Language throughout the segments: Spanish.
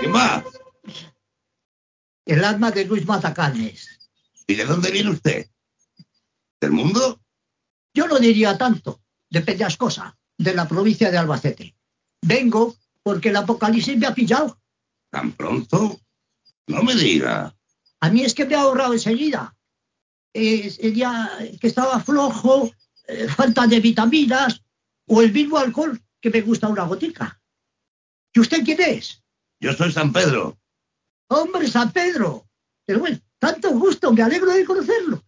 ¿Quién va? El alma de Luis Matacanes. ¿Y de dónde viene usted? ¿Del mundo? Yo no diría tanto, de Peñascosa, de la provincia de Albacete. Vengo porque el apocalipsis me ha pillado. ¿Tan pronto? No me diga. A mí es que me ha ahorrado enseguida. El día que estaba flojo, eh, falta de vitaminas o el mismo alcohol que me gusta una gotica. ¿Y usted quién es? Yo soy San Pedro. Hombre, San Pedro. Pero bueno, tanto gusto, me alegro de conocerlo.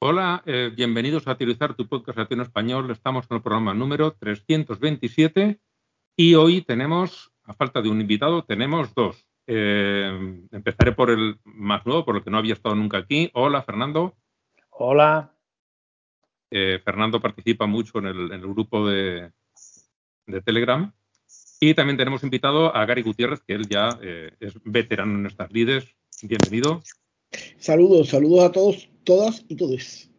Hola, eh, bienvenidos a Utilizar tu podcast latino español. Estamos en el programa número 327 y hoy tenemos, a falta de un invitado, tenemos dos. Eh, empezaré por el más nuevo, por el que no había estado nunca aquí. Hola, Fernando. Hola. Eh, Fernando participa mucho en el, grupo de, Telegram. Y también tenemos invitado a Gary Gutiérrez, que él ya es veterano en estas lides. Bienvenido. Saludos, saludos a todos, todas y todos.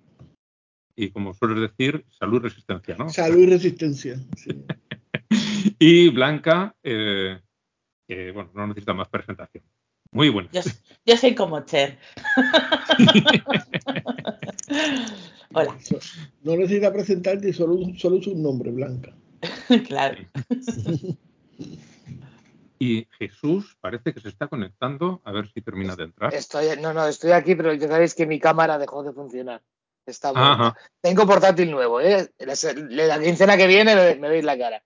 Y como sueles decir, salud y resistencia, ¿no? Salud y resistencia. y Blanca, eh, que bueno, no necesita más presentación. Muy buena. Yo, soy como Cher. Hola. No necesita presentarte, solo, solo un nombre, Blanca. claro. Y Jesús parece que se está conectando, a ver si termina de entrar. Estoy, no, no, estoy aquí, pero ya sabéis que mi cámara dejó de funcionar. Está Tengo portátil nuevo, ¿eh? La, quincena que viene me, veis la cara.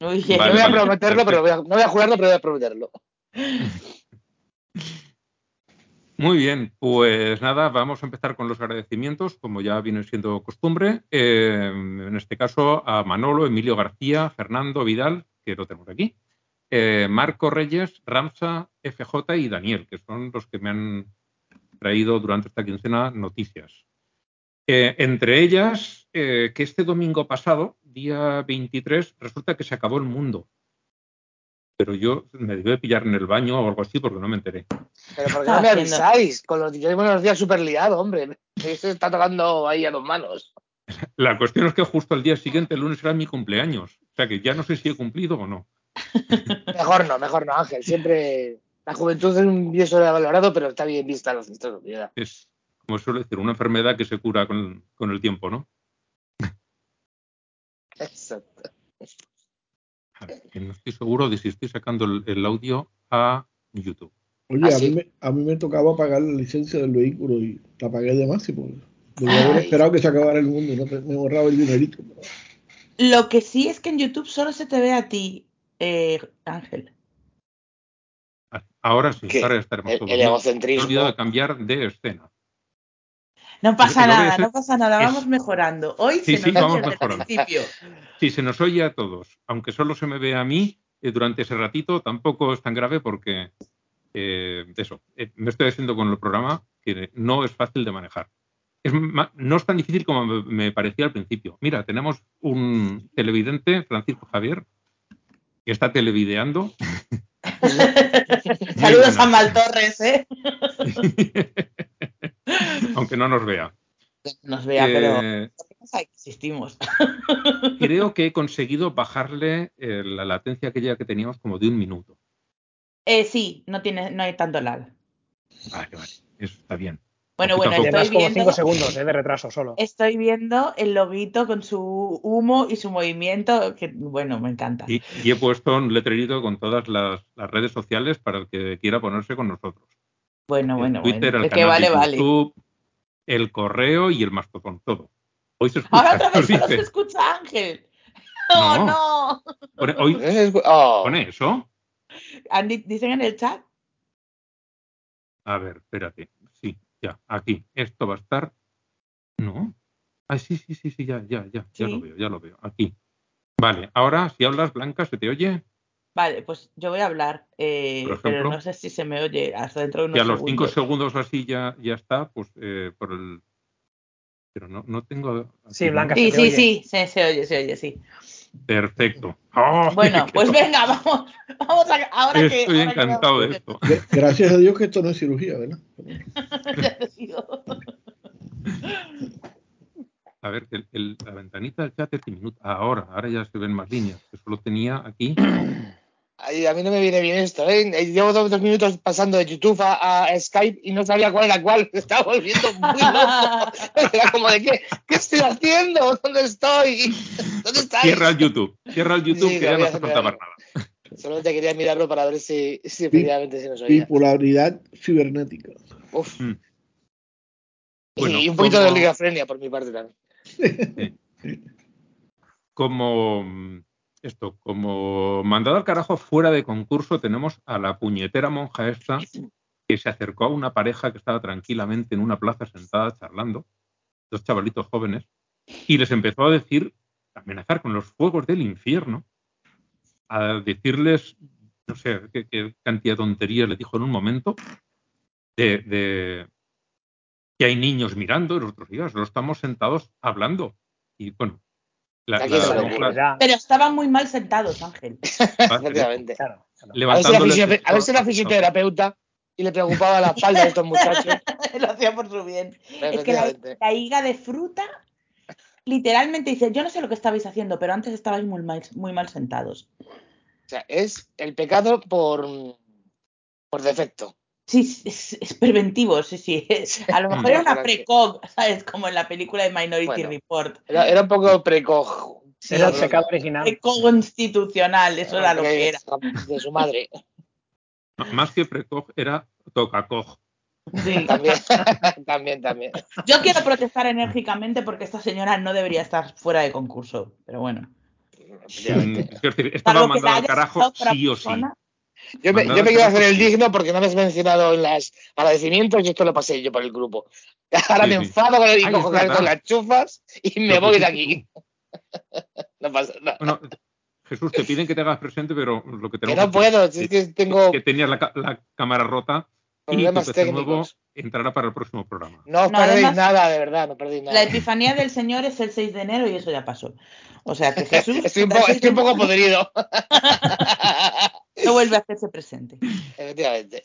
no voy a prometerlo, pero no voy a jurarlo, pero voy a prometerlo. Muy bien, pues nada, vamos a empezar con los agradecimientos, como ya viene siendo costumbre. Eh, en este caso a Manolo, Emilio García, Fernando Vidal, que lo tenemos aquí, eh, Marco Reyes, Ramsa, FJ y Daniel, que son los que me han traído durante esta quincena noticias. Eh, entre ellas, eh, que este domingo pasado, día 23, resulta que se acabó el mundo. Pero yo me debí pillar en el baño o algo así porque no me enteré. Pero ¿por qué no me avisáis? Con los, yo unos días súper liado, hombre. Se está tocando ahí a dos manos. La cuestión es que justo al día siguiente, el lunes, era mi cumpleaños. O sea que ya no sé si he cumplido o no. mejor no, mejor no, Ángel. Siempre la juventud es un bien sobrevalorado, pero está bien vista la sociedad. Es, como suele decir, una enfermedad que se cura con, el tiempo, ¿no? Exacto. no estoy seguro de si estoy sacando el, audio a YouTube. Oye, a, ¿Ah, mí me, a mí me tocaba pagar la licencia del vehículo y la pagué de máximo. Debía haber esperado que se acabara el mundo y no me borraba el dinerito. Lo que sí es que en YouTube solo se te ve a ti eh, Ángel. Ahora sí, ahora estaremos todos. El egocentrismo. He olvidado de cambiar de escena. No pasa nada, no pasa nada, vamos mejorando. Hoy sí, se nos oye mejorando. principio. Sí, se nos oye a todos. Aunque solo se me ve a mí eh, durante ese ratito, tampoco es tan grave porque eh, eso, me estoy haciendo con el programa que no es fácil de manejar. No es tan difícil como me parecía al principio. Mira, tenemos un televidente, Francisco Javier, que está televideando. Saludos a Maltorres, ¿eh? Aunque no nos vea. Nos vea, pero eh, existimos. creo que he conseguido bajarle eh, la latencia aquella que teníamos como de un minuto. Eh, sí, no, tiene, no hay tanto lag. Vale, vale, eso está bien. Bueno, bueno, estoy viendo, cinco segundos eh, de retraso solo. Estoy viendo el loguito con su humo y su movimiento, que bueno, me encanta. Y, he puesto un letrerito con todas las, redes sociales para el que quiera ponerse con nosotros. Bueno, bueno, Twitter, El, canal vale, de YouTube, el correo y el mastodon, todo. Hoy se escucha. Ahora otra vez se escucha Ángel. Oh, no. ¿Pone, hoy, oh. ¿Pone eso? ¿Dicen en el chat? A ver, espérate. Ya, aquí. Esto va a estar. No. Ah, sí, sí, sí, sí, ya, ya, ya. Ya lo veo, ya lo veo. Aquí. Vale, ahora si hablas Blanca, ¿se te oye? Vale, pues yo voy a hablar, eh, pero no sé si se me oye hasta dentro de unos Y a los cinco segundos así ya, ya está, pues eh, por el... Pero no, no tengo... Sí, Blanca, sí, sí, sí, se, se oye, se oye, sí. Perfecto. ¡Oh! bueno, pues venga, vamos, vamos a, ahora Estoy que. Estoy encantado de esto. Gracias a Dios que esto no es cirugía, ¿verdad? a ver, el, la ventanita del chat es diminuta. Ahora, ahora ya se ven más líneas. Que solo tenía aquí. a mí no me viene bien esto, ¿eh? Llevo dos, minutos pasando de YouTube a, Skype y no sabía cuál era cuál. Me estaba volviendo muy loco. Era como de qué, ¿qué estoy haciendo? ¿Dónde estoy? ¿Dónde estás? Cierra el YouTube. Cierra el YouTube que ya no se falta nada. Solamente quería mirarlo para ver si, si efectivamente se nos oía. Bipolaridad cibernética. Uf. Mm. y un poquito de ligafrenia por mi parte también. Como esto, como mandado al carajo fuera de concurso, tenemos a la puñetera monja esta que se acercó a una pareja que estaba tranquilamente en una plaza sentada charlando, dos chavalitos jóvenes, y les empezó a decir, amenazar con los fuegos del infierno, a decirles, no sé qué, cantidad de tonterías le dijo en un momento, de, que hay niños mirando, y nosotros, días, no estamos sentados hablando. Y bueno, pero estaban muy mal sentados, Ángel. Efectivamente. A ver si era fisioterapeuta y le preocupaba la espalda de estos muchachos. Lo hacía por su bien. Es que la, higa de fruta literalmente dice, yo no sé lo que estabais haciendo, pero antes estabais muy mal, muy mal sentados. O sea, es el pecado por, por defecto. Sí, es, preventivo, sí, sí. A lo mejor era una precog, ¿sabes? Como en la película de Minority Report. Era, un poco precog. era el pecado original. Precog institucional, eso era, lo que era. De su madre. Más que precog, era tocacog. Sí. También, también, también. Yo quiero protestar enérgicamente porque esta señora no debería estar fuera de concurso, pero bueno. Es decir, estaba mandando al carajo sí o sí. Yo me, yo me quiero hacer el digno porque no me has mencionado en los agradecimientos y esto lo pasé yo por el grupo. Ahora me enfado con el cojo con las chufas y me voy de aquí. no pasa nada. Bueno, Jesús, te piden que te hagas presente, pero lo que tengo que no puedo, es que tengo. Que tenías la, la cámara rota y tu nuevo entrará para el próximo programa. No, no perdéis nada, de verdad, no perdéis nada. La epifanía del Señor es el 6 de enero y eso ya pasó. O sea que Jesús. estoy, un poco, estoy un poco podrido. no vuelve a hacerse presente. Efectivamente.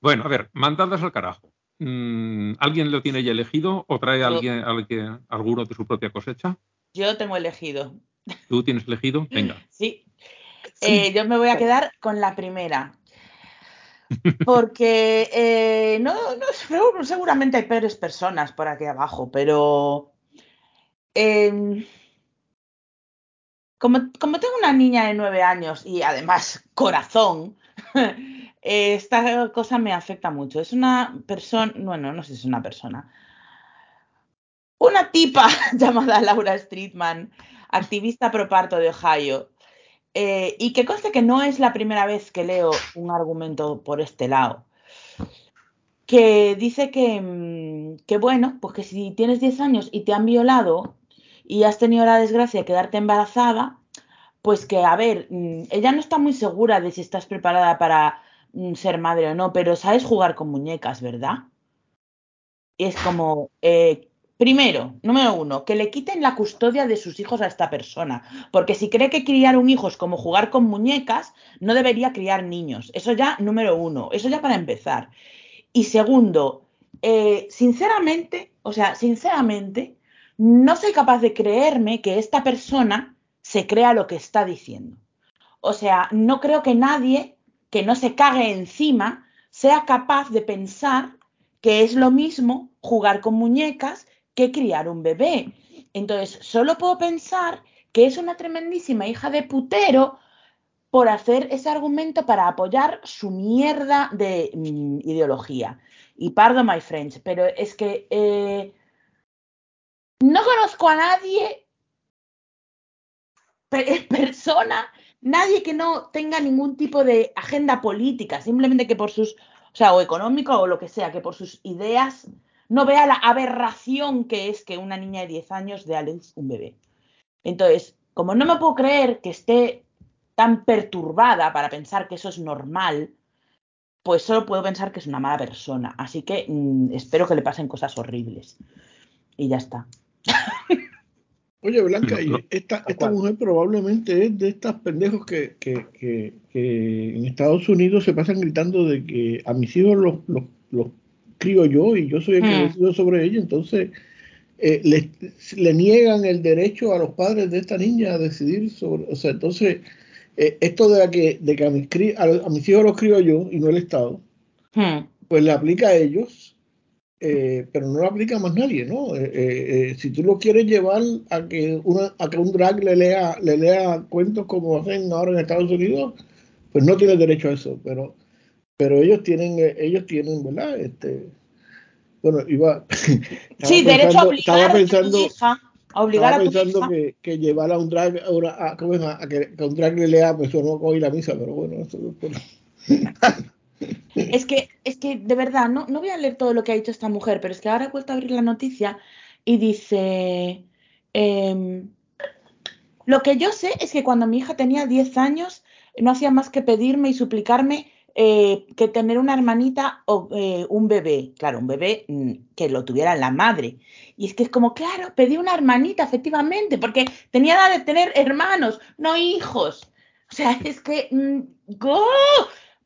Bueno, a ver, mandadas al carajo. Mm, ¿Alguien lo tiene ya elegido o trae alguien, alguien, alguno de su propia cosecha? Yo tengo elegido. ¿Tú tienes elegido? Venga. Sí. Eh, yo me voy a quedar con la primera. Porque eh, no, seguramente hay peores personas por aquí abajo, pero em, como, tengo una niña de nueve años y además corazón, esta cosa me afecta mucho. Es una persona, bueno, no sé si es una persona, una tipa llamada Laura Streetman, activista pro parto de Ohio, eh, y que conste que no es la primera vez que leo un argumento por este lado. Que dice que, mm, que, bueno, pues que si tienes 10 años y te han violado y has tenido la desgracia de quedarte embarazada, pues que, a ver, mm, ella no está muy segura de si estás preparada para mm, ser madre o no, pero sabes jugar con muñecas, ¿verdad? Y es como, eh, Primero, número uno, que le quiten la custodia de sus hijos a esta persona, porque si cree que criar un hijo es como jugar con muñecas, no debería criar niños. Eso ya, número uno, eso ya para empezar. Y segundo, eh, sinceramente, o sea, sinceramente, no soy capaz de creerme que esta persona se crea lo que está diciendo. O sea, no creo que nadie que no se cague encima sea capaz de pensar que es lo mismo jugar con muñecas que criar un bebé. Entonces, solo puedo pensar que es una tremendísima hija de putero por hacer ese argumento para apoyar su mierda de mm, ideología. Y pardon my friends, pero es que eh, no conozco a nadie, persona, nadie que no tenga ningún tipo de agenda política, simplemente que por sus, o sea, o económico o lo que sea, que por sus ideas no vea la aberración que es que una niña de 10 años dé a luz un bebé. Entonces, como no me puedo creer que esté tan perturbada para pensar que eso es normal, pues solo puedo pensar que es una mala persona. Así que mm, espero que le pasen cosas horribles. Y ya está. Oye, Blanca, esta, mujer probablemente es de estas pendejos que, en Estados Unidos se pasan gritando de que a mis hijos los, los escribo yo y yo soy el que mm. decido sobre ella, entonces eh, le, niegan el derecho a los padres de esta niña a decidir sobre, o sea, entonces eh, esto de que, de que a, mis, a, mis hijos los crío yo y no el Estado, hmm. pues le aplica a ellos, eh, pero no lo aplica a más nadie, ¿no? Eh, si tú lo quieres llevar a que, una, a que un drag le lea, le lea cuentos como hacen ahora en Estados Unidos, pues no tiene derecho a eso, pero, pero ellos tienen, ellos tienen, ¿verdad? Este, bueno, iba. sí, derecho a obligar estaba pensando, a obligar estaba pensando que, que, llevar a un drag a, a, ¿cómo es? a, que, a, un drag le lea, pues no voy la misa, pero bueno, eso es que, es que de verdad, no, no voy a leer todo lo que ha dicho esta mujer, pero es que ahora he vuelto a abrir la noticia y dice. Eh, lo que yo sé es que cuando mi hija tenía 10 años, no hacía más que pedirme y suplicarme eh, que tener una hermanita o eh, un bebé, claro, un bebé mm, que lo tuviera la madre. Y es que es como, claro, pedí una hermanita, efectivamente, porque tenía edad de tener hermanos, no hijos. O sea, es que... Mm,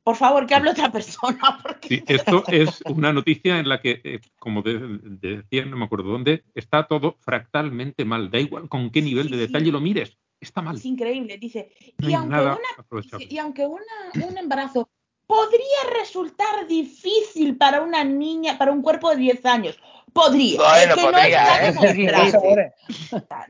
por favor, que hable otra persona. Sí, esto es una noticia en la que, eh, como decía, no me acuerdo dónde, está todo fractalmente mal. Da igual con qué nivel de detalle lo mires, está mal. Es increíble, dice. y, aunque y aunque, un embarazo podría resultar difícil para una niña, para un cuerpo de 10 años. Podría. Bueno, podría, no está ¿eh? demostrado.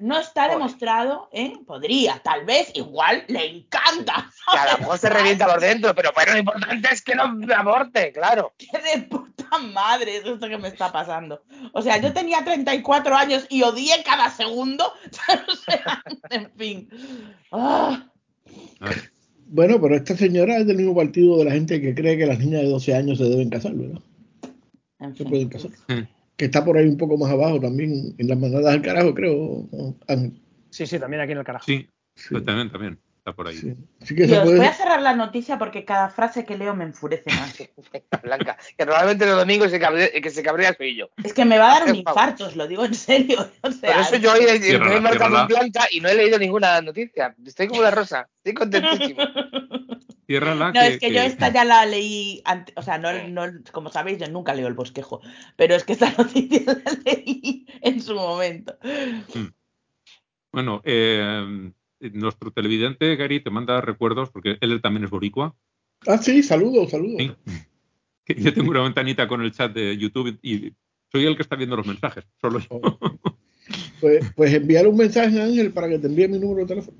no está demostrado, ¿eh? Podría, tal vez, igual le encanta. Que a lo mejor se revienta por dentro, pero bueno, lo importante es que no aborte, claro. Qué de puta madre es esto que me está pasando. O sea, yo tenía 34 años y odié cada segundo. o sea, en fin. Ah. Bueno, pero esta señora es del mismo partido de la gente que cree que las niñas de 12 años se deben casar, ¿verdad? Se pueden casar. Que está por ahí un poco más abajo también, en las manadas del carajo, creo. Sí, sí, también aquí en el carajo. Sí, también, también por ahí. Voy a cerrar la noticia porque cada frase que leo me enfurece más. Blanca, que normalmente los domingos se que se cabrea soy yo. Es que me va a dar un infarto, os lo digo en serio. Por eso yo hoy he marcado en blanca y no he leído ninguna noticia. Estoy como la rosa, estoy contentísimo. Ciérrala. No, es que yo esta ya la leí, o sea, no, no, como sabéis, yo nunca leo el bosquejo, pero es que esta noticia la leí en su momento. Hmm. Bueno, eh, nuestro televidente Gary te manda recuerdos porque él también es boricua. Ah, sí, saludos, saludos. Yo tengo una ventanita con el chat de YouTube y soy el que está viendo los mensajes, solo yo. Pues, pues enviar un mensaje a Ángel para que te envíe mi número de teléfono.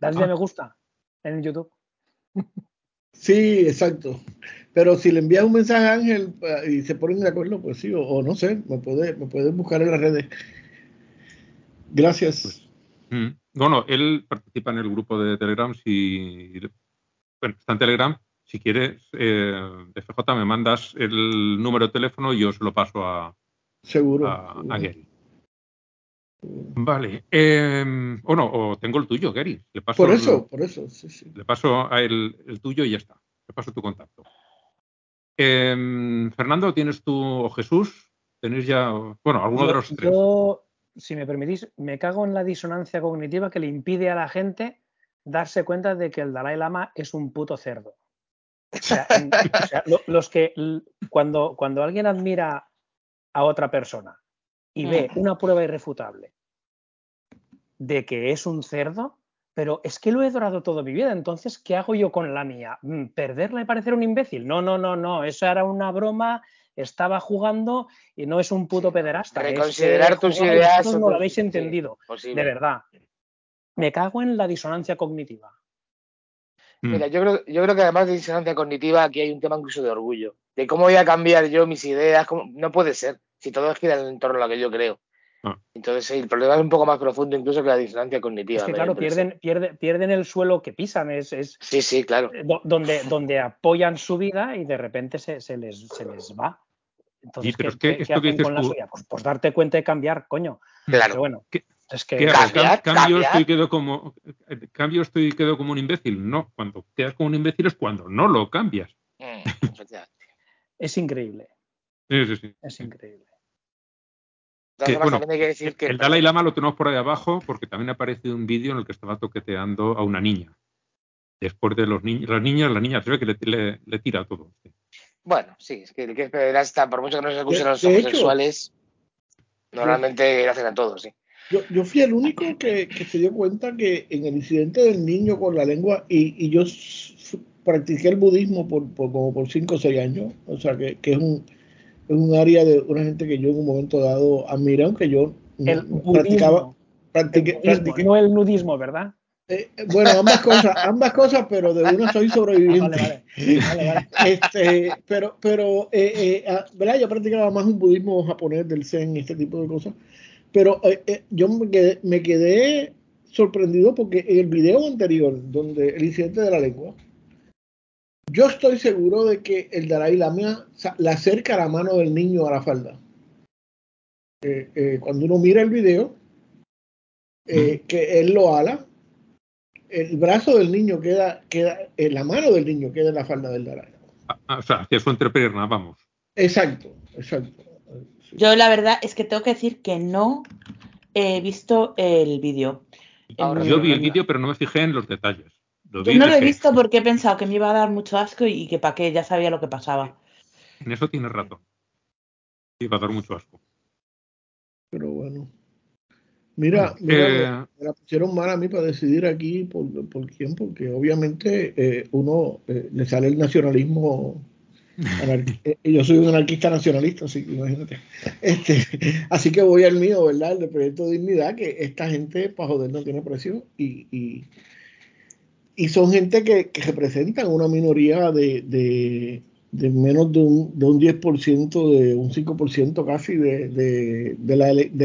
Dale ah. me gusta en YouTube. Sí, exacto. Pero si le envías un mensaje a Ángel eh, y se ponen de acuerdo, pues sí, o, no sé, me puedes me puede buscar en las redes. Gracias. Pues, Mm. Bueno, él participa en el grupo de Telegram. Si, bueno, está en Telegram. Si quieres, eh, FJ, me mandas el número de teléfono y yo se lo paso a, seguro, a, Gary. Vale. Eh, o no, o tengo el tuyo, Gary. Le paso por eso, por eso, sí, sí. Le paso a el tuyo y ya está. Le paso tu contacto. Em, Fernando, ¿tienes tú o Jesús? ¿Tenéis ya, bueno, alguno de los tres? Si me permitís, me cago en la disonancia cognitiva que le impide a la gente darse cuenta de que el Dalai Lama es un puto cerdo. O sea, los que cuando, cuando alguien admira a otra persona y ve mm. una prueba irrefutable de que es un cerdo, pero es que lo he adorado toda mi vida, entonces, ¿qué hago yo con la mía? Mm, ¿Perderla y parecer un imbécil? No, no, no, no, eso era una broma estaba jugando y no es un puto pederasta. Reconsiderar tus ideas. no lo habéis entendido. de verdad. Me cago en la disonancia cognitiva. Mm. Mira, yo creo, yo creo que además de disonancia cognitiva, aquí hay un tema incluso de orgullo. De cómo voy a cambiar yo mis ideas. No puede ser. Si todo gira en torno a lo que yo creo. Ah. Entonces, el problema es un poco más profundo incluso que la disonancia cognitiva. Es que, claro, pierden, pierden, el suelo que pisan. Es, sí, sí, claro. Donde, donde apoyan su vida y de repente se, les, se les va. Entonces, pero ¿qué, es que esto que dices tú... Pues, pues, darte cuenta y cambiar, coño. Claro. Pero bueno, es que... cambio, estoy quedo como, cambio estoy quedo como un imbécil. No, cuando quedas como un imbécil es cuando no lo cambias. Mm, es increíble. Sí, sí, sí. Es increíble. bueno, el Dalai Lama lo tenemos por ahí abajo porque también ha aparecido un vídeo en el que estaba toqueteando a una niña. Después de los niños, las niñas, la niña se ve que le, le, tira todo. Bueno, sí, es que el que es pederasta, por mucho que no se acusen los homosexuales, normalmente hacen a todos, sí. Yo, yo fui el único que, que, se dio cuenta que en el incidente del niño con la lengua, y, y yo practiqué el budismo por, por, como por 5 o 6 años, o sea que, que es, un, es un área de una gente que yo en un momento dado admiré, aunque yo el practicaba. Practiqué, practiqué, no el nudismo, ¿verdad? Eh, bueno, ambas cosas, ambas cosas, pero de una soy sobreviviente. Este, pero, pero, eh, eh, ah, ¿verdad? Yo practicaba más un budismo japonés del Zen y este tipo de cosas. Pero yo me quedé, me quedé, sorprendido porque en el video anterior, donde el incidente de la lengua, yo estoy seguro de que el Dalai Lama le acerca la mano del niño a la falda. cuando uno mira el video, que él lo ala el brazo del niño queda, queda, en la mano del niño queda en la falda del Dalai. Ah, ah, o sea, que es su entrepierna, vamos. Exacto, exacto. Yo la verdad es que tengo que decir que no he visto el vídeo. Yo vi el vídeo, pero no me fijé en los detalles. Yo no lo he visto porque he pensado que me iba a dar mucho asco y que para qué, ya sabía lo que pasaba. En eso tienes rato. Iba a dar mucho asco. Pero bueno. Mira, mira me la pusieron mal a mí para decidir aquí por, por quién, porque obviamente eh, uno eh, le sale el nacionalismo. Eh, yo soy un anarquista nacionalista, así que imagínate. Este, así que voy al mío, ¿verdad? El de Proyecto de Dignidad, que esta gente, para joder, no tiene precio y, y, y son gente que, que representan una minoría de, de menos de un, de un 10%, de un 5% casi de, de, de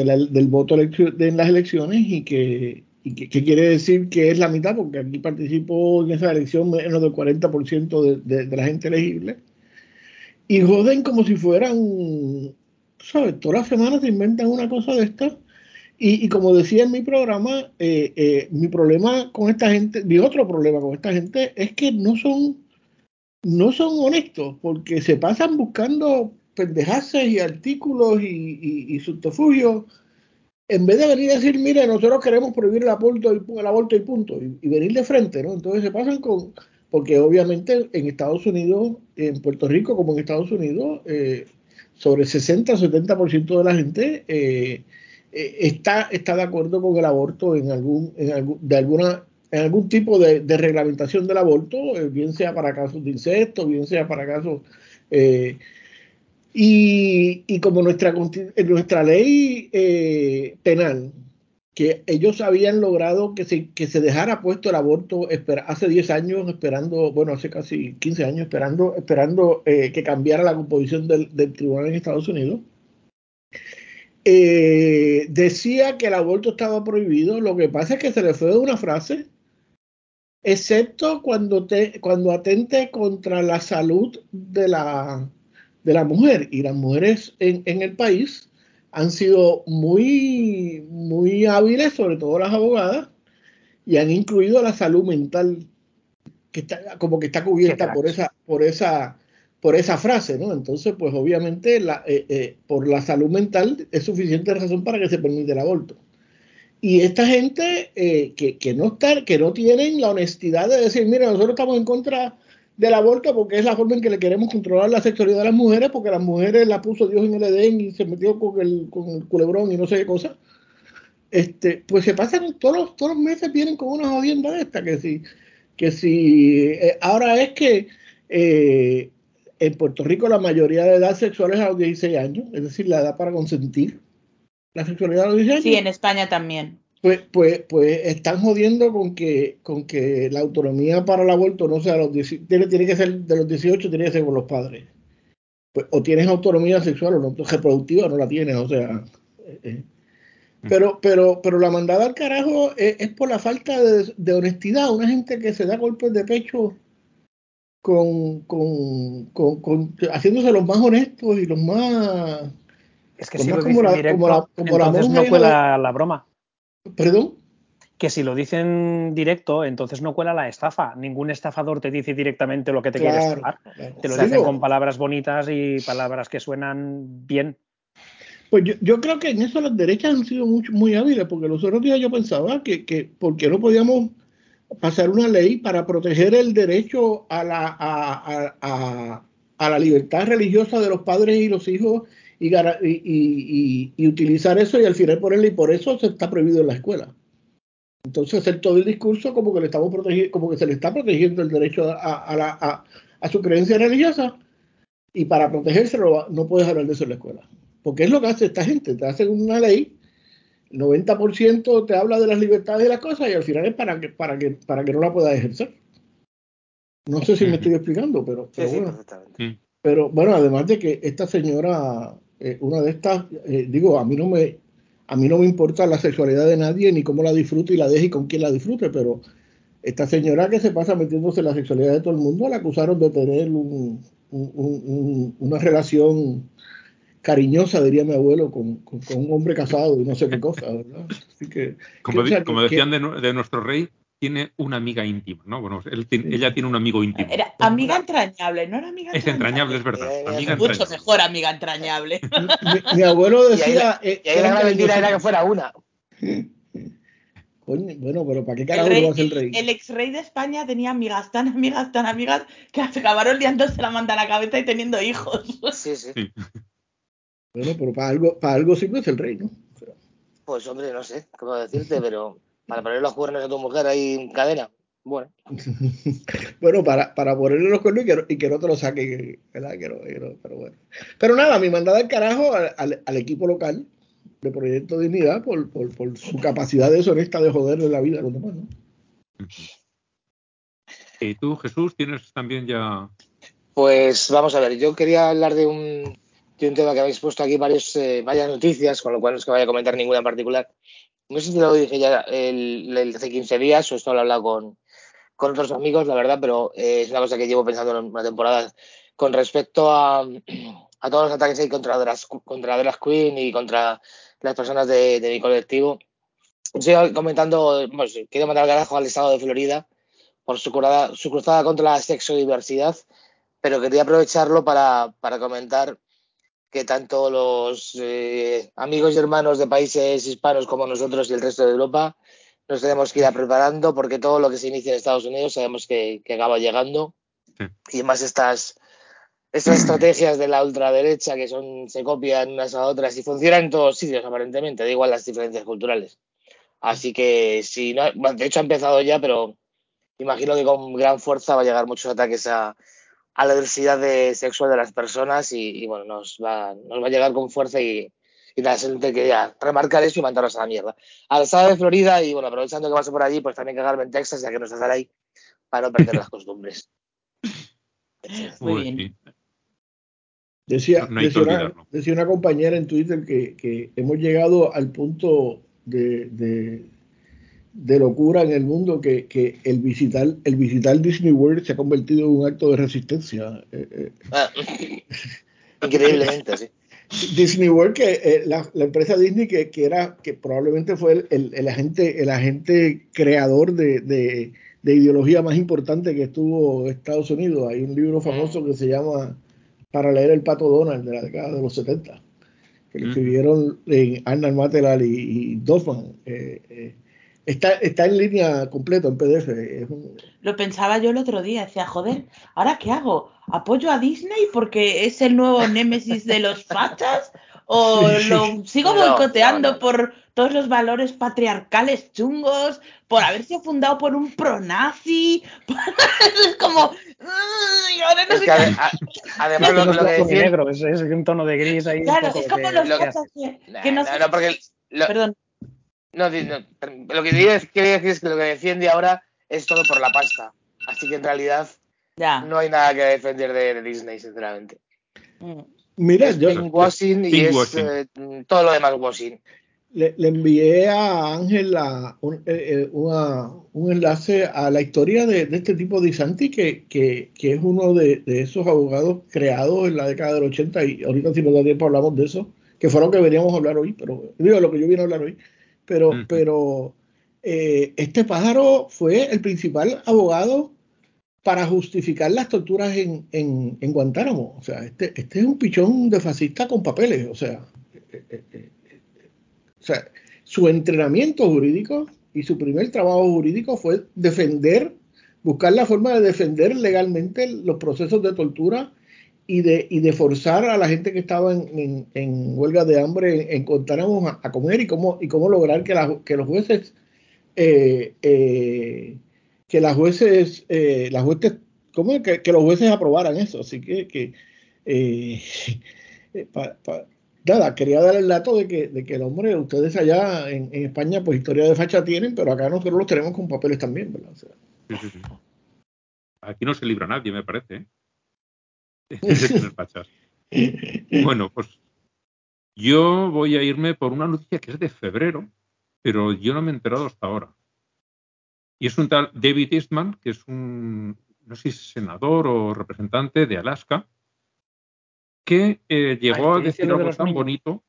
la, del voto en las elecciones y que, y que, quiere decir que es la mitad, porque aquí participó en esa elección menos del 40% de, de, la gente elegible. Y joden como si fueran, ¿sabes? Todas las semanas se inventan una cosa de esta. Y, y como decía en mi programa, eh, eh, mi problema con esta gente, mi otro problema con esta gente es que no son no son honestos porque se pasan buscando pendejaces y artículos y, subterfugios en vez de venir a decir, mire, nosotros queremos prohibir el aborto y, el aborto y punto, y, venir de frente, ¿no? Entonces se pasan con, porque obviamente en Estados Unidos, en Puerto Rico como en Estados Unidos, eh, sobre 60 o 70% de la gente eh, eh, está, está de acuerdo con el aborto en algún, en algún, de alguna en algún tipo de, reglamentación del aborto, eh, bien sea para casos de incesto, bien sea para casos... Eh, y, como nuestra, ley eh, penal, que ellos habían logrado que se, que se dejara puesto el aborto hace 10 años, esperando, bueno, hace casi 15 años, esperando, esperando que cambiara la composición del, tribunal en Estados Unidos. decía que el aborto estaba prohibido, lo que pasa es que se le fue de una frase excepto cuando, te, cuando atente contra la salud de la, de la mujer. Y las mujeres en, en el país han sido muy, muy hábiles, sobre todo las abogadas, y han incluido la salud mental, que está, como que está cubierta por esa, por esa, por esa frase, ¿no? Entonces, pues obviamente la, eh, eh, por la salud mental es suficiente razón para que se permita el aborto. Y esta gente eh, que, que, no está, que no tienen la honestidad de decir, mira, nosotros estamos en contra del aborto porque es la forma en que le queremos controlar la sexualidad de las mujeres, porque las mujeres la puso Dios en el Edén y se metió con el, con el culebrón y no sé qué cosa. Este, pues se pasan todos los, todos los meses vienen con una jodienda de esta, que si, que si eh, ahora es que eh, en Puerto Rico la mayoría de edad sexual es a los 16 años, es decir, la edad para consentir la sexualidad de Sí, en España también. Pues, pues, pues están jodiendo con que, con que la autonomía para el aborto no sea los tiene, tiene que ser de los 18, tiene que ser con los padres. Pues, o tienes autonomía sexual o no, reproductiva no la tienes, o sea. Eh, eh. Pero, pero, pero la mandada al carajo es, por la falta de, honestidad. Una gente que se da golpes de pecho con, con, con, con haciéndose los más honestos y los más es que si lo dicen directo, entonces no cuela la broma. ¿Perdón? Que si lo dicen directo, entonces no cuela la estafa. Ningún estafador te dice directamente lo que te quiere estafar. Te lo dicen con palabras bonitas y palabras que suenan bien. Pues yo, creo que en eso las derechas han sido muy, muy hábiles, porque los otros días yo pensaba que, que porque no podíamos pasar una ley para proteger el derecho a la, a, a, a la libertad religiosa de los padres y los hijos y, utilizar eso y al final ponerle, y por eso se está prohibido en la escuela. Entonces hacer todo el discurso como que le estamos protegiendo, como que se le está protegiendo el derecho a, su creencia religiosa y para protegérselo no puedes hablar de eso en la escuela. Porque es lo que hace esta gente, te hacen una ley, el 90% te habla de las libertades y las cosas y al final es para que, para que, para que no la puedas ejercer. No sé si me estoy explicando, pero, bueno. Pero bueno, además de que esta señora, eh, una de estas, eh, digo, a mí no me, a mí no me importa la sexualidad de nadie, ni cómo la disfrute y la deje y con quién la disfrute, pero esta señora que se pasa metiéndose en la sexualidad de todo el mundo, la acusaron de tener una relación cariñosa, diría mi abuelo, con, un hombre casado y no sé qué cosa, ¿verdad? Así que, como, decían de, nuestro rey, tiene una amiga íntima, ¿no? Bueno, ella tiene un amigo íntimo. Era amiga entrañable, no era amiga entrañable. Es entrañable, es verdad. Amiga mucho mejor amiga entrañable. Mi, abuelo decía... Y ahí, la, eh, mentira era que fuera una. bueno, pero ¿para qué carajo lo hace el rey? El ex rey de España tenía amigas tan amigas, tan amigas, que acabaron liándose la manda a la cabeza y teniendo hijos. Sí, sí. Bueno, pero para algo, para algo sirve es el rey, ¿no? Pues hombre, no sé cómo decirte, pero para poner los cuernos a tu mujer ahí en cadena. Bueno. bueno, para, para ponerle los cuernos y que, no te lo saque, ¿verdad? Que no, pero bueno. Pero nada, mi mandada al carajo al, equipo local de Proyecto Dignidad por, por, su capacidad deshonesta de joderle la vida a los demás, ¿no? ¿Y tú, Jesús, tienes también ya...? Pues vamos a ver, yo quería hablar de un, de un tema que habéis puesto aquí varios, eh, varias noticias, con lo cual no es que vaya a comentar ninguna en particular, no sé si lo dije ya el, hace 15 días o esto lo he hablado con, con otros amigos, la verdad, pero eh, es una cosa que llevo pensando en una temporada con respecto a, a todos los ataques contra las, contra Queen y contra las personas de, mi colectivo. Estoy comentando, pues, quiero mandar al carajo al estado de Florida por su, curada, su cruzada contra la sexodiversidad, pero quería aprovecharlo para, para comentar que tanto los eh, amigos y hermanos de países hispanos como nosotros y el resto de Europa nos tenemos que ir preparando porque todo lo que se inicia en Estados Unidos sabemos que, acaba llegando. Y más estas estas estrategias de la ultraderecha que son se copian unas a otras y funcionan en todos sitios aparentemente. Da igual las diferencias culturales. Así que si no de hecho ha empezado ya pero imagino que con gran fuerza va a llegar muchos ataques a, a la diversidad de sexual de las personas y, bueno, nos va, nos va a llegar con fuerza y, y nada, que quería remarcar eso y mandarnos a la mierda. Al estado de Florida y bueno, aprovechando que paso por allí, pues también cagarme en Texas ya que no estás ahí para no perder las costumbres. Muy bien. Decía, decía, una, decía, una, compañera en Twitter que, que hemos llegado al punto de, de locura en el mundo que, que, el visitar el visitar Disney World se ha convertido en un acto de resistencia. Eh, eh. Ah, increíblemente, sí. Disney World, que eh, la, la, empresa Disney que, que, era, que probablemente fue el, el, agente, el agente creador de, de, de, ideología más importante que estuvo Estados Unidos. Hay un libro famoso que se llama Para leer el pato Donald de la década de los 70, que lo escribieron en Arnold Materal y, y Doffman. Eh, Está, está en línea completo en PDF. Lo pensaba yo el otro día, decía, joder, ¿ahora qué hago? ¿Apoyo a Disney porque es el nuevo némesis de los fachas? ¿O lo sigo boicoteando por todos los valores patriarcales chungos? ¿Por haberse fundado por un pronazi? es como... Ahora no sé además, lo, lo, que decía... negro, es, es, un tono de gris ahí. Claro, es como los cosas que, que no, no, no, porque Perdón. No, lo que digo es que, es que lo que defiende ahora es todo por la pasta. Así que en realidad no hay nada que defender de, Disney, sinceramente. Mm. Mira, yo. Washing y es eh, todo lo demás washing. Le, envié a Ángel un, eh, eh, un, enlace a la historia de, este tipo de Isanti, que, que, que es uno de, esos abogados creados en la década del 80, y ahorita si nos da tiempo hablamos de eso, que fueron que veníamos a hablar hoy, pero digo lo que yo vine a hablar hoy pero, pero eh, este pájaro fue el principal abogado para justificar las torturas en, en, en Guantánamo. O sea, este, este, es un pichón de fascista con papeles. O sea, eh, eh, o sea, su entrenamiento jurídico y su primer trabajo jurídico fue defender, buscar la forma de defender legalmente los procesos de tortura y de, y de forzar a la gente que estaba en, en, huelga de hambre encontráramos a, a, comer y cómo, y cómo lograr que, la, que los jueces eh, eh, que las jueces, eh, jueces, ¿cómo que, que, los jueces aprobaran eso? Así que, que eh, pa, nada, quería dar el dato de que, de que el hombre, ustedes allá en, en, España, pues historia de facha tienen, pero acá nosotros los tenemos con papeles también, ¿verdad? Aquí no se libra nadie, me parece. bueno, pues yo voy a irme por una noticia que es de febrero, pero yo no me he enterado hasta ahora. Y es un tal David Eastman, que es un, no sé si es senador o representante de Alaska, que eh, llegó ah, a decir algo tan niños. bonito,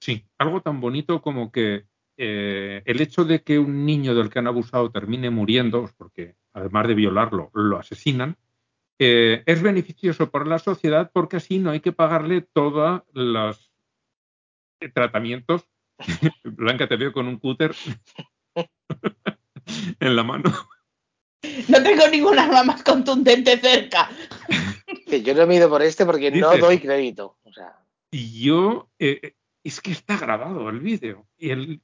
sí, algo tan bonito como que eh, el hecho de que un niño del que han abusado termine muriendo, porque además de violarlo, lo asesinan, eh, es beneficioso para la sociedad porque así no hay que pagarle todos los tratamientos. Blanca, te veo con un cúter en la mano. No tengo ninguna arma más contundente cerca. yo no me he ido por este porque Dices, no doy crédito. O sea. Y yo, eh, es que está grabado el vídeo. Y el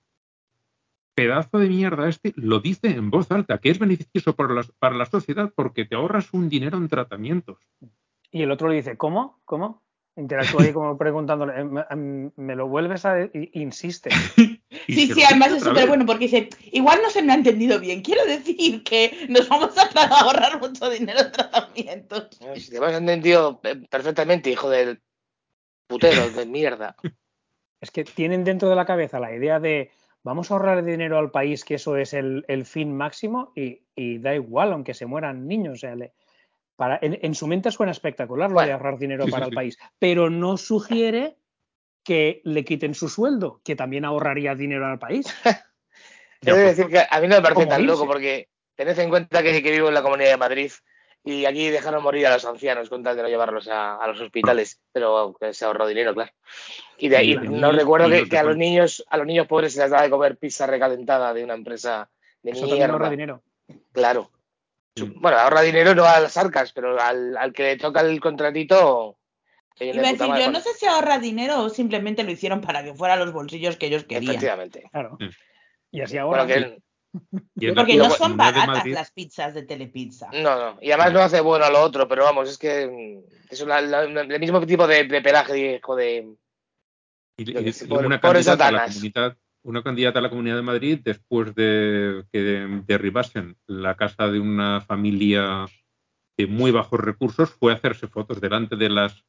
pedazo de mierda este lo dice en voz alta, que es beneficioso para la, para la sociedad porque te ahorras un dinero en tratamientos. Y el otro le dice, ¿cómo? ¿Cómo? Interactúa ahí como preguntándole, ¿me, me lo vuelves a...? Insiste. sí, sí, además es súper bueno porque dice, igual no se me ha entendido bien, quiero decir que nos vamos a ahorrar mucho dinero en tratamientos. Si te has entendido perfectamente, hijo del putero, de mierda. Es que tienen dentro de la cabeza la idea de vamos a ahorrar dinero al país, que eso es el, el fin máximo, y, y, da igual, aunque se mueran niños. O sea, le, para, en, en, su mente suena espectacular lo bueno, de ahorrar dinero sí, para sí, el sí. país, pero no sugiere que le quiten su sueldo, que también ahorraría dinero al país. Quiero decir que a mí no me parece tan loco, porque tened en cuenta que, que, vivo en la Comunidad de Madrid y aquí dejaron morir a los ancianos con tal de no llevarlos a, a los hospitales, pero se ahorró dinero, claro. Y de ahí no recuerdo que, que, a los niños a los niños pobres se les daba de comer pizza recalentada de una empresa de Eso mierda. ahorra dinero. Claro. Bueno, ahorra dinero no a las arcas, pero al, al que le toca el contratito. Iba a decir, yo no sé si ahorra dinero o simplemente lo hicieron para que fuera los bolsillos que ellos querían. Efectivamente. Claro. Y así ahora. Bueno, que, porque no son baratas las pizzas de Telepizza. No, no. Y además no hace bueno a lo otro, pero vamos, es que es la, la, el mismo tipo de, de pelaje, hijo de. Y, y, y una, candidata a la comunidad, una candidata a la Comunidad de Madrid, después de que derribasen la casa de una familia de muy bajos recursos, fue a hacerse fotos delante de las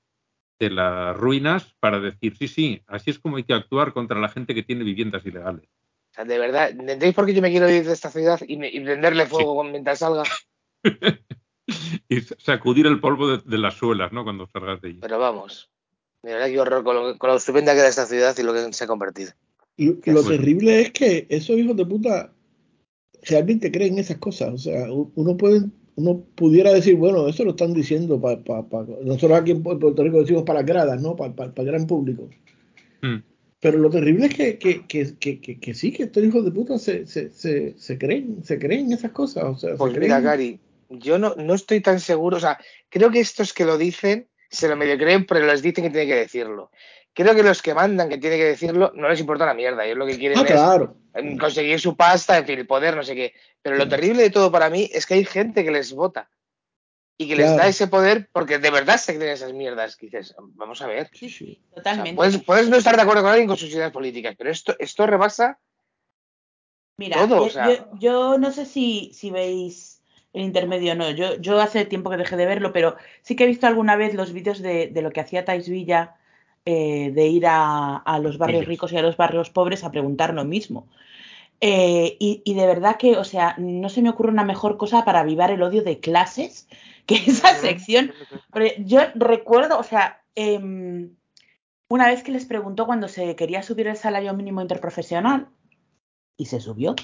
de las ruinas para decir, sí, sí, así es como hay que actuar contra la gente que tiene viviendas ilegales. O sea, de verdad, ¿entendéis por qué yo me quiero ir de esta ciudad y, me, y prenderle fuego sí. mientras salga? y sacudir el polvo de, de, las suelas, ¿no? Cuando salgas de allí. Pero vamos, de verdad qué horror con lo, con lo estupenda que era esta ciudad y lo que se ha convertido. Y lo bueno. terrible es que esos hijos de puta realmente creen esas cosas. O sea, uno puede uno pudiera decir, bueno, eso lo están diciendo para, pa, pa, nosotros aquí en Puerto Rico decimos para gradas, ¿no? Para, para gran público. Mm. Pero lo terrible es que, que, que, que, que sí, que estos hijos de puta se, se, se, se, creen, se creen esas cosas. O sea, pues se mira, creen... Gary, yo no, no estoy tan seguro, o sea, creo que estos que lo dicen se lo medio creen, pero les dicen que tienen que decirlo. Creo que los que mandan que tienen que decirlo no les importa la mierda, ellos lo que quieren ah, es claro. conseguir su pasta, en fin, el poder, no sé qué. Pero lo terrible de todo para mí es que hay gente que les vota y que claro. les da ese poder porque de verdad se creen esas mierdas. Que dices, vamos a ver. Sí, sí, totalmente. O sea, puedes, puedes, no estar de acuerdo con alguien con sus ideas políticas, pero esto, esto rebasa Mira, todo. Yo, o sea... yo, yo, no sé si, si veis el intermedio o no. Yo, yo hace tiempo que dejé de verlo, pero sí que he visto alguna vez los vídeos de, de lo que hacía Tais Villa. Eh, de ir a, a, los barrios Ellos. ricos y a los barrios pobres a preguntar lo mismo. Eh, y, y, de verdad que, o sea, no se me ocurre una mejor cosa para avivar el odio de clases que esa sección. Yo recuerdo, o sea, eh, una vez que les preguntó cuando se quería subir el salario mínimo interprofesional, y se subió.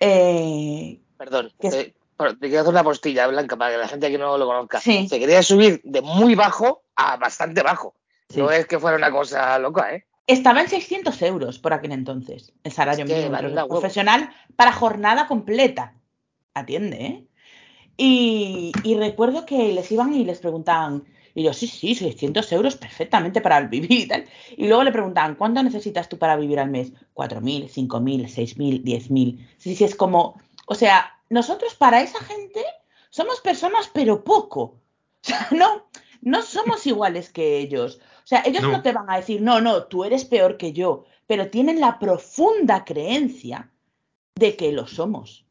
Eh, Perdón, que te, te quiero hacer una postilla blanca para que la gente que no lo conozca. Sí. Se quería subir de muy bajo a bastante bajo. Sí. No es que fuera una cosa loca, ¿eh? Estaba en 600 euros por aquel entonces, el salario es que mínimo profesional para jornada completa. Atiende, ¿eh? Y, y, recuerdo que les iban y les preguntaban, Y yo, sí, sí, 600 euros perfectamente para vivir y tal. Y luego le preguntan, ¿cuánto necesitas tú para vivir al mes? 4.000, 5.000, 6.000, 10.000. Sí, sí, es como, o sea, nosotros para esa gente somos personas, pero poco. O sea, no, no somos iguales que ellos. O sea, ellos no. te van a decir, no, no, tú eres peor que yo, pero tienen la profunda creencia de que lo somos.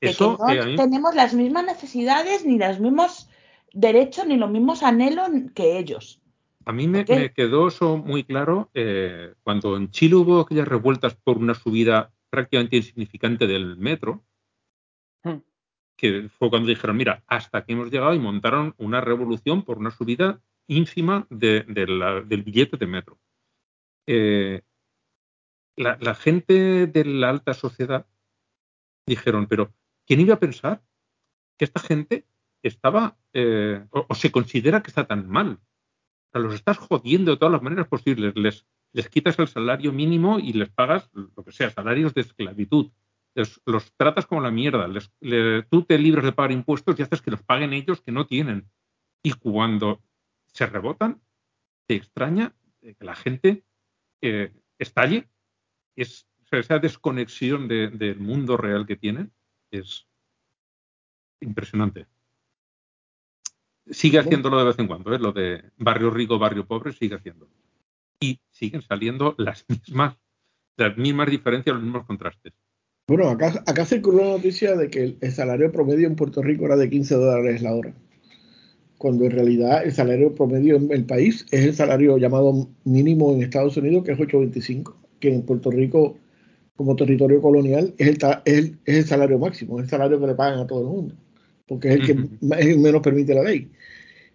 De que no tenemos las mismas necesidades, ni los mismos derechos, ni los mismos anhelos que ellos. A mí me, quedó eso muy claro eh, cuando en Chile hubo aquellas revueltas por una subida prácticamente insignificante del metro, hmm. que fue cuando dijeron, mira, hasta aquí hemos llegado y montaron una revolución por una subida ínfima del billete de metro. Eh, la, gente de la alta sociedad dijeron, pero ¿quién iba a pensar que esta gente estaba eh, o, se considera que está tan mal? O los estás jodiendo de todas las maneras posibles. Les, les quitas el salario mínimo y les pagas lo que sea, salarios de esclavitud. los tratas como la mierda. tú te libras de pagar impuestos y haces que los paguen ellos que no tienen. Y cuando se rebotan, te extraña que la gente eh, estalle es, esa desconexión del mundo real que tienen es impresionante. Sigue haciéndolo de vez en cuando, ¿eh? lo de barrio rico, barrio pobre, sigue haciéndolo. Y siguen saliendo las mismas, las mismas diferencias, los mismos contrastes. Bueno, acá, acá circuló la noticia de que el, salario promedio en Puerto Rico era de 15 dólares la hora, cuando en realidad el salario promedio en el país es el salario llamado mínimo en Estados Unidos, que es 8.25 que en Puerto Rico, como territorio colonial, es el, es el, salario máximo, es el salario que le pagan a todo el mundo, porque es el que menos permite la ley.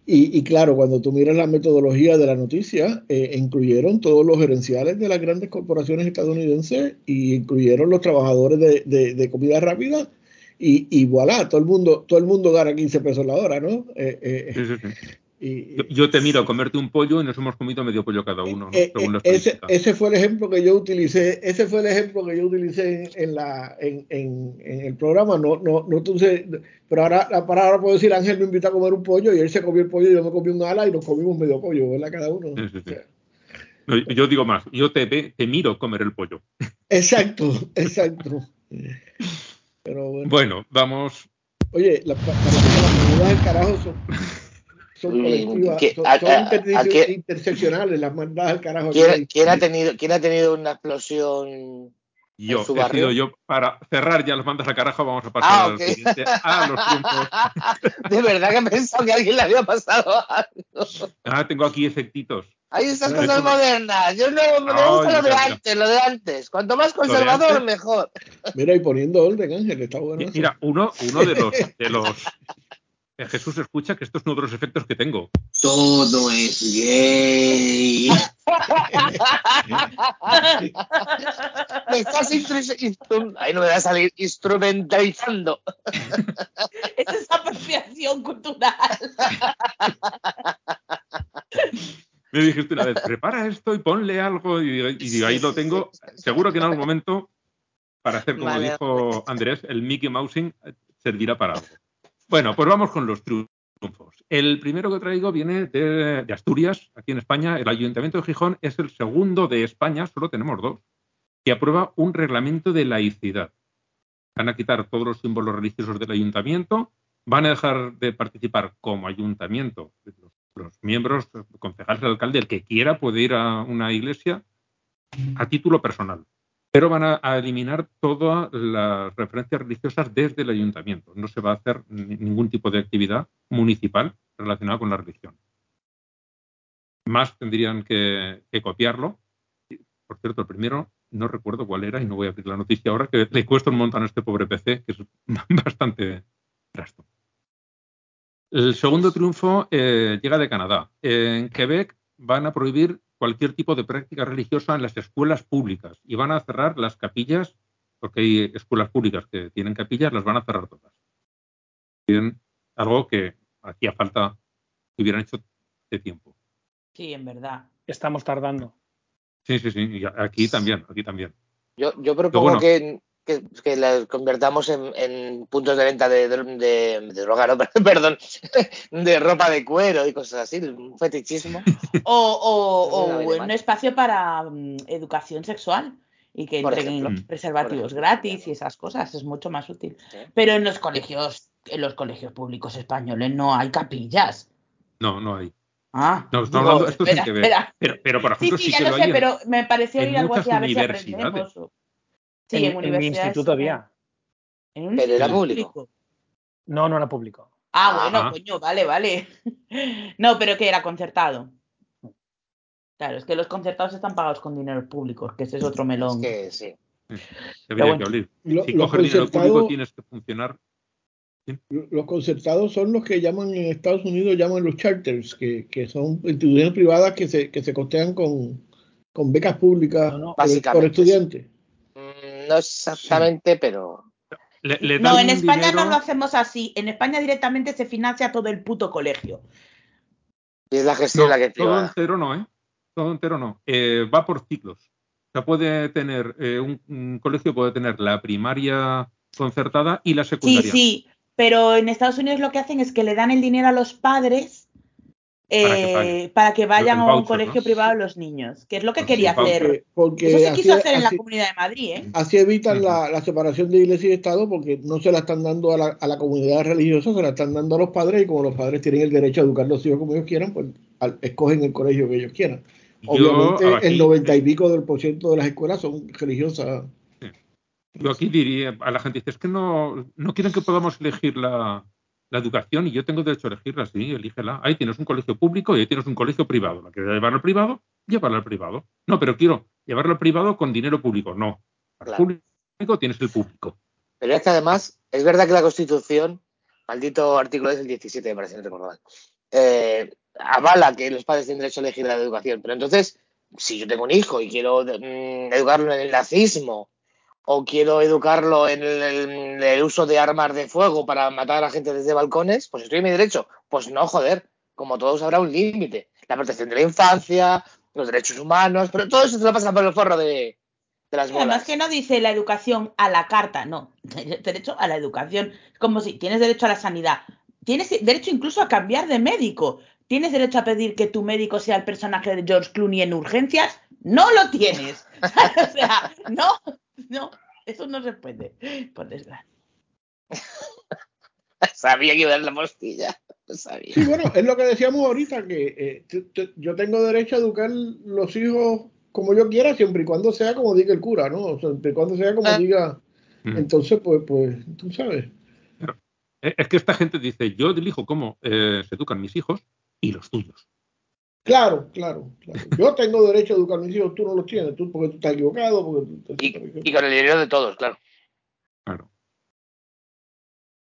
Y, claro, cuando tú miras la metodología de la noticia, eh, incluyeron todos los gerenciales de las grandes corporaciones estadounidenses y incluyeron los trabajadores de, comida rápida y, y, voilà, todo el mundo, todo el mundo gana 15 pesos la hora, ¿no? Eh, eh, sí, sí, sí yo te miro a comerte un pollo y nos hemos comido medio pollo cada uno, eh, eh, ese, ese, fue el ejemplo que yo utilicé, ese fue el ejemplo que yo utilicé en, la, en, en, el programa. No, no, no pero ahora, para ahora puedo decir, Ángel me invita a comer un pollo y él se comió el pollo y yo me comí un ala y nos comimos medio pollo, ¿verdad? Cada uno. yo digo más, yo te, te miro comer el pollo. Exacto, exacto. Pero bueno. bueno, vamos. Oye, la, la, del carajo son son colectivas, son, interseccionales, las mandadas al carajo. ¿Quién, ha tenido, ¿Quién ha tenido una explosión yo, he sido yo. Para cerrar ya los mandas al carajo, vamos a pasar ah, al siguiente, a los triunfos. De verdad que he pensado que a alguien le había pasado algo. Ah, tengo aquí efectitos. Hay estas cosas modernas. Yo no me gusta lo de antes, lo de antes. Cuanto más conservador, mejor. Mira, y poniendo orden, Ángel, está bueno. Mira, uno, uno de los, de los Jesús escucha que estos son otros efectos que tengo. Todo es gay. me estás Ahí no me va a salir instrumentalizando. Esa es apropiación cultural. me dijiste una vez, prepara esto y ponle algo. Y, ahí lo tengo. Seguro que en algún momento, para hacer como dijo Andrés, el Mickey Mousing servirá para algo. Bueno, pues vamos con los triunfos. El primero que traigo viene de, Asturias, aquí en España. El Ayuntamiento de Gijón es el segundo de España, solo tenemos dos, que aprueba un reglamento de laicidad. Van a quitar todos los símbolos religiosos del ayuntamiento, van a dejar de participar como ayuntamiento los, los miembros, concejales, el alcalde, el que quiera puede ir a una iglesia a título personal pero van a, eliminar todas las referencias religiosas desde el ayuntamiento. No se va a hacer ningún tipo de actividad municipal relacionada con la religión. Más tendrían que, copiarlo. Por cierto, el primero no recuerdo cuál era y no voy a abrir la noticia ahora, que le cuesta un montón a este pobre PC, que es bastante trasto. El segundo triunfo eh, llega de Canadá. En Quebec van a prohibir cualquier tipo de práctica religiosa en las escuelas públicas y van a cerrar las capillas, porque hay escuelas públicas que tienen capillas, las van a cerrar todas. Bien, algo que hacía falta que hubieran hecho de tiempo. Sí, en verdad. Estamos tardando. Sí, sí, sí. Y aquí también, aquí también. Yo, yo propongo que que, que las convertamos en, puntos de venta de, droga, no, perdón, de ropa de cuero y cosas así, un fetichismo. O, un espacio para mm, educación sexual y que entreguen preservativos gratis y esas cosas, es mucho más útil. Pero en los colegios, en los colegios públicos españoles no hay capillas. No, no hay. Ah, no, estoy hablando, esto espera, que ver. Pero, pero, por ejemplo, sí, sí, ya lo sé, pero me pareció ir algo así a ver si aprendemos. Sí, en, en, mi instituto había. ¿En un pero era público. No, no era público. Ah, bueno, coño, vale, vale. no, pero que era concertado. Claro, es que los concertados están pagados con dinero público, que ese es otro melón. Es que sí. Debería que oír. si coges dinero público tienes que funcionar. Los concertados son los que llaman en Estados Unidos, llaman los charters, que, que son instituciones privadas que se, que se costean con, con becas públicas por, estudiantes. No exactamente, pero... no, en España no lo hacemos así. En España directamente se financia todo el puto colegio. Y es la gestión la que Todo entero no, ¿eh? todo entero no. Eh, va por ciclos. O sea, puede tener, eh, un, colegio puede tener la primaria concertada y la secundaria. Sí, sí, pero en Estados Unidos lo que hacen es que le dan el dinero a los padres para que, eh, vayan a un colegio privado los niños, que es lo que quería hacer. Eso se quiso hacer en la Comunidad de Madrid. ¿eh? Así evitan la, separación de iglesia y Estado porque no se la están dando a la, a la, comunidad religiosa, se la están dando a los padres y como los padres tienen el derecho a educar a los hijos como ellos quieran, pues escogen el colegio que ellos quieran. Obviamente, el noventa y pico del por ciento de las escuelas son religiosas. Yo aquí diría a la gente, es que no, no quieren que podamos elegir la, educación y yo tengo derecho a elegirla, sí, elígela. Ahí tienes un colegio público y ahí tienes un colegio privado. ¿La quieres llevar al privado? Llévala al privado. No, pero quiero llevarlo al privado con dinero público. No. Al público tienes el público. Pero es que además, es verdad que la Constitución, maldito artículo es el 17, me parece, no recuerdo mal, eh, avala que los padres tienen derecho a elegir la educación. Pero entonces, si yo tengo un hijo y quiero mm, educarlo en el nazismo o quiero educarlo en el, uso de armas de fuego para matar a la gente desde balcones, pues estoy en mi derecho. Pues no, joder, como todos habrá un límite. La protección de la infancia, los derechos humanos, pero todo eso se lo pasa por el forro de, las bolas. Además que no dice la educación a la carta, no, derecho a la educación. Como si tienes derecho a la sanidad, tienes derecho incluso a cambiar de médico. ¿Tienes derecho a pedir que tu médico sea el personaje de George Clooney en urgencias? No lo tienes. o sea, no, no, eso no se puede, por desgracia. sabía que iba a dar la postilla. Sabía. Sí, bueno, es lo que decíamos ahorita, que eh, yo tengo derecho a educar los hijos como yo quiera, siempre y cuando sea como diga el cura, ¿no? siempre y cuando sea como ah. diga. Mm. Entonces, pues, pues, tú sabes. Es que esta gente dice, yo elijo cómo eh, se educan mis hijos y los tuyos. Claro, claro, claro. Yo tengo derecho a educar a mis hijos, tú no los tienes, tú porque tú estás equivocado. y, con el dinero de todos, claro. Claro.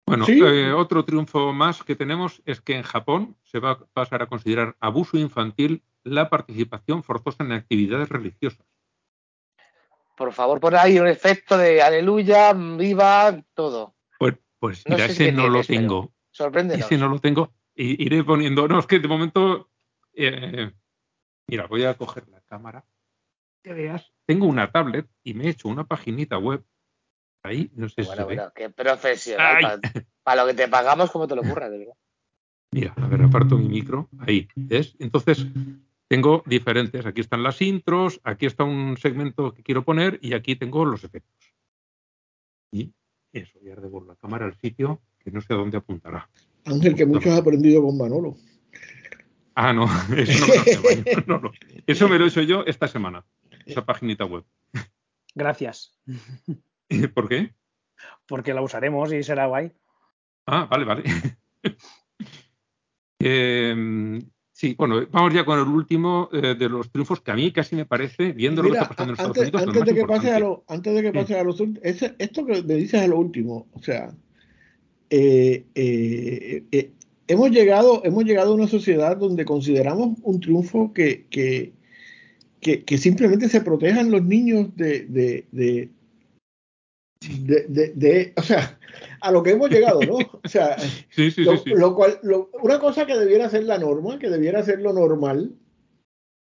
Bueno, eh, otro triunfo más que tenemos es que en Japón se va a pasar a considerar abuso infantil la participación forzosa en actividades religiosas. Por favor, por ahí un efecto de aleluya, viva, todo. Pues, pues mira, ese no lo tengo. Sorprende. Ese no lo tengo. iré poniendo, no, es que de momento eh, mira, voy a coger la cámara. Que veas, tengo una tablet y me he hecho una paginita web. Ahí, no sé bueno, si. Bueno, qué profesional. Para, lo que te pagamos, ¿cómo te lo ocurre, de verdad? Mira, a ver, aparto mi micro. Ahí, ¿ves? Entonces, tengo diferentes. Aquí están las intros, aquí está un segmento que quiero poner y aquí tengo los efectos. Y eso, ya devuelvo la cámara al sitio que no sé a dónde apuntará. Ángel, que mucho has aprendido con Manolo. Ah, no, eso no, me Eso me lo he hecho yo esta semana, esa paginita web. Gracias. ¿Por qué? Porque la usaremos y será guay. Ah, vale, vale. Em, sí, bueno, vamos ya con el último eh, de los triunfos que a mí casi me parece, viendo lo que está pasando en Estados Unidos. Antes, de que pase a lo, antes de que pase a los esto que me dices a lo último, o sea, eh, eh, eh hemos llegado, hemos llegado a una sociedad donde consideramos un triunfo que, que, que, simplemente se protejan los niños de, de, de, de, o sea, a lo que hemos llegado, ¿no? O sea, lo, cual, una cosa que debiera ser la norma, que debiera ser lo normal,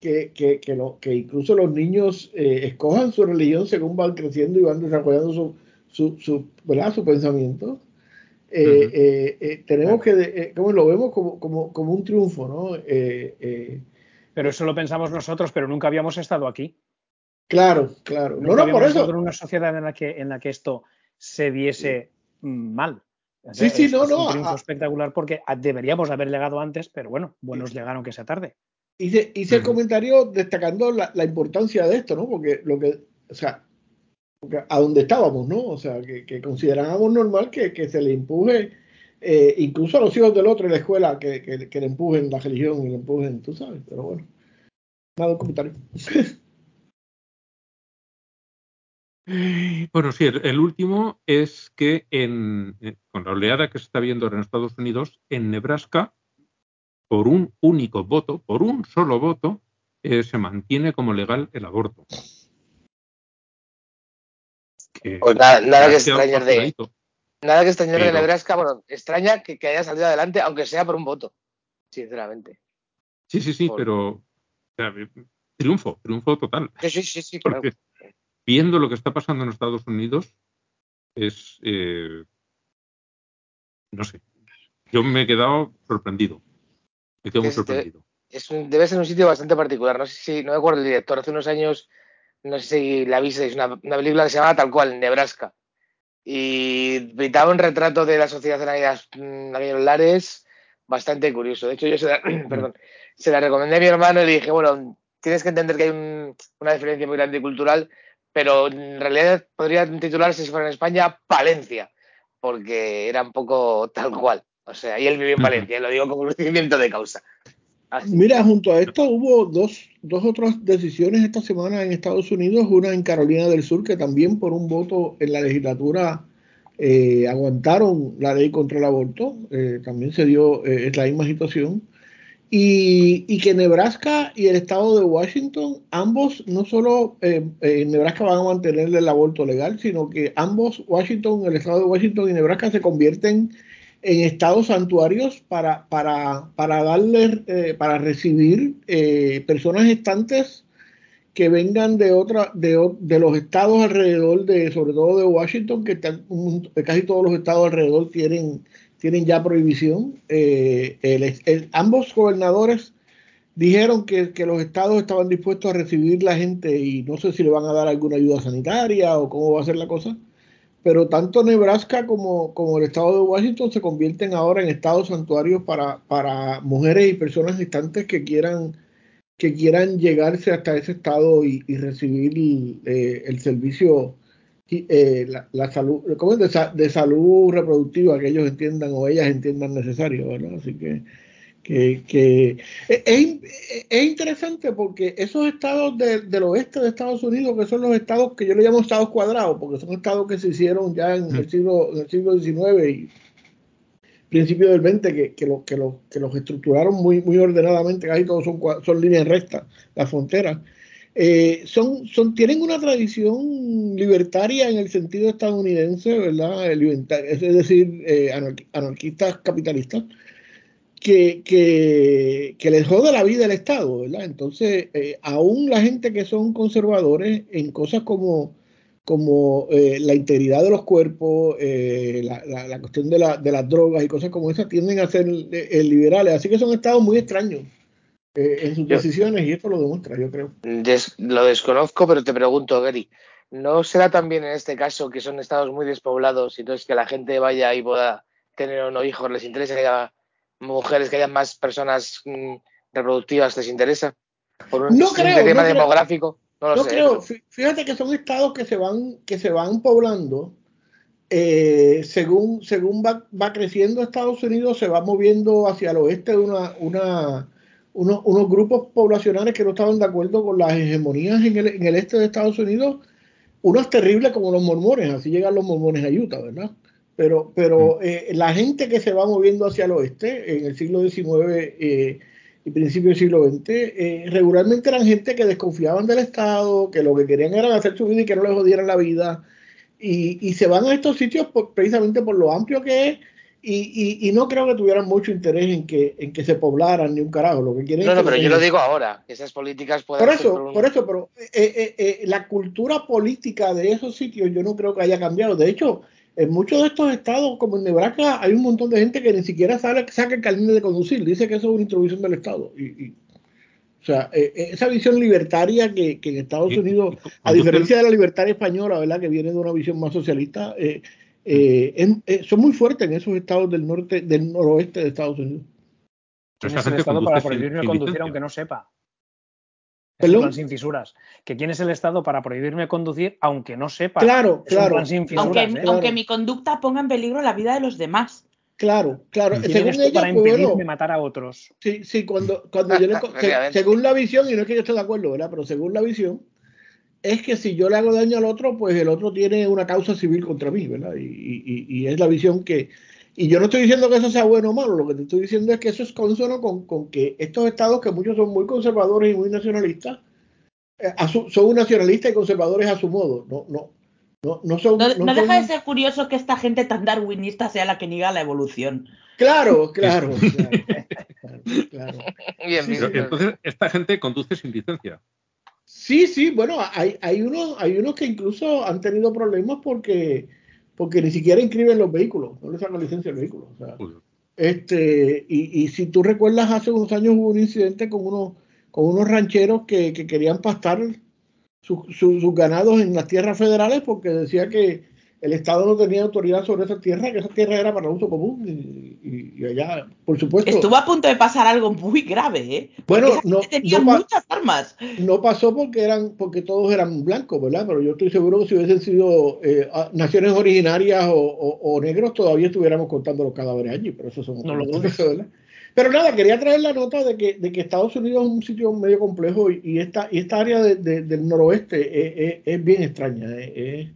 que, que, que, lo, que incluso los niños eh, escojan su religión según van creciendo y van desarrollando su, su, su, su pensamiento. Eh, tenemos que, como lo vemos como, como, como, un triunfo, ¿no? pero eso lo pensamos nosotros, pero nunca habíamos estado aquí. Claro, claro. no, no, por eso. en una sociedad en la que, en la que esto se viese mal. Sí, sí, no, no. Es un triunfo espectacular porque deberíamos haber llegado antes, pero bueno, buenos llegaron que sea tarde. Hice, hice el comentario destacando la, importancia de esto, ¿no? Porque lo que, o sea, a donde estábamos, ¿no? O sea, que, considerábamos normal que, se le empuje, eh, incluso a los hijos del otro en la escuela, que, le empujen la religión y le empujen, tú sabes, pero bueno. Nada, un comentario. Bueno, sí, el, último es que en, con la oleada que se está viendo en Estados Unidos, en Nebraska, por un único voto, por un solo voto, eh, se mantiene como legal el aborto. Pues nada, que extrañar de nada que extrañar de Nebraska, bueno, extraña que, haya salido adelante, aunque sea por un voto, sinceramente. Sí, sí, sí, pero triunfo, triunfo total. Sí, sí, sí, sí viendo lo que está pasando en Estados Unidos, es, eh, no sé, yo me he quedado sorprendido. Me quedo muy sorprendido. debe ser un sitio bastante particular. No sé si, no me acuerdo el director, hace unos años, no sé si la visteis, una, una película que se llama tal cual, Nebraska. Y pintaba un retrato de la sociedad en aquellos lares bastante curioso. De hecho, yo se la, perdón, se la recomendé a mi hermano y le dije, bueno, tienes que entender que hay una diferencia muy grande cultural pero en realidad podría titularse, si fuera en España, Palencia, porque era un poco tal cual. O sea, y él vivió en Palencia, lo digo con conocimiento de causa. Mira, junto a esto hubo dos, dos otras decisiones esta semana en Estados Unidos, una en Carolina del Sur, que también por un voto en la legislatura eh, aguantaron la ley contra el aborto, eh, también se dio eh, la misma situación. Y, que Nebraska y el estado de Washington, ambos, no solo eh, eh, Nebraska van a mantener el aborto legal, sino que ambos, Washington, el estado de Washington y Nebraska se convierten en estados santuarios para, para, para darle, eh, para recibir personas gestantes que vengan de otra, de, de, los estados alrededor de, sobre todo de Washington, que casi todos los estados alrededor tienen tienen ya prohibición. Eh, ambos gobernadores dijeron que, los estados estaban dispuestos a recibir la gente y no sé si le van a dar alguna ayuda sanitaria o cómo va a ser la cosa, pero tanto Nebraska como, como el estado de Washington se convierten ahora en estados santuarios para, para mujeres y personas distantes que quieran que quieran llegarse hasta ese estado y, recibir eh, el servicio eh, la, salud, ¿cómo es? De, salud reproductiva que ellos entiendan o ellas entiendan necesario, ¿verdad? Así que, que, es, interesante porque esos estados del oeste de Estados Unidos, que son los estados que yo le llamo estados cuadrados, porque son estados que se hicieron ya en el siglo, en el siglo XIX y principio del XX, que, que, que, que los estructuraron muy, muy ordenadamente, casi todos son, son líneas rectas, las fronteras. Eh, son, son, tienen una tradición libertaria en el sentido estadounidense, ¿verdad? Es decir, eh, anarquistas capitalistas, que, que, que, les jode la vida el Estado, ¿verdad? Entonces, eh, aún la gente que son conservadores en cosas como, como la integridad de los cuerpos, la, la, cuestión de, la, de, las drogas y cosas como esas, tienden a ser liberales. Así que son estados muy extraños eh, en sus decisiones y esto lo demuestra, yo creo. lo desconozco, pero te pregunto, Gary, ¿no será también en este caso que son estados muy despoblados y entonces que la gente vaya y pueda tener o no hijos, les interesa mujeres, que haya más personas mm, reproductivas, les interesa? Por un, no creo, tema demográfico. No, creo. Fíjate que son estados que se van, que se van poblando. Eh, según según va, va, creciendo Estados Unidos, se va moviendo hacia el oeste una, una, unos, grupos poblacionales que no estaban de acuerdo con las hegemonías en el, en el este de Estados Unidos, unos terribles como los mormones, así llegan los mormones a Utah, ¿verdad? Pero, pero mm. eh, la gente que se va moviendo hacia el oeste en el siglo XIX eh, y principio del siglo XX, eh, regularmente eran gente que desconfiaban del Estado, que lo que querían era hacer su vida y que no les jodieran la vida. Y, y se van a estos sitios precisamente por lo amplio que es y, no creo que tuvieran mucho interés en que, en que se poblaran ni un carajo. Lo que quieren no, no, pero yo lo digo ahora, que esas políticas pueden Por eso, por, eso, pero eh, eh, eh, la cultura política de esos sitios yo no creo que haya cambiado. De hecho, en muchos de estos estados, como en Nebraska, hay un montón de gente que ni siquiera sabe, saca el carnet de conducir. Dice que eso es una introducción del Estado. Y, o sea, esa visión libertaria que, en Estados Unidos, a diferencia de la libertaria española, ¿verdad? que viene de una visión más socialista, eh, eh, eh, son muy fuertes en esos estados del norte, del noroeste de Estados Unidos. ¿Quién es el Estado para prohibirme conducir aunque no sepa? Plan sin fisuras. ¿Que quién es el Estado para prohibirme conducir aunque no sepa? Claro, claro. aunque, ¿eh? aunque, mi conducta ponga en peligro la vida de los demás. Claro, claro. Según ella, para pues, impedirme matar a otros. Sí, sí, cuando, cuando yo le, según la visión, y no es que yo esté de acuerdo, ¿verdad? Pero según la visión, es que si yo le hago daño al otro, pues el otro tiene una causa civil contra mí, ¿verdad? Y, es la visión que... Y yo no estoy diciendo que eso sea bueno o malo, lo que te estoy diciendo es que eso es consono con, que estos estados, que muchos son muy conservadores y muy nacionalistas, eh, son nacionalistas y conservadores a su modo, no, no, no, no son... No, deja de ser curioso que esta gente tan darwinista sea la que niega la evolución. Claro, claro, claro. Bien, entonces, esta gente conduce sin licencia. Sí, sí, bueno, hay, hay, unos, hay unos que incluso han tenido problemas porque, porque ni siquiera inscriben los vehículos, no les sacan licencia al vehículo. este, y, y, si tú recuerdas, hace unos años hubo un incidente con unos, con unos rancheros que, que querían pastar sus ganados en las tierras federales porque decía que, el Estado no tenía autoridad sobre esa tierra, que esa tierra era para uso común y, allá, por supuesto. Estuvo a punto de pasar algo muy grave, ¿eh? bueno, no, tenían muchas armas. No pasó porque eran, porque todos eran blancos, ¿verdad? Pero yo estoy seguro que si hubiesen sido eh, naciones originarias o, negros, todavía estuviéramos contando los cadáveres allí, pero eso son no lo ¿verdad? Pero nada, quería traer la nota de que, de que Estados Unidos es un sitio medio complejo y, esta, y esta área del noroeste es, bien extraña. Es,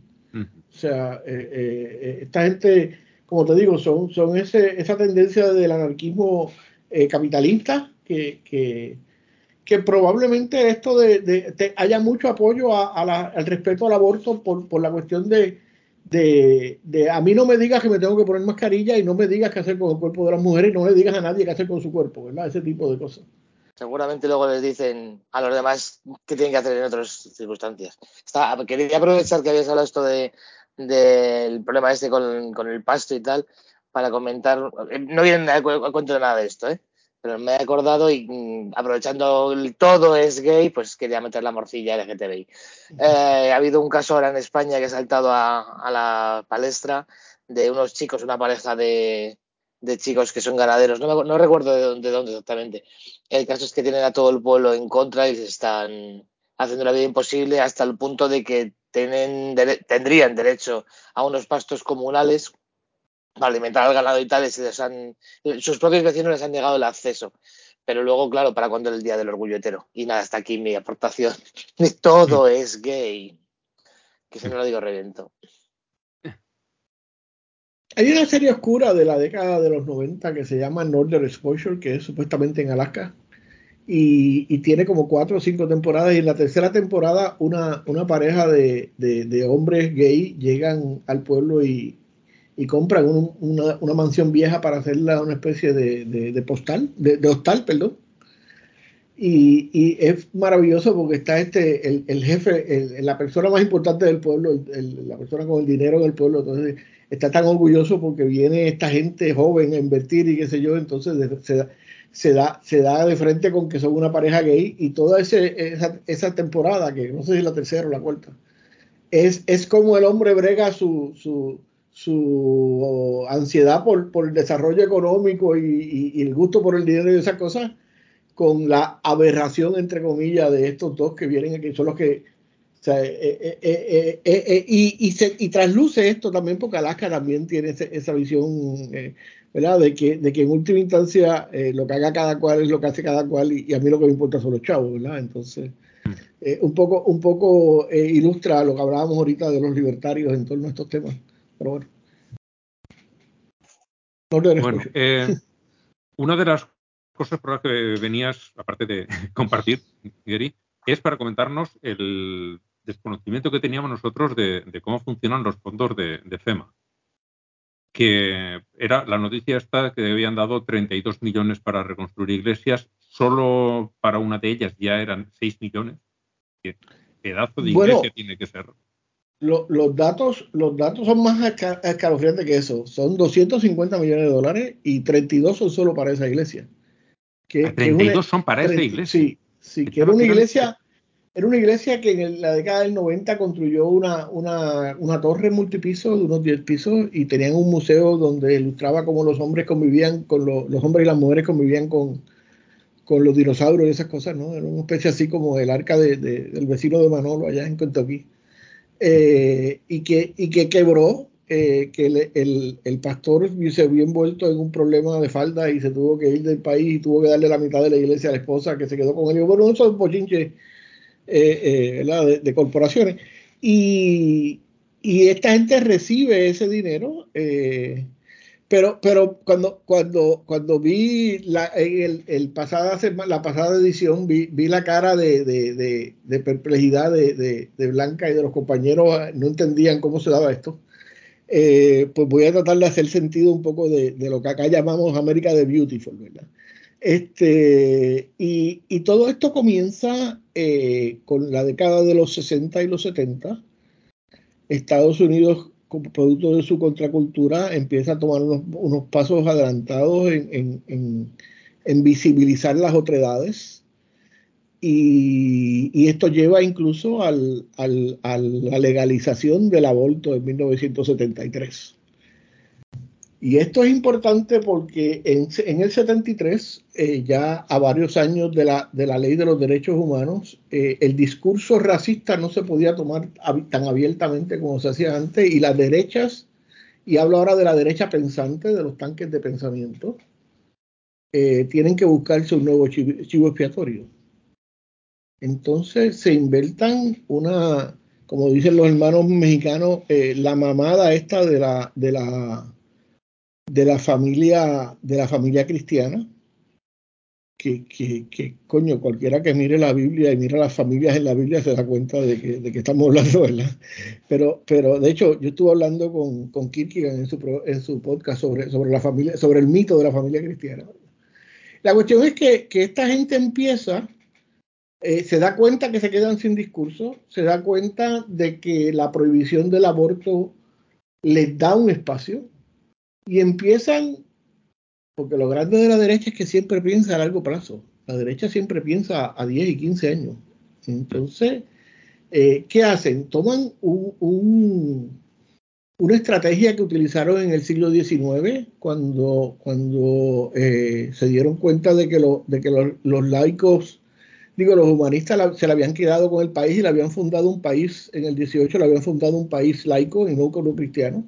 o sea, eh, eh, eh, esta gente, como te digo, son, son ese, esa tendencia del anarquismo capitalista que, que, probablemente esto de, haya mucho apoyo al respeto al aborto por, por la cuestión de, de, a mí no me digas que me tengo que poner mascarilla y no me digas qué hacer con el cuerpo de las mujeres y no le digas a nadie qué hacer con su cuerpo, ¿verdad? Ese tipo de cosas. Seguramente luego les dicen a los demás qué tienen que hacer en otras circunstancias. quería aprovechar que habías hablado esto de, del problema este con, con, el pasto y tal, para comentar, no viene a cuento de nada de esto, ¿eh? pero me he acordado y mm, aprovechando el todo es gay, pues quería meter la morcilla LGTBI. Eh, ha habido un caso ahora en España que ha saltado a, a la palestra de unos chicos, una pareja de, de chicos que son ganaderos, no, no recuerdo de dónde, de dónde, exactamente. El caso es que tienen a todo el pueblo en contra y se están haciendo la vida imposible hasta el punto de que tendrían derecho a unos pastos comunales para alimentar al ganado y tal, y sus propios vecinos les han negado el acceso. Pero luego, claro, para cuando el día del orgullo hetero. Y nada, hasta aquí mi aportación. Todo es gay. Que si no lo digo, reviento. Hay una serie oscura de la década de los 90 que se llama Northern Exposure, que es supuestamente en Alaska, y, tiene como cuatro o cinco temporadas y en la tercera temporada una, una pareja de, de, hombres gay llegan al pueblo y, y compran una, una, mansión vieja para hacerla una especie de, de postal, de, hostal, perdón. Y, y, es maravilloso porque está este, el, el jefe, el, la persona más importante del pueblo, la persona con el dinero del pueblo, entonces está tan orgulloso porque viene esta gente joven a invertir y qué sé yo, entonces se da se da, se da de frente con que son una pareja gay y toda ese, esa, esa, temporada, que no sé si es la tercera o la cuarta, es, es como el hombre brega su, su, su ansiedad por, por, el desarrollo económico y, el gusto por el dinero y esas cosas con la aberración, entre comillas, de estos dos que vienen aquí, son los que... eh, eh, eh, y, y, se, y trasluce esto también porque Alaska también tiene esa visión ¿verdad? De que, de que en última instancia eh, lo que haga cada cual es lo que hace cada cual y, a mí lo que me importa son los chavos, ¿verdad? Entonces, mm. eh, un poco, un poco eh, ilustra lo que hablábamos ahorita de los libertarios en torno a estos temas. Pero bueno. bueno una de las cosas por las que venías, aparte de compartir, Gary, es para comentarnos el desconocimiento que teníamos nosotros de, cómo funcionan los fondos de, de FEMA que era la noticia esta que habían dado 32 millones para reconstruir iglesias, solo para una de ellas ya eran 6 millones. ¿Qué pedazo de iglesia tiene que ser? los, datos, los datos son más escalofriantes que eso. Son 250 millones de dólares y 32 son solo para esa iglesia. Que, 32 son para esa iglesia. Sí, sí, que era una iglesia, era una iglesia que en la década del 90 construyó una, una, una torre multipiso de unos 10 pisos y tenían un museo donde ilustraba cómo los hombres convivían con los hombres y las mujeres convivían con, con los dinosaurios y esas cosas, ¿no? Era una especie así como el arca de, del vecino de Manolo allá en Kentucky. Eh, y, que, y que quebró, eh, que el, el, pastor se vio envuelto en un problema de falda y se tuvo que ir del país y tuvo que darle la mitad de la iglesia a la esposa que se quedó con él. Y bueno, eso es un pochinche eh, de, de, corporaciones. Y, y, esta gente recibe ese dinero pero, pero cuando, cuando, cuando vi la, el, el pasada la pasada edición, vi, vi la cara de, de, de, perplejidad de, Blanca y de los compañeros, no entendían cómo se daba esto. Eh, pues voy a tratar de hacer sentido un poco de, lo que acá llamamos América de Beautiful, ¿verdad? Este, y, todo esto comienza eh, con la década de los 60 y los 70. Estados Unidos como producto de su contracultura, empieza a tomar unos, pasos adelantados en, visibilizar las otredades. Y, y esto lleva incluso a la legalización del aborto en 1973. Y esto es importante porque en, en el 73, eh, ya a varios años de la, de la ley de los derechos humanos, eh, el discurso racista no se podía tomar tan abiertamente como se hacía antes y las derechas, y hablo ahora de la derecha pensante, de los tanques de pensamiento, eh, tienen que buscarse un nuevo chivo, expiatorio. Entonces se inventan una, como dicen los hermanos mexicanos, la mamada esta de la, de la de la familia, de la familia cristiana, que, que, coño, cualquiera que mire la Biblia y mire las familias en la Biblia se da cuenta de que, de que estamos hablando, ¿verdad? Pero, pero de hecho, yo estuve hablando con, con Kierkegaard en su, en su podcast sobre, sobre la familia, sobre el mito de la familia cristiana. La cuestión es que, que esta gente empieza, eh, se da cuenta que se quedan sin discurso, se da cuenta de que la prohibición del aborto les da un espacio, y empiezan, porque lo grande de la derecha es que siempre piensa a largo plazo. La derecha siempre piensa a 10 y 15 años. Entonces, eh, ¿qué hacen? Toman un, una estrategia que utilizaron en el siglo XIX cuando, cuando eh, se dieron cuenta de que, de que los, laicos, digo, los humanistas se le habían quedado con el país y le habían fundado un país, en el 18 le habían fundado un país laico y no con los cristianos.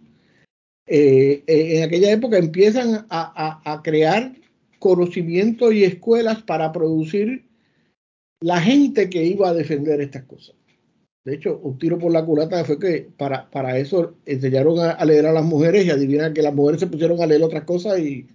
Eh, eh, en aquella época empiezan a, crear conocimiento y escuelas para producir la gente que iba a defender estas cosas. De hecho, un tiro por la culata fue que para, para eso enseñaron a, a, leer a las mujeres y adivinan que las mujeres se pusieron a leer otras cosas y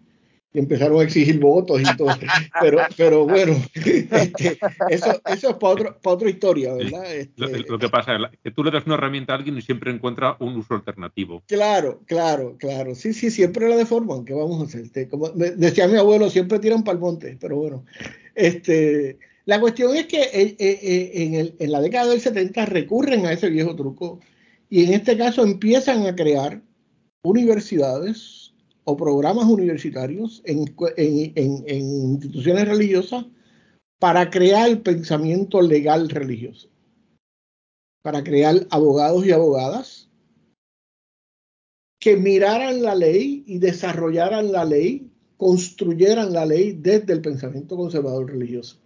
y empezaron a exigir votos y todo. Pero, pero bueno, este, eso, eso es para, otra historia, ¿verdad? Este, lo, que pasa es que tú le das una herramienta a alguien y siempre encuentra un uso alternativo. Claro, claro, claro. Sí, sí, siempre la deforman. ¿Qué vamos a hacer? Este, como decía mi abuelo, siempre tiran para el monte, pero bueno. Este, la cuestión es que eh, eh, eh, en, el, en la década del 70 recurren a ese viejo truco y en este caso empiezan a crear universidades o programas universitarios en, instituciones religiosas para crear pensamiento legal religioso, para crear abogados y abogadas que miraran la ley y desarrollaran la ley, construyeran la ley desde el pensamiento conservador religioso.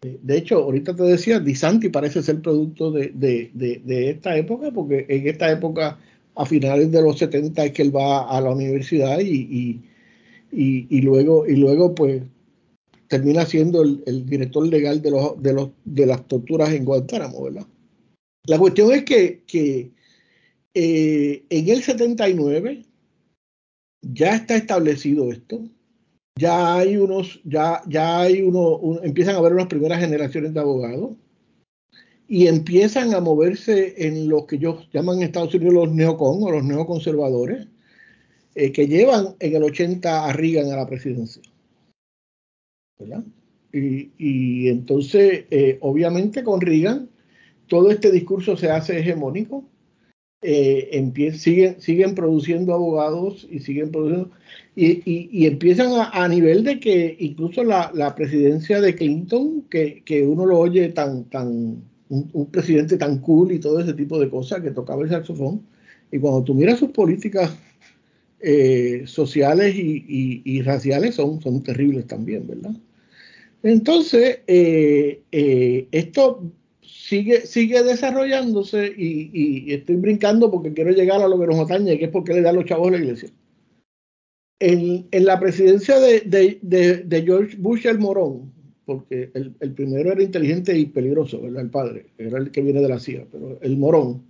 De hecho, ahorita te decía, Disanti parece ser producto de, de esta época, porque en esta época a finales de los 70 es que él va a la universidad y, y, luego, y luego pues termina siendo el, director legal de, los, de, los, de las torturas en Guantánamo, ¿verdad? La cuestión es que, que eh, en el 79 ya está establecido esto, ya hay unos, ya, ya hay uno, empiezan a haber unas primeras generaciones de abogados, y empiezan a moverse en lo que ellos llaman en Estados Unidos los neocon o los neoconservadores. eh, que llevan en el 80 a Reagan a la presidencia. ¿verdad? Y, entonces, eh, obviamente con Reagan, todo este discurso se hace hegemónico. Eh, siguen, siguen produciendo abogados y siguen produciendo y, empiezan a, nivel de que incluso la, presidencia de Clinton, que, uno lo oye tan, tan un, presidente tan cool y todo ese tipo de cosas que tocaba el saxofón, y cuando tú miras sus políticas eh, sociales y, raciales son, son terribles también, ¿verdad? Entonces, eh, eh, esto sigue, sigue desarrollándose y, estoy brincando porque quiero llegar a lo que nos atañe, que es porque le da los chavos a la iglesia. En, la presidencia de, George Bush el Morón, porque el, el, primero era inteligente y peligroso, ¿verdad? El padre, era el que viene de la CIA, pero el Morón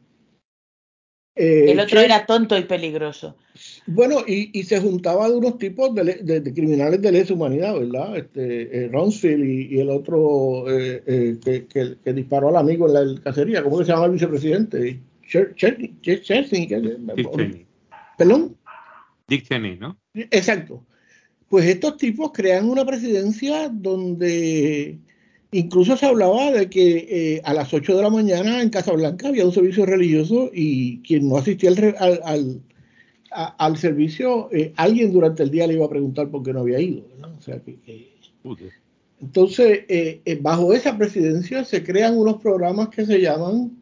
eh, el otro era tonto y peligroso. Bueno, y, se juntaba de unos tipos de, criminales de lesa humanidad, ¿verdad? Este, eh, Ronsfield y, el otro eh, que, disparó al amigo en la cacería, ¿cómo se llama el vicepresidente? Dick Cheney. ¿Perdón? Dick Cheney, ¿no? Exacto. Pues estos tipos crean una presidencia donde Incluso se hablaba de que eh, a las 8 de la mañana en Casablanca había un servicio religioso y quien no asistía al, al, servicio, eh, alguien durante el día le iba a preguntar por qué no había ido. O sea entonces, eh, bajo esa presidencia se crean unos programas que se llaman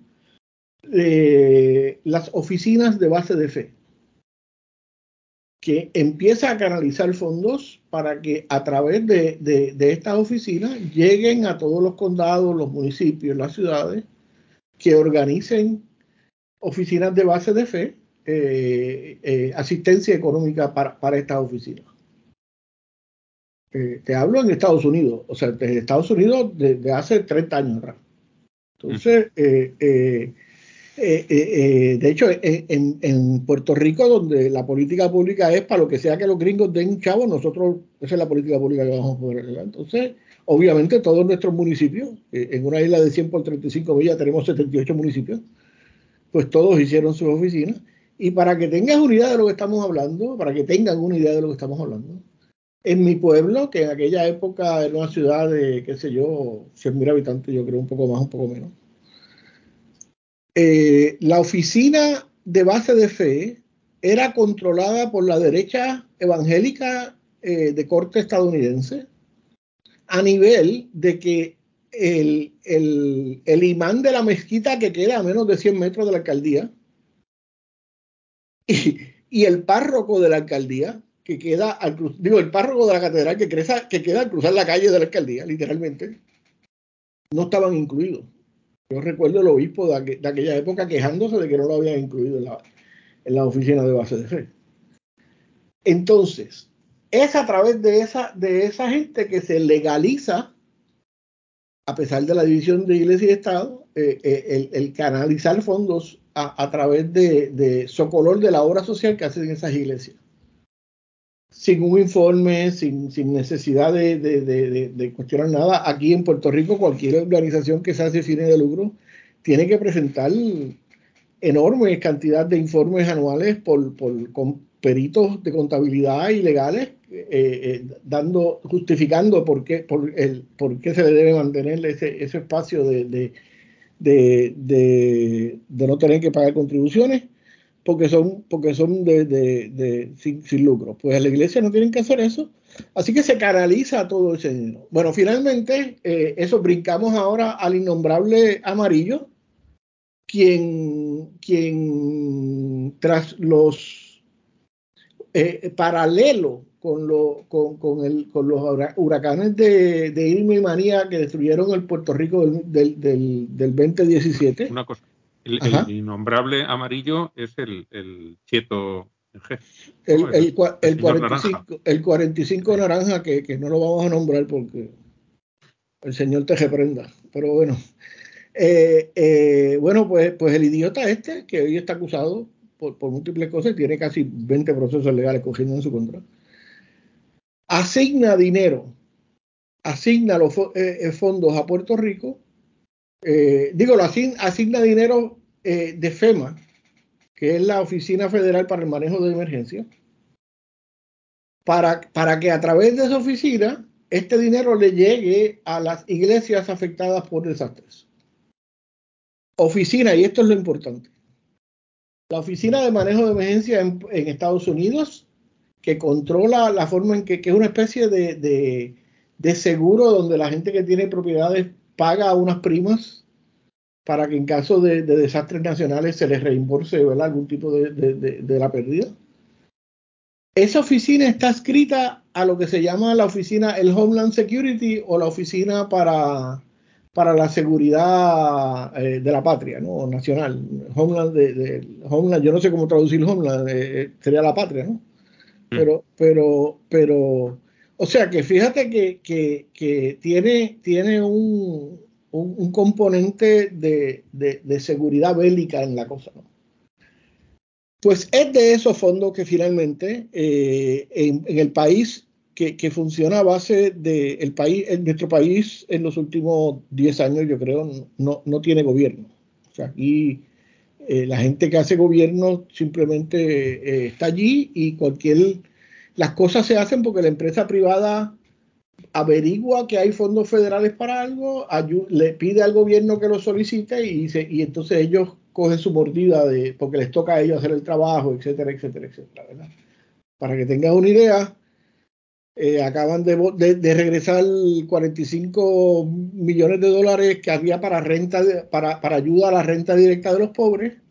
las oficinas de base de fe que empieza a canalizar fondos para que a través de, de, estas oficinas lleguen a todos los condados, los municipios, las ciudades, que organicen oficinas de base de fe, eh, eh, asistencia económica para, para estas oficinas. Eh, te hablo en Estados Unidos, o sea, desde Estados Unidos desde hace 30 años. Entonces, eh, eh, eh, de hecho, en, Puerto Rico, donde la política pública es para lo que sea que los gringos den chavo, nosotros, esa es la política pública que vamos a poder Entonces, obviamente, todos nuestros municipios, en una isla de 100 por 35 millas tenemos 78 municipios, pues todos hicieron sus oficinas. Y para que tengas una idea de lo que estamos hablando, para que tengan una idea de lo que estamos hablando, en mi pueblo, que en aquella época era una ciudad de, qué sé yo, 100.000 habitantes, yo creo un poco más, un poco menos eh, la oficina de base de fe era controlada por la derecha evangélica eh, de corte estadounidense, a nivel de que el, imán de la mezquita que queda a menos de 100 metros de la alcaldía y, el párroco de la alcaldía que queda al digo, el párroco de la catedral que, que queda al cruzar la calle de la alcaldía, literalmente, no estaban incluidos. Yo recuerdo el obispo de, aquella época quejándose de que no lo habían incluido en la, oficina de base de fe. Entonces, es a través de esa, de esa gente que se legaliza, a pesar de la división de iglesia y Estado, eh, eh, el, canalizar fondos a, través de, de socolor de la obra social que hacen esas iglesias sin un informe, sin, necesidad de, cuestionar nada. Aquí en Puerto Rico, cualquier organización que se hace fines de lucro tiene que presentar enormes cantidad de informes anuales por, con peritos de contabilidad ilegales, eh, eh, dando, justificando por qué, por, el, por qué se le debe mantener ese, ese espacio de, de no tener que pagar contribuciones porque son, porque son de, sin, lucro. Pues a la iglesia no tienen que hacer eso. Así que se canaliza todo ese dinero. Bueno, finalmente, eh, eso brincamos ahora al innombrable amarillo, quien, quien tras los eh, paralelo con, lo, con, con, el, con, los huracanes de, de Irma y Manía que destruyeron el Puerto Rico del, del, del, del 2017. Una cosa el, innombrable amarillo es el, el Chieto el, el, 45, el 45 naranja, que, que, no lo vamos a nombrar porque el señor te reprenda. Pero bueno, eh, eh, bueno, pues, pues el idiota este, que hoy está acusado por, por múltiples cosas, tiene casi 20 procesos legales cogiendo en su contra, asigna dinero, asigna los eh, fondos a Puerto Rico eh, digo, lo asigna, dinero eh, de FEMA, que es la Oficina Federal para el Manejo de Emergencia, para, para que a través de esa oficina este dinero le llegue a las iglesias afectadas por desastres. Oficina, y esto es lo importante. La Oficina de Manejo de Emergencia en, Estados Unidos, que controla la forma en que, es una especie de, de, seguro donde la gente que tiene propiedades paga unas primas para que en caso de, desastres nacionales se les reimburse algún tipo de, la pérdida. Esa oficina está escrita a lo que se llama la oficina, el Homeland Security o la oficina para, para la seguridad eh, de la patria, ¿no? Nacional. Homeland, de, Homeland, yo no sé cómo traducir Homeland, eh, eh, sería la patria, ¿no? Mm. Pero, pero, pero, o sea que fíjate que, que, que tiene, tiene un, un, componente de, de, seguridad bélica en la cosa, ¿no? Pues es de esos fondos que finalmente en, en, el país que, funciona a base de el país, en nuestro país en los últimos 10 años, yo creo, no, no tiene gobierno. O sea, aquí eh, la gente que hace gobierno simplemente eh, está allí y cualquier las cosas se hacen porque la empresa privada averigua que hay fondos federales para algo, le pide al gobierno que lo solicite y, y entonces ellos cogen su mordida de, porque les toca a ellos hacer el trabajo, etcétera, etcétera, etcétera. ¿verdad? Para que tengas una idea, eh, acaban de, de, regresar 45 millones de dólares que había para renta para, para, ayuda a la renta directa de los pobres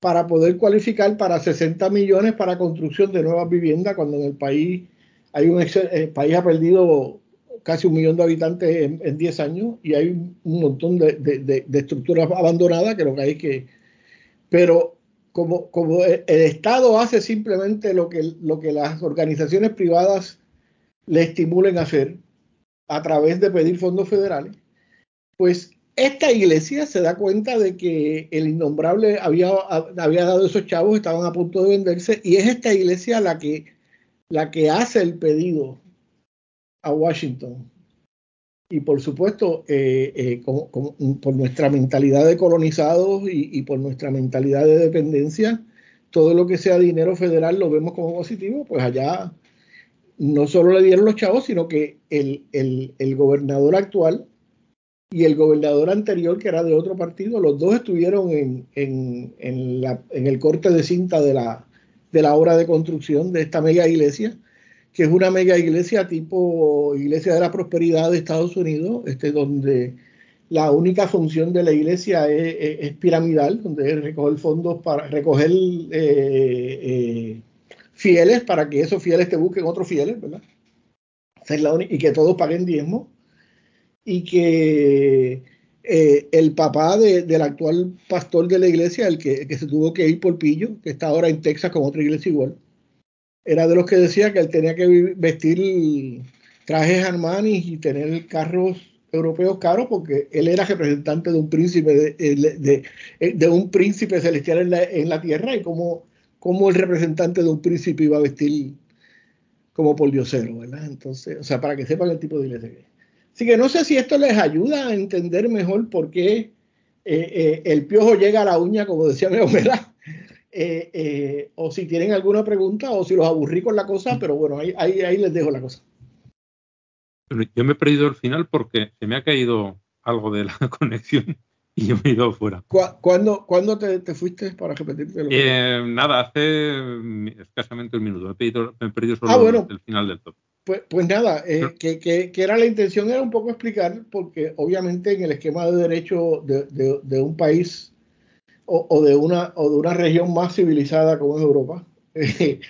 para poder cualificar para 60 millones para construcción de nuevas viviendas cuando en el país hay un el país ha perdido casi un millón de habitantes en, en 10 años y hay un montón de, estructuras abandonadas que lo que hay que pero como, como el, el Estado hace simplemente lo que, lo que las organizaciones privadas le estimulen a hacer a través de pedir fondos federales, pues esta iglesia se da cuenta de que el innombrable había, había dado esos chavos, estaban a punto de venderse, y es esta iglesia la que, la que hace el pedido a Washington. Y por supuesto, eh, eh, por nuestra mentalidad de colonizados y, y, por nuestra mentalidad de dependencia, todo lo que sea dinero federal lo vemos como positivo, pues allá no solo le dieron los chavos, sino que el, gobernador actual y el gobernador anterior, que era de otro partido, los dos estuvieron en, el corte de cinta de la, de la obra de construcción de esta mega iglesia, que es una mega iglesia tipo Iglesia de la Prosperidad de Estados Unidos, este, donde la única función de la iglesia es, piramidal, donde es recoger fondos para recoger eh, eh, fieles para que esos fieles te busquen otros fieles, ¿verdad? y que todos paguen diezmo. Y que eh, el papá del actual pastor de la iglesia, el que, se tuvo que ir por pillo, que está ahora en Texas con otra iglesia igual, era de los que decía que él tenía que vestir trajes Armani y tener carros europeos caros porque él era representante de un príncipe de, de, un príncipe celestial en la, en la tierra y como cómo el representante de un príncipe iba a vestir como por diosero, ¿verdad? Entonces, o sea, para que sepan el tipo de iglesia que es. Así que no sé si esto les ayuda a entender mejor por qué eh, eh, el piojo llega a la uña, como decía mi abuela, eh, o si tienen alguna pregunta o si los aburrí con la cosa, pero bueno, ahí, ahí, ahí les dejo la cosa. Yo me he perdido el final porque se me ha caído algo de la conexión y yo me he ido fuera. ¿Cuándo, ¿cuándo te, te, fuiste para repetirte? Eh, nada, hace escasamente un minuto. Me he, perdido solo ah, el, final del top. Pues, pues nada, eh, que, que, que, era la intención era un poco explicar, porque obviamente en el esquema de derecho de, de, de un país o, o, de una, o de una región más civilizada como es Europa, eh,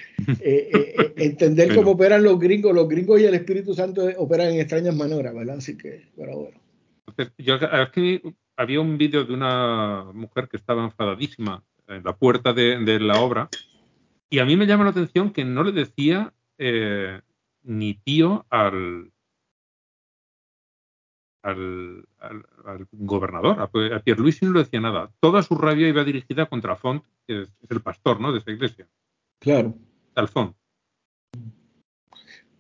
eh, entender cómo operan los gringos, los gringos y el Espíritu Santo operan en extrañas maneras, ¿verdad? Así que, pero bueno. Yo aquí había un vídeo de una mujer que estaba enfadadísima en la puerta de, la obra y a mí me llama la atención que no le decía eh, ni tío al, al, gobernador, a, Pierre Luis no le decía nada. Toda su rabia iba dirigida contra Font, que es, el pastor ¿no? de esa iglesia. Claro. Al Font.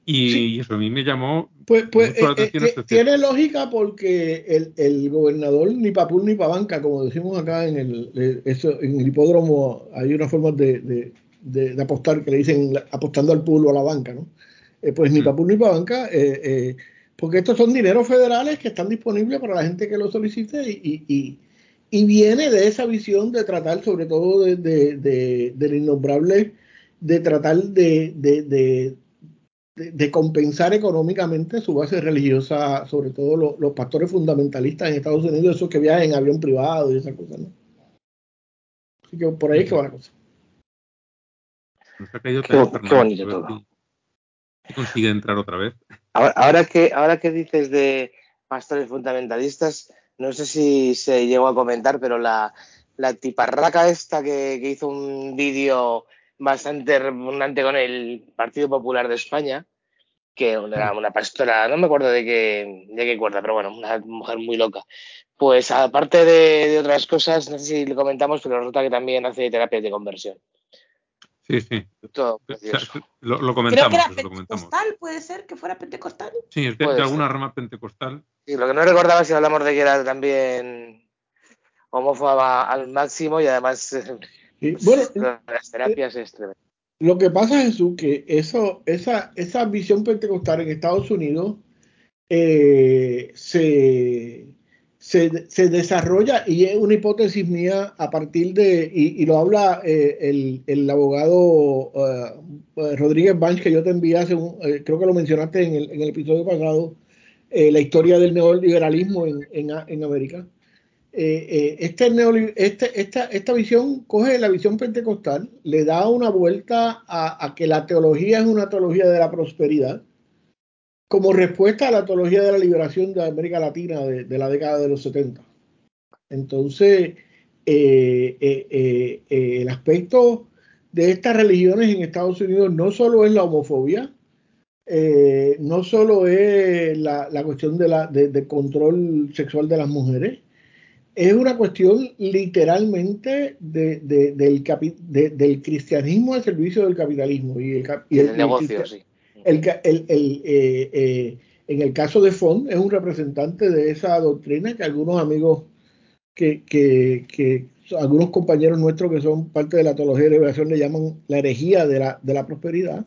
Y, eso a mí me llamó. Pues, pues eh, eh, tiene lógica porque el, el, gobernador ni pa' ni pa' banca, como decimos acá en el, eh, eso, en el hipódromo, hay una forma de, de, de, apostar que le dicen apostando al pool o a la banca, ¿no? Pues ni para PUR ni para banca, porque estos son dineros federales que están disponibles para la gente que lo solicite y, viene de esa visión de tratar sobre todo de, de, del innombrable, de tratar de, de, compensar económicamente su base religiosa, sobre todo los pastores fundamentalistas en Estados Unidos, esos que viajan en avión privado y esas cosas, ¿no? Así que por ahí es que va la cosa. Qué, qué bonito todo. Consigue entrar otra vez. Ahora, que, ahora que dices de pastores fundamentalistas, no sé si se llegó a comentar, pero la, la tiparraca esta que, que hizo un vídeo bastante repugnante con el Partido Popular de España, que era una pastora, no me acuerdo de qué, de qué cuerda, pero bueno, una mujer muy loca. Pues aparte de, otras cosas, no sé si le comentamos, pero resulta que también hace terapias de conversión. Sí, sí. Todo lo, comentamos. Creo que era pentecostal, puede ser que fuera pentecostal. Sí, es de, alguna rama pentecostal. Sí, lo que no recordaba si hablamos de que era también homófoba al máximo y además bueno, las terapias es Lo que pasa, Jesús, que eso, esa, esa visión pentecostal en Estados Unidos eh, se, se, desarrolla y es una hipótesis mía a partir de, y, lo habla eh, el, el, abogado uh, Rodríguez Banch, que yo te envié hace un, creo que lo mencionaste en el, en el episodio pasado, la historia del neoliberalismo en, en, en América. Eh, eh, este, este, esta, esta, visión coge la visión pentecostal, le da una vuelta a, que la teología es una teología de la prosperidad, como respuesta a la teología de la liberación de América Latina de, la década de los 70. Entonces, eh, el aspecto de estas religiones en Estados Unidos no solo es la homofobia, no solo es la, cuestión de la, de control sexual de las mujeres, es una cuestión literalmente de, del, del, cristianismo al servicio del capitalismo. Y el, negocio, sí. El, eh, eh, en el caso de Font es un representante de esa doctrina que algunos amigos, que, que, que algunos compañeros nuestros que son parte de la teología de liberación le llaman la herejía de la, de la prosperidad.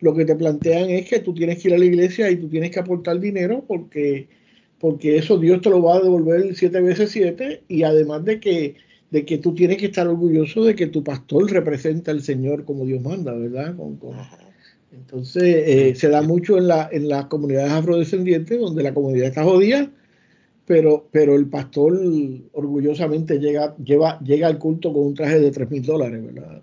Lo que te plantean es que tú tienes que ir a la iglesia y tú tienes que aportar dinero porque porque eso Dios te lo va a devolver siete veces siete y además de que, de que tú tienes que estar orgulloso de que tu pastor representa al Señor como Dios manda, ¿verdad? Entonces eh, se da mucho en, la, en las comunidades afrodescendientes donde la comunidad está jodida, pero, pero el pastor orgullosamente llega, lleva, llega al culto con un traje de tres mil dólares, ¿verdad?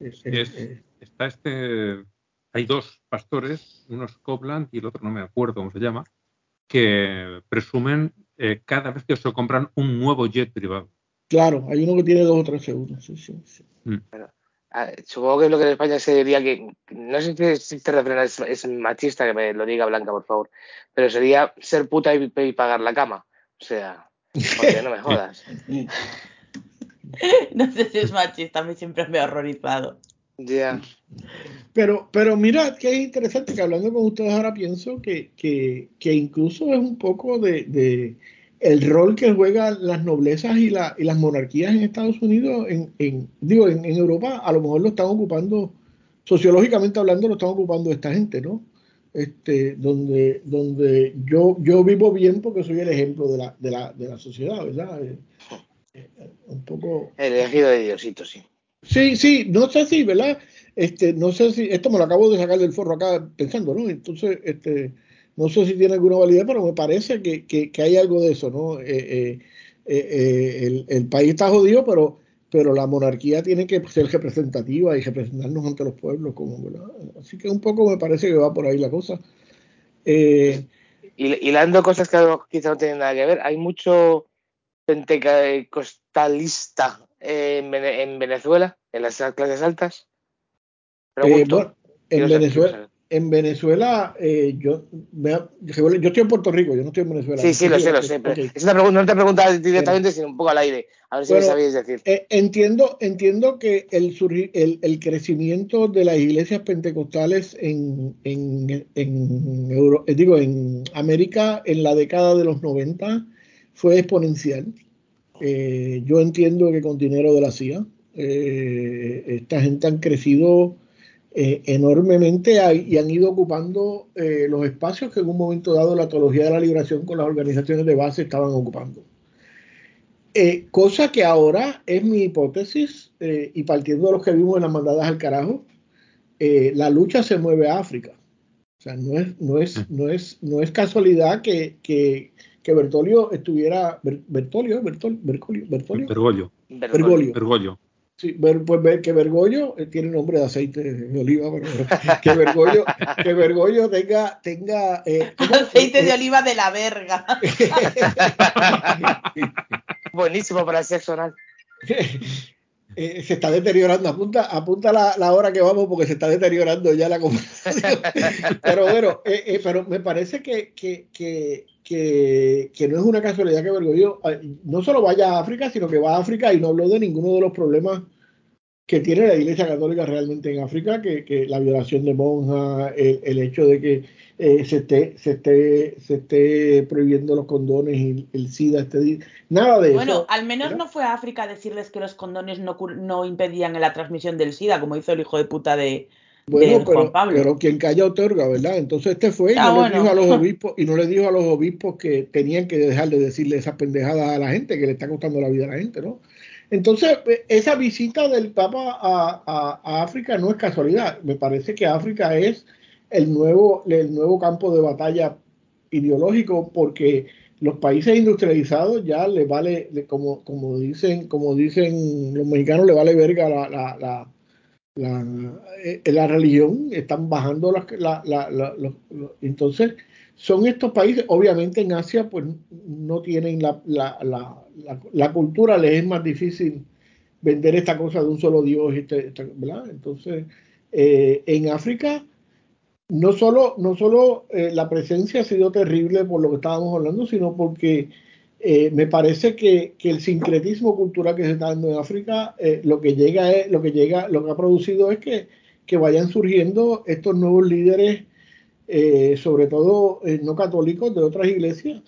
está este, hay dos pastores, uno es Copland y el otro no me acuerdo cómo se llama, que presumen eh, cada vez que se compran un nuevo jet privado. Claro, hay uno que tiene dos o tres segundos. Sí, sí, sí. Mm. Supongo que es lo que en España se diría que, no sé si este refrán es, machista, que me lo diga Blanca, por favor, pero sería ser puta y, pagar la cama. O sea, porque no me jodas. no sé si es machista, a mí siempre me ha horrorizado. Ya. Pero, pero mira que es interesante que hablando con ustedes ahora pienso que, que, incluso es un poco de, el rol que juegan las noblezas y, la, y las monarquías en Estados Unidos, en, en digo, en, Europa, a lo mejor lo están ocupando, sociológicamente hablando, lo están ocupando esta gente, ¿no? Este, donde, donde yo, yo vivo bien porque soy el ejemplo de la, de la, de la sociedad, ¿verdad? Eh, eh, un poco... El elegido de Diosito, sí. Sí, sí, no sé si, ¿verdad? Este, no sé si, esto me lo acabo de sacar del forro acá pensando, ¿no? Entonces, este, no sé si tiene alguna validez, pero me parece que, que, hay algo de eso, ¿no? Eh, eh, eh, el, país está jodido, pero, pero la monarquía tiene que ser representativa y representarnos ante los pueblos, como, ¿verdad? Así que un poco me parece que va por ahí la cosa. y hilando cosas que quizá no tienen nada que ver, hay mucho pentecostalista en, Venezuela, en las clases altas? Eh, en Venezuela, en Venezuela, eh, yo, yo estoy en Puerto Rico, yo no estoy en Venezuela. Sí, sí, lo sé, lo sé. no te preguntas directamente, sino un poco al aire. A ver si me sabéis decir. Eh, entiendo, entiendo que el, el, el, crecimiento de las iglesias pentecostales en, en, en digo, en América en la década de los 90 fue exponencial. Eh, yo entiendo que con dinero de la CIA, eh, esta gente han crecido eh, enormemente y han ido ocupando eh, los espacios que en un momento dado la teología de la liberación con las organizaciones de base estaban ocupando. Eh, cosa que ahora es mi hipótesis, y partiendo de los que vimos en las mandadas al carajo, la lucha se mueve a África. O sea, no es, no es, no es, no es casualidad que, que, que Bertolio estuviera. Bertolio, Bertolio, Bertolio, Bergoglio. Bergoglio. Sí, pues ver que Bergoglio eh, tiene nombre de aceite de oliva, pero que Bergoglio, que Bergoglio tenga, tenga eh, aceite de eh, oliva de la verga. Buenísimo para el sexo oral. Se está deteriorando, apunta, apunta la, la, hora que vamos porque se está deteriorando ya la conversación. pero bueno, pero me parece que, que, que, que, no es una casualidad que Bergoglio no solo vaya a África, sino que va a África y no habló de ninguno de los problemas que tiene la Iglesia Católica realmente en África, que, la violación de monjas, el, hecho de que eh, se, esté, se, esté, se esté prohibiendo los condones y el SIDA, este, nada de eso. Bueno, al menos no fue a África a decirles que los condones no, no impedían la transmisión del SIDA, como hizo el hijo de puta de, bueno, pero, pero, quien calla otorga, ¿verdad? Entonces este fue y ah, no le dijo a los obispos y no le dijo a los obispos que tenían que dejar de decirle esas pendejadas a la gente, que le está costando la vida a la gente, ¿no? Entonces, eh, esa visita del Papa a, África no es casualidad. Me parece que África es el nuevo, el nuevo campo de batalla ideológico porque los países industrializados ya les vale, como, como dicen, como dicen los mexicanos, le vale verga la, la la, eh, la religión, están bajando las, la, la, entonces son estos países, obviamente en Asia pues no tienen la, la, cultura, les es más difícil vender esta cosa de un solo Dios, este, ¿verdad? Entonces, eh, en África, no solo, no solo eh, la presencia ha sido terrible por lo que estábamos hablando, sino porque eh, me parece que, el sincretismo cultural que se está dando en África, eh, lo que llega es, lo que llega, lo que ha producido es que, vayan surgiendo estos nuevos líderes, sobre todo no católicos de otras iglesias,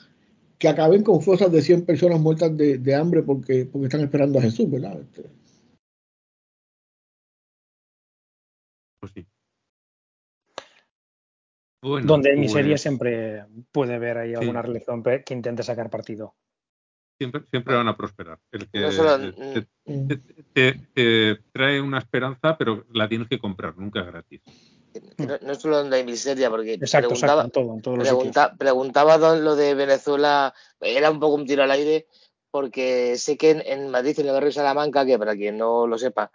que acaben con fosas de 100 personas muertas de, hambre porque, porque están esperando a Jesús, ¿verdad? Este. Pues sí. Donde en miseria pues siempre puede haber ahí alguna religión que intente sacar partido siempre, siempre van a prosperar. El que te, trae una esperanza, pero la tienes que comprar, nunca es gratis. No, es solo donde hay miseria, porque exacto, preguntaba, exacto, preguntaba lo de Venezuela, era un poco un tiro al aire, porque sé que en, Madrid, en el barrio Salamanca, que para quien no lo sepa,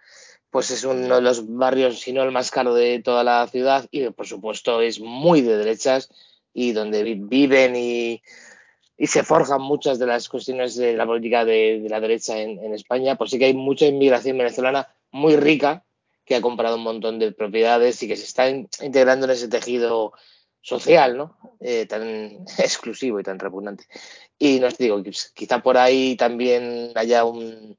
pues es uno de los barrios, si no el más caro de toda la ciudad, y por supuesto es muy de derechas, y donde viven y se forjan muchas de las cuestiones de la política de, la derecha en, España, por sí que hay mucha inmigración venezolana muy rica que ha comprado un montón de propiedades y que se está integrando en ese tejido social, ¿no? Eh, tan exclusivo y tan repugnante. Y no os digo, quizá por ahí también haya un,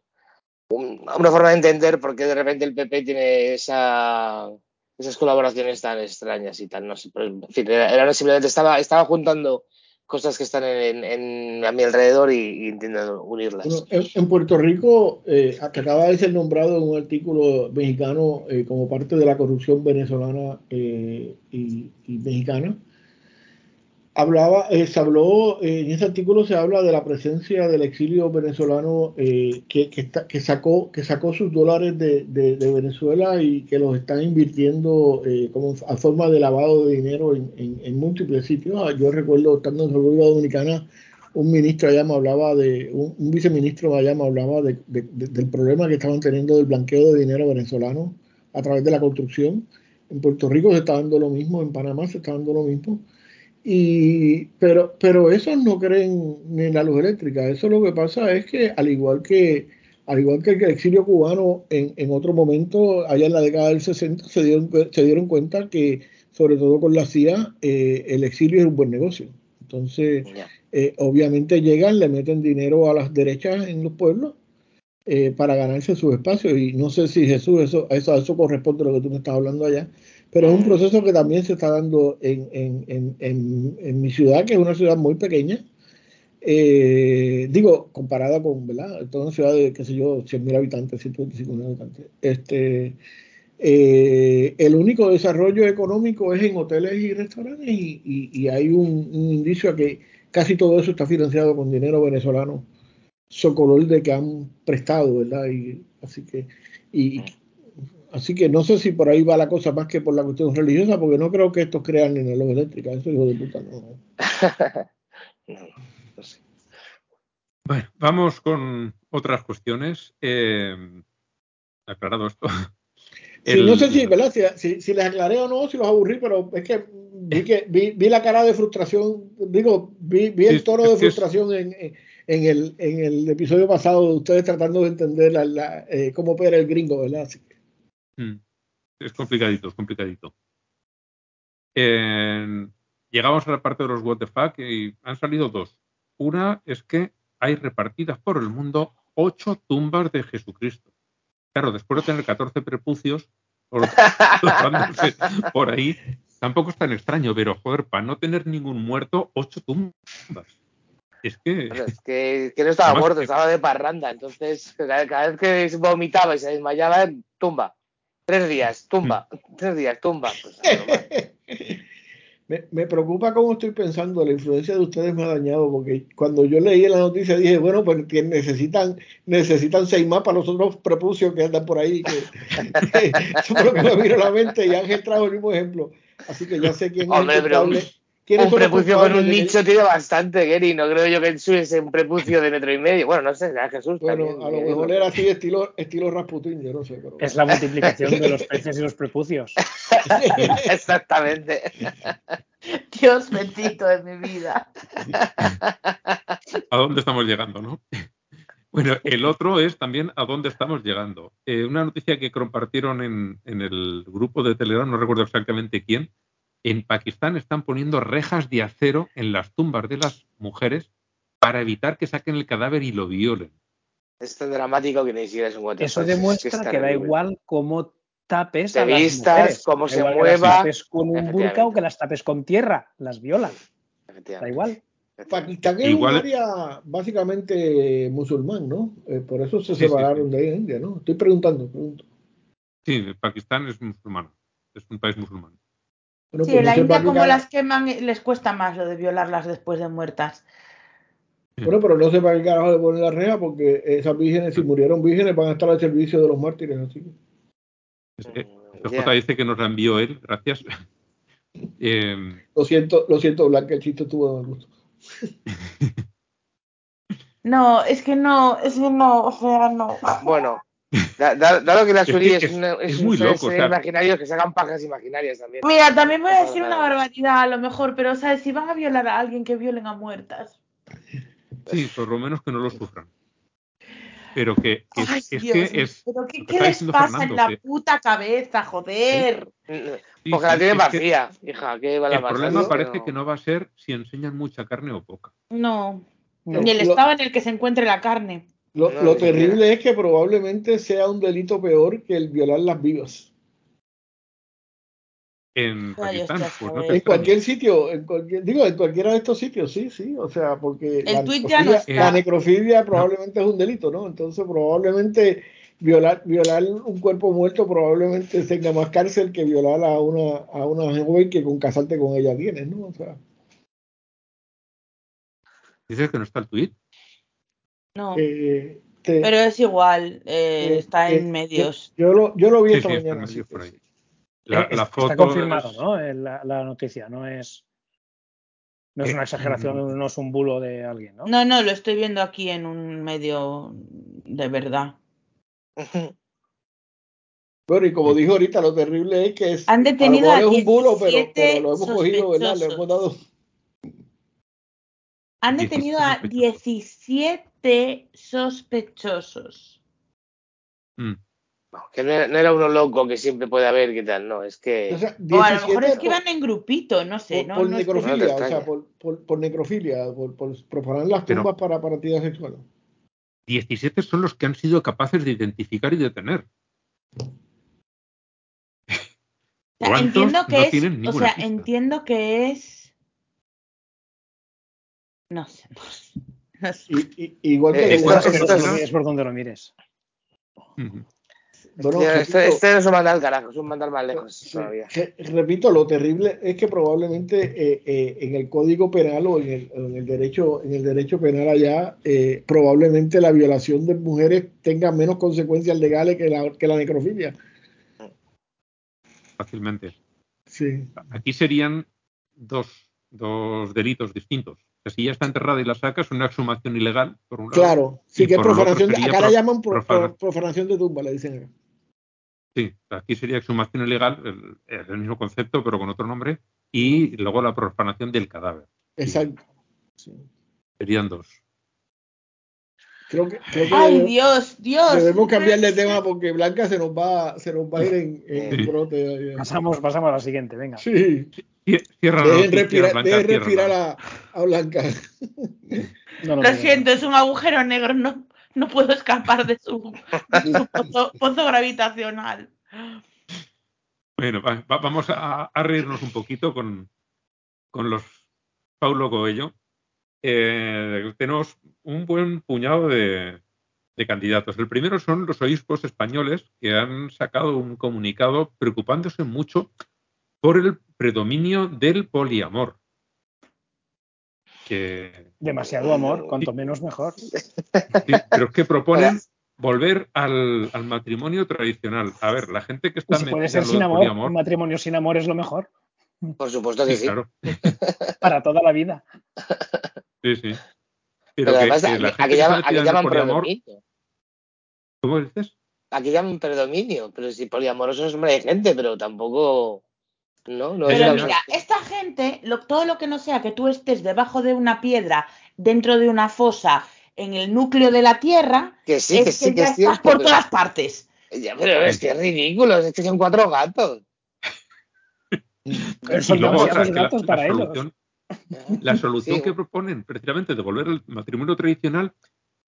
una forma de entender por qué de repente el PP tiene esa, esas colaboraciones tan extrañas y tan, no sé, en fin, era, simplemente estaba, estaba juntando cosas que están en, a mi alrededor y, intento unirlas. en, Puerto Rico, eh, acaba de ser nombrado en un artículo mexicano eh, como parte de la corrupción venezolana eh, y, mexicana, hablaba, eh, se habló, eh, en ese artículo se habla de la presencia del exilio venezolano eh, que, que, sacó, que sacó sus dólares de, Venezuela y que los están invirtiendo como a forma de lavado de dinero en, múltiples sitios. Ah, yo recuerdo estando en República Dominicana, un ministro allá me hablaba de, un, viceministro allá me hablaba del problema que estaban teniendo del blanqueo de dinero venezolano a través de la construcción. En Puerto Rico se está dando lo mismo, en Panamá se está dando lo mismo. Y, pero, pero esos no creen en la luz eléctrica. Eso lo que pasa es que, al igual que, al igual que el exilio cubano en, en otro momento, allá en la década del 60, se dieron, se dieron cuenta que, sobre todo con la CIA, eh, el exilio es un buen negocio. Entonces, eh, obviamente llegan, le meten dinero a las derechas en los pueblos eh, para ganarse sus espacios. Y no sé si Jesús, eso, eso, eso corresponde a lo que tú me estás hablando allá, pero es un proceso que también se está dando en, en, en, en mi ciudad, que es una ciudad muy pequeña. Eh, digo, comparada con, ¿verdad? Toda una ciudad de, qué sé yo, 100.000 habitantes, 125.000 habitantes. Este, eh, el único desarrollo económico es en hoteles y restaurantes y, hay un, indicio a que casi todo eso está financiado con dinero venezolano, socolor de que han prestado, ¿verdad? Y, así que y, así que no sé si por ahí va la cosa más que por la cuestión religiosa, porque no creo que estos crean en la luz eléctrica, eso hijo de puta no. Bueno, vamos con otras cuestiones. Eh, aclarado esto. no sé si, ¿verdad? Si, si, les aclaré o no, si los aburrí, pero es que vi, que, vi, la cara de frustración, digo, vi, vi el tono de frustración en, en, el, en el episodio pasado de ustedes tratando de entender la, eh, cómo opera el gringo, ¿verdad? Mm. Es complicadito, es complicadito. llegamos a la parte de los what the fuck y han salido dos. Una es que hay repartidas por el mundo ocho tumbas de Jesucristo. Claro, después de tener 14 prepucios por, ahí, tampoco es tan extraño, pero joder, para no tener ningún muerto, ocho tumbas. Es que. es que, no estaba muerto, estaba de parranda. Entonces, cada, vez que vomitaba y se desmayaba, tumba. Tres días, tumba. Mm. Tres días, tumba. Pues, me, preocupa cómo estoy pensando, la influencia de ustedes me ha dañado, porque cuando yo leí la noticia dije, bueno, pues necesitan, necesitan seis más para los otros prepucios que andan por ahí. Que, eso fue lo que me vino a la mente y Ángel trajo el mismo ejemplo. Así que ya sé quién es el un prepucio con un nicho tiene bastante, Gary. No creo yo que es un prepucio de metro y medio. Bueno, no sé, a Jesús. Bueno, a lo mejor era así, estilo, estilo Rasputin, yo no sé. Es la multiplicación de los peces y los prepucios. Exactamente. Dios bendito de mi vida. ¿A dónde estamos llegando, no? Bueno, el otro es también a dónde estamos llegando. Eh, una noticia que compartieron en, en el grupo de Telegram, no recuerdo exactamente quién, en Pakistán están poniendo rejas de acero en las tumbas de las mujeres para evitar que saquen el cadáver y lo violen. Es tan dramático que ni siquiera es un guate. Eso demuestra que, da igual cómo tapes a las mujeres. cómo se mueva. Que las tapes con un burka o que las tapes con tierra, las violan. Da igual. Pakistán es un área básicamente musulmán, ¿no? Eh, por eso se separaron de India, ¿no? Estoy preguntando, pregunto. Sí, Pakistán es musulmán, es un país musulmán sí, pues en la India como las queman les cuesta más lo de violarlas después de muertas. Bueno, pero no sé para qué carajo le ponen la reja porque esas vírgenes, si murieron vírgenes, van a estar al servicio de los mártires. Así que. J dice que nos la envió él, gracias. Em, lo siento, lo siento, Blanca, el chiste estuvo de gusto. No, es que no, es que no, o sea, no. Bueno, Dado que la Suri es, es, muy loco, imaginario que se hagan pajas imaginarias también. Mira, también voy a decir una barbaridad a lo mejor, pero ¿sabes? Si van a violar a alguien, que violen a muertas. Sí, por lo menos que no lo sufran. Pero que, es, que es. ¿Pero qué, qué les pasa en la puta cabeza, joder? Porque la tienen vacía, hija. ¿qué va la el problema parece que no va a ser si enseñan mucha carne o poca. No. Ni el estado en el que se encuentre la carne. Lo, terrible es que probablemente sea un delito peor que el violar las vivas. En Pakistán, en cualquier sitio, en cualquier, digo, en cualquiera de estos sitios, sí, sí, o sea, porque la, necrofilia, probablemente es un delito, ¿no? Entonces probablemente violar, violar un cuerpo muerto probablemente tenga más cárcel que violar a una, a una joven que con casarte con ella tienes, ¿no? O sea. ¿Dices que no está el tweet? No. Eh, pero es igual, eh, está en medios. Yo, lo, yo lo vi esta mañana. La, foto está confirmado, ¿no? Eh, la, la, noticia, no es. No es una exageración, no es un bulo de alguien, ¿no? No, no, lo estoy viendo aquí en un medio de verdad. Bueno, y como dijo ahorita, lo terrible es que es. Han detenido a, es un bulo, pero, pero, lo hemos cogido, ¿verdad? Le hemos dado. Han detenido a 17 sospechosos. Mm. que no era, uno loco que siempre puede haber, ¿qué tal? No, es que. O, a lo mejor es que iban en grupito, no sé. Por, necrofilia, o sea, por, necrofilia, por, profanar las tumbas para partidas sexuales. 17 son los que han sido capaces de identificar y detener. entiendo que es, o sea, entiendo que es no sé. igual que es, por donde lo mires. este, este, no es un mandar al carajo, es un mandar más lejos todavía. repito, lo terrible es que probablemente eh, eh, en el código penal o en el, en el, derecho, en el derecho penal allá, eh, probablemente la violación de mujeres tenga menos consecuencias legales que la, que la necrofilia. Fácilmente. Sí. Aquí serían dos, dos delitos distintos si ya está enterrada y la sacas, es una exhumación ilegal, por un lado. Claro, sí que es profanación, acá la llaman profanación de tumba, le dicen. Sí, aquí sería exhumación ilegal, el, el, mismo concepto, pero con otro nombre, y luego la profanación del cadáver. Exacto. Serían dos. Creo que, Ay, Dios, Dios. Debemos cambiar de tema porque Blanca se nos va, se nos va a ir en, en brote. Pasamos, pasamos a la siguiente, venga. Sí. Cierra dejen respirar, Blanca, respirar a, a, Blanca. lo, siento, es un agujero negro, no, no puedo escapar de su, pozo, gravitacional. Bueno, vamos a, reírnos un poquito con, con los Paulo Coelho. Eh, tenemos un buen puñado de, de, candidatos. El primero son los obispos españoles que han sacado un comunicado preocupándose mucho por el predominio del poliamor. Demasiado amor, cuanto menos mejor. pero es que proponen volver al, matrimonio tradicional. A ver, la gente que está si puede ser sin amor, un matrimonio sin amor es lo mejor. Por supuesto que sí. Claro. Para toda la vida. Sí, sí. Pero, además, aquí, llaman, predominio. ¿Cómo dices? Aquí llaman predominio, pero si poliamoroso es hombre de gente, pero tampoco. No, no Pero mira, esta gente, todo lo que no sea que tú estés debajo de una piedra, dentro de una fosa, en el núcleo de la Tierra, que sí, que, sí, que, es estás por todas partes. Ya, pero es que es ridículo, es que son cuatro gatos. Pero son demasiados gatos para ellos. La solución que proponen, precisamente, de volver al matrimonio tradicional,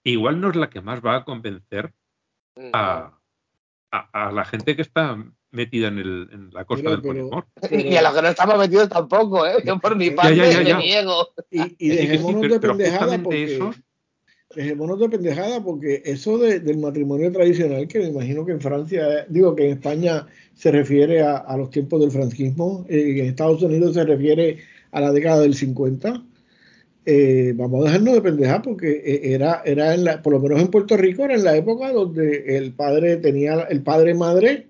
igual no es la que más va a convencer a, a la gente que está metida en, el, en la costa del poliamor. Y a los que no estamos metidos tampoco, ¿eh? Yo por mi parte me niego. Y, y dejémonos de pendejada porque... Dejémonos de pendejada porque eso de, del matrimonio tradicional, que me imagino que en Francia, digo que en España se refiere a, a los tiempos del franquismo, eh, y en Estados Unidos se refiere a la década del 50. Eh, vamos a dejarnos de pendejar porque eh, era, era en la, por lo menos en Puerto Rico, era en la época donde el padre tenía, el padre madre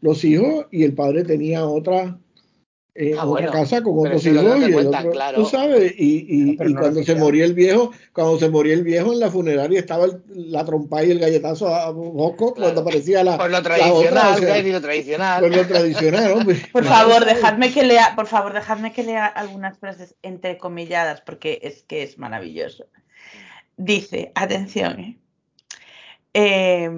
los hijos y el padre tenía otra, eh, ah, otra casa con otros hijos y el otro, tú sabes, y, y, cuando se moría el viejo, cuando se moría el viejo en la funeraria estaba la trompa y el galletazo a Bosco cuando aparecía la, por lo tradicional, lo tradicional. Por lo tradicional, Por favor, dejadme que lea, por favor, dejadme que lea algunas frases entrecomilladas porque es que es maravilloso. Dice, atención, eh, eh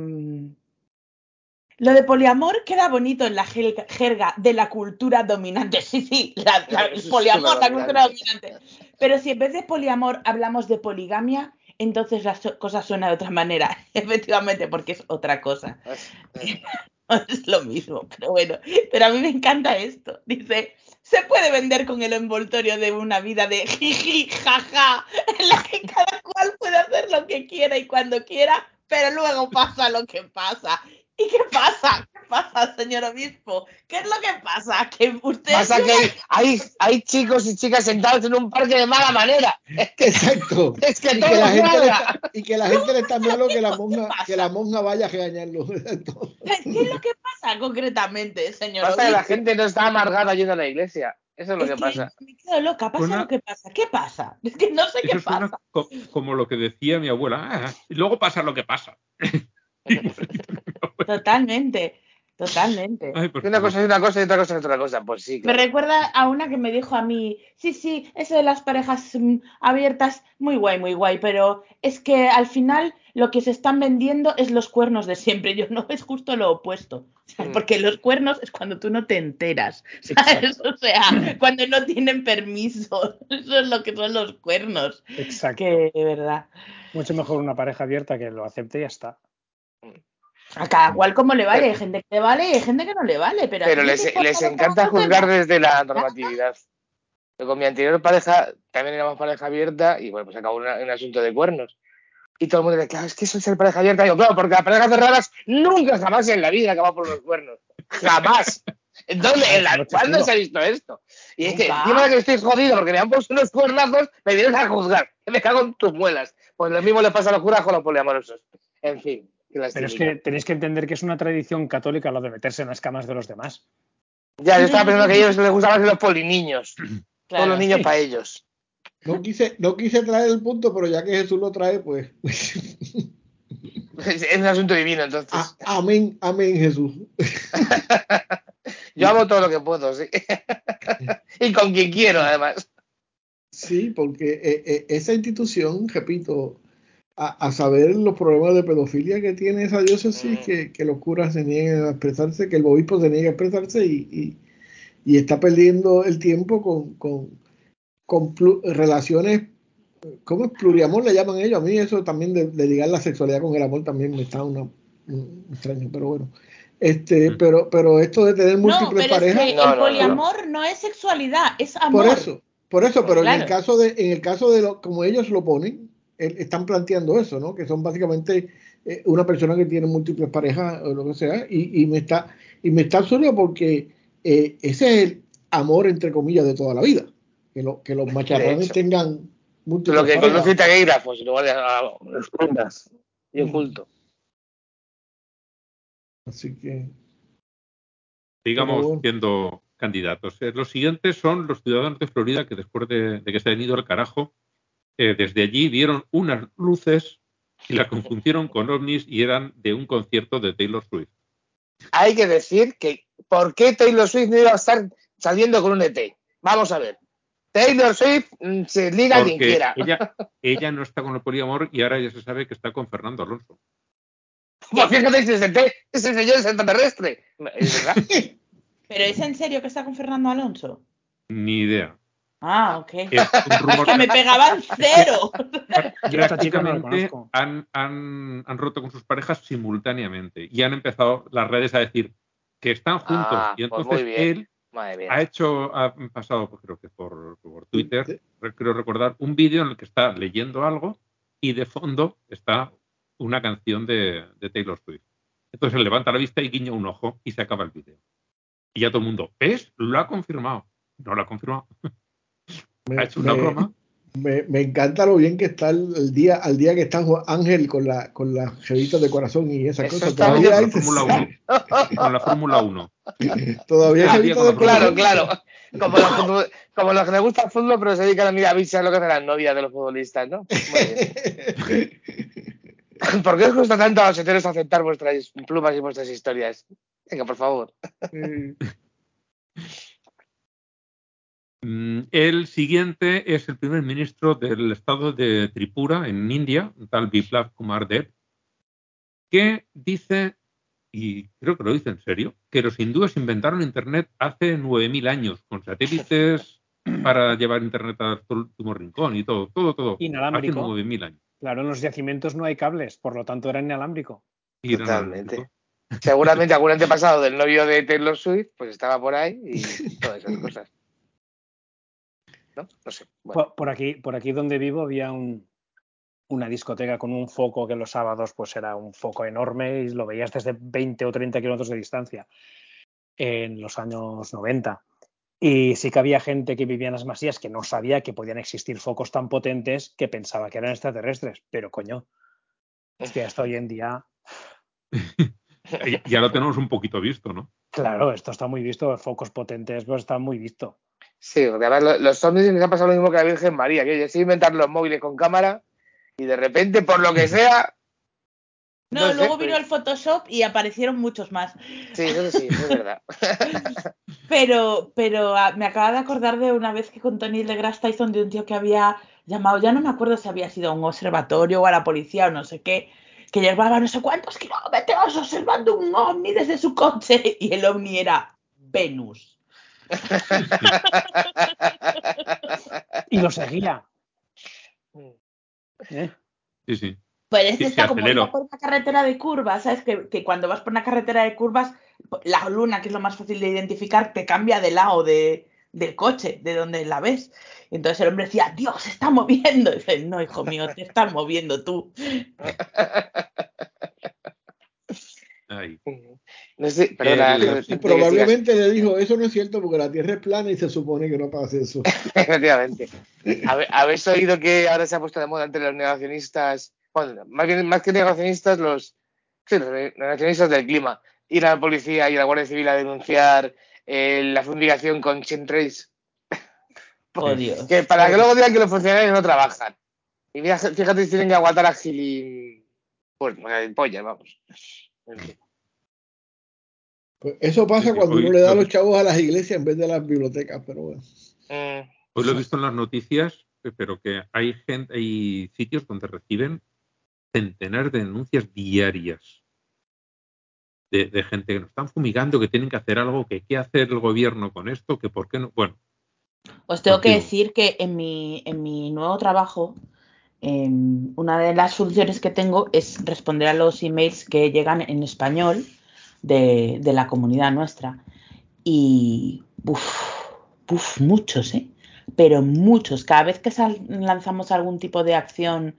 lo de poliamor queda bonito en la jerga de la cultura dominante. Sí, sí, el poliamor, la cultura dominante. Pero si en vez de poliamor hablamos de poligamia, entonces las cosas suenan de otra manera. Efectivamente, porque es otra cosa. es lo mismo, pero bueno. Pero a mí me encanta esto. Dice, se puede vender con el envoltorio de una vida de jiji, jaja, en la que cada cual puede hacer lo que quiera y cuando quiera, pero luego pasa lo que pasa. ¿Y qué pasa? ¿Qué pasa, señor obispo? ¿Qué es lo que pasa? Que usted. Pasa que hay, hay, chicos y chicas sentados en un parque de mala manera. Exacto. Es que, y, que la gente está, y que la gente le está malo que la monja, que la monja vaya a regañarlo. ¿Qué es lo que pasa concretamente, señor pasa que la gente no está amargada yendo a la iglesia. Eso es lo que, pasa. Me quedo loca, pasa lo que pasa. ¿Qué pasa? Es que no sé qué pasa. como lo que decía mi abuela, ah, y luego pasa lo que pasa. Totalmente. Totalmente. una cosa es una cosa y otra cosa es otra cosa. Pues sí. Me recuerda a una que me dijo a mí, sí, sí, eso de las parejas mm, abiertas, muy guay, muy guay, pero es que al final lo que se están vendiendo es los cuernos de siempre. Yo no, es justo lo opuesto. Mm. Porque los cuernos es cuando tú no te enteras, ¿sabes? O sea, cuando no tienen permiso. Eso es lo que son los cuernos. Exacto. Que, de verdad. Mucho mejor una pareja abierta que lo acepte y ya está. A cada cual como le vale, hay gente que le vale y hay gente que no le vale. Pero, pero les, les encanta juzgar desde la normatividad. con mi anterior pareja también éramos pareja abierta y bueno, pues acabó un asunto de cuernos. Y todo el mundo dice, claro, es que eso es el pareja abierta. Y yo, claro, porque las parejas cerradas nunca jamás en la vida acaba por los cuernos. Jamás. ¿Dónde, ¿Cuándo se ha visto esto? Y es que encima de que estoy jodido porque me han puesto unos cuernazos, me vienen a juzgar. Me cago en tus muelas. Pues lo mismo le pasa a los curas con los poliamorosos. En fin. Pero es que tenéis que entender que es una tradición católica lo de meterse en las camas de los demás. Ya, yo estaba pensando que a ellos les gustaban los poliniños. Todos los niños para ellos. No quise, no quise traer el punto, pero ya que Jesús lo trae, pues. es un asunto divino, entonces. amén, amén, Jesús. Yo amo todo lo que puedo, sí. y con quien quiero, además. Sí, porque eh, eh, esa institución, repito, a, saber los problemas de pedofilia que tiene esa diócesis, mm. que, que, los curas se niegan a expresarse, que el obispo se niega a expresarse y, y, está perdiendo el tiempo con, con, con relaciones, ¿cómo es pluriamor le llaman ellos? A mí eso también de, ligar la sexualidad con el amor también me está una, extraño, pero bueno. Este, mm. pero, pero esto de tener múltiples parejas. el poliamor no, es sexualidad, es amor. Por eso, por eso, pero en el caso de, en el caso de lo, como ellos lo ponen, están planteando eso, ¿no? Que son básicamente eh, una persona que tiene múltiples parejas o lo que sea, y, me está y me está absurdo porque eh, ese es el amor entre comillas de toda la vida, que, lo, que los macharranes tengan múltiples Lo que conoce taquígrafos, a las puntas y oculto. Así que sigamos siendo candidatos. Eh, los siguientes son los ciudadanos de Florida que después de, de que se han ido al carajo desde allí vieron unas luces y la confundieron con ovnis y eran de un concierto de Taylor Swift. Hay que decir que ¿por qué Taylor Swift no iba a estar saliendo con un ET? Vamos a ver. Taylor Swift mm, se liga a quien quiera. Ella, ella no está con el poliamor y ahora ya se sabe que está con Fernando Alonso. Pues fíjate si ese, ese señor es extraterrestre. ¿Es verdad? ¿Pero es en serio que está con Fernando Alonso? Ni idea. Ah, ok. Es que me pegaban cero. Prácticamente han, han, han, roto con sus parejas simultáneamente y han empezado las redes a decir que están juntos. Ah, y pues entonces él ha hecho, ha pasado, pues creo que por, por Twitter, creo recordar, un vídeo en el que está leyendo algo y de fondo está una canción de, de Taylor Swift. Entonces él levanta la vista y guiña un ojo y se acaba el vídeo. Y ya todo el mundo, ¿ves? Lo ha confirmado. No lo ha confirmado. Me, hecho una broma. Me, encanta lo bien que está el, día, al día que está Ángel con la con las jevitas de corazón y esas cosas. Todavía Fórmula 1. Con la Fórmula 1. Todavía hay de Claro, claro. Como los, como los que les gusta el fútbol, pero se dedican a mirar a lo que hacen las novias de los futbolistas, ¿no? ¿Por qué os gusta tanto a los heteros aceptar vuestras plumas y vuestras historias? Venga, por favor. Mm, el siguiente es el primer ministro del estado de Tripura, en India, tal Biplav Kumar Dev, que dice, y creo que lo dice en serio, que los hindúes inventaron Internet hace 9.000 años, con satélites para llevar Internet a último rincón y todo, todo, todo. Inalámbrico. Hace 9.000 años. Claro, en los yacimientos no hay cables, por lo tanto era inalámbrico. Totalmente. Seguramente algún antepasado del novio de Taylor Swift, pues estaba por ahí y todas esas cosas. Por, aquí, por aquí donde vivo había una discoteca con un foco que los sábados pues era un foco enorme y lo veías desde 20 o 30 kilómetros de distancia en los años 90. Y sí que había gente que vivía en las masías que no sabía que podían existir focos tan potentes que pensaba que eran extraterrestres. Pero coño, que hasta hoy en día. ya lo tenemos un poquito visto, ¿no? Claro, esto está muy visto, focos potentes, pues está muy visto. Sí, porque además los zombies les ha pasado lo mismo que a la Virgen María, que se inventar los móviles con cámara y de repente, por lo que sea. No, luego vino pues el Photoshop y aparecieron muchos más. Sí, eso sí, es verdad. pero, pero ah, me acaba de acordar de una vez que con Tony Legras Tyson de un tío que había llamado, ya no me acuerdo si había sido a un observatorio o a la policía o no sé qué, que llevaba no sé cuántos kilómetros observando un ovni desde su coche y el ovni era Venus. Y lo seguía. ¿Eh? Sí, sí. Pues este está como por una carretera de curvas, ¿sabes? Que, que, cuando vas por una carretera de curvas, la luna, que es lo más fácil de identificar, te cambia de lado de, del coche, de donde la ves. Y entonces el hombre decía, Dios, se está moviendo. Y dice, no, hijo mío, te estás moviendo tú. No sé, probablemente le dijo, eso no es cierto porque la Tierra es plana y se supone que no pasa eso. Efectivamente. ¿Habéis oído que ahora se ha puesto de moda entre los negacionistas, bueno, más, bien, más que negacionistas, los, negacionistas del clima, ir a la policía y a la Guardia Civil a denunciar eh, la fumigación con chemtrails? Oh, Dios. Que para que luego digan que los funcionarios no trabajan. Y fíjate si tienen que aguantar a Gili... Pues, pollas, vamos. Pues eso pasa cuando uno le da los chavos a las iglesias en vez de las bibliotecas, pero bueno. Mm. Hoy lo he visto en las noticias, pero que hay gente, hay sitios donde reciben centenares de denuncias diarias de, gente que nos están fumigando, que tienen que hacer algo, que qué hacer el gobierno con esto, que por qué no. Bueno. Os tengo que decir que en mi, en mi nuevo trabajo, em, una de las funciones que tengo es responder a los emails que llegan en español de, la comunidad nuestra. Y, uff, muchos, ¿eh? Pero muchos. Cada vez que lanzamos algún tipo de acción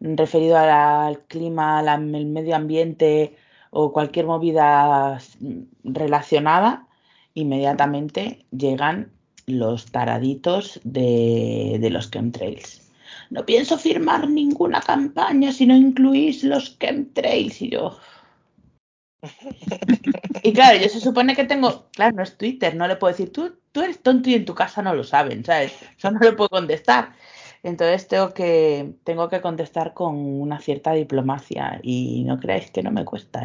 referido al clima, al medio ambiente o cualquier movida relacionada, inmediatamente llegan los taraditos de, de los chemtrails. No pienso firmar ninguna campaña si no incluís los chemtrails. Y yo, y claro, yo se supone que tengo, claro, no es Twitter, no le puedo decir, tú, tú eres tonto y en tu casa no lo saben, ¿sabes? Eso no le puedo contestar. Entonces tengo que, tengo que contestar con una cierta diplomacia y no creáis que no me cuesta.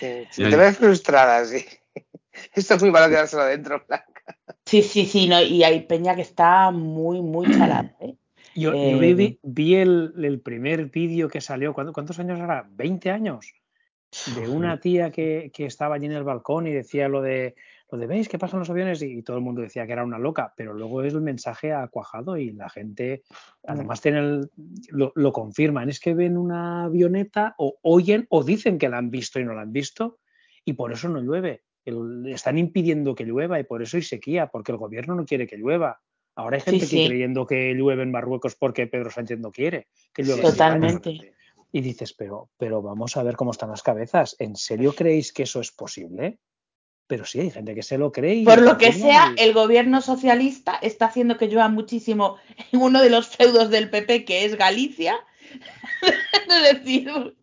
¿eh? te ves frustrada, sí. Esto es muy malo quedárselo adentro, Blanca. Sí, sí, sí, no, y hay peña que está muy, muy chalada. ¿eh? Yo, vi, eh, el, el, primer vídeo que salió, ¿cuántos años era? ¿20 años? De una tía que, estaba allí en el balcón y decía lo de, lo de, ¿veis qué pasan los aviones? Y, todo el mundo decía que era una loca, pero luego es el mensaje ha cuajado y la gente además tiene lo, lo, confirman, es que ven una avioneta o oyen o dicen que la han visto y no la han visto y por eso no llueve. están impidiendo que llueva y por eso hay sequía, porque el gobierno no quiere que llueva. Ahora hay gente que creyendo que llueve en Marruecos porque Pedro Sánchez no quiere que llueva. Totalmente. Y dices, pero, pero vamos a ver cómo están las cabezas. ¿En serio creéis que eso es posible? Pero sí, hay gente que se lo cree. Por lo que sea, el gobierno socialista está haciendo que llueva muchísimo en uno de los feudos del PP, que es Galicia. es decir.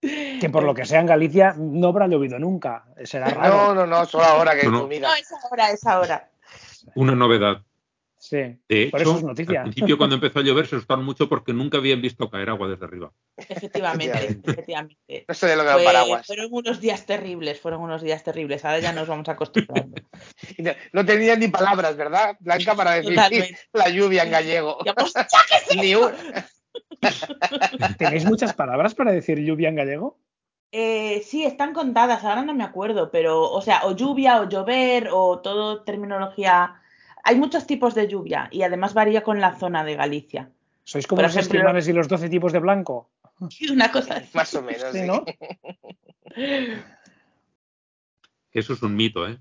Que por lo que sea en Galicia no habrá llovido nunca. Será raro. No, no, no, solo ahora que no, no. no, es ahora, es ahora. Una novedad. Sí, de hecho, al principio cuando empezó a llover se asustaron mucho porque nunca habían visto caer agua desde arriba. Efectivamente, efectivamente. No sé de lo que paraguas. Fueron unos días terribles, fueron unos días terribles. Ahora ya nos vamos acostumbrando. no, tenían ni palabras, ¿verdad? Blanca para decir la lluvia en gallego. ni ¿Tenéis muchas palabras para decir lluvia en gallego? Eh, sí, están contadas, ahora no me acuerdo, pero, o sea, o lluvia o llover o todo terminología hay muchos tipos de lluvia y además varía con la zona de Galicia. ¿Sois como los esquimales y los 12 tipos de blanco? Una cosa Más o menos, sí, ¿no? Eso es un mito, ¿eh?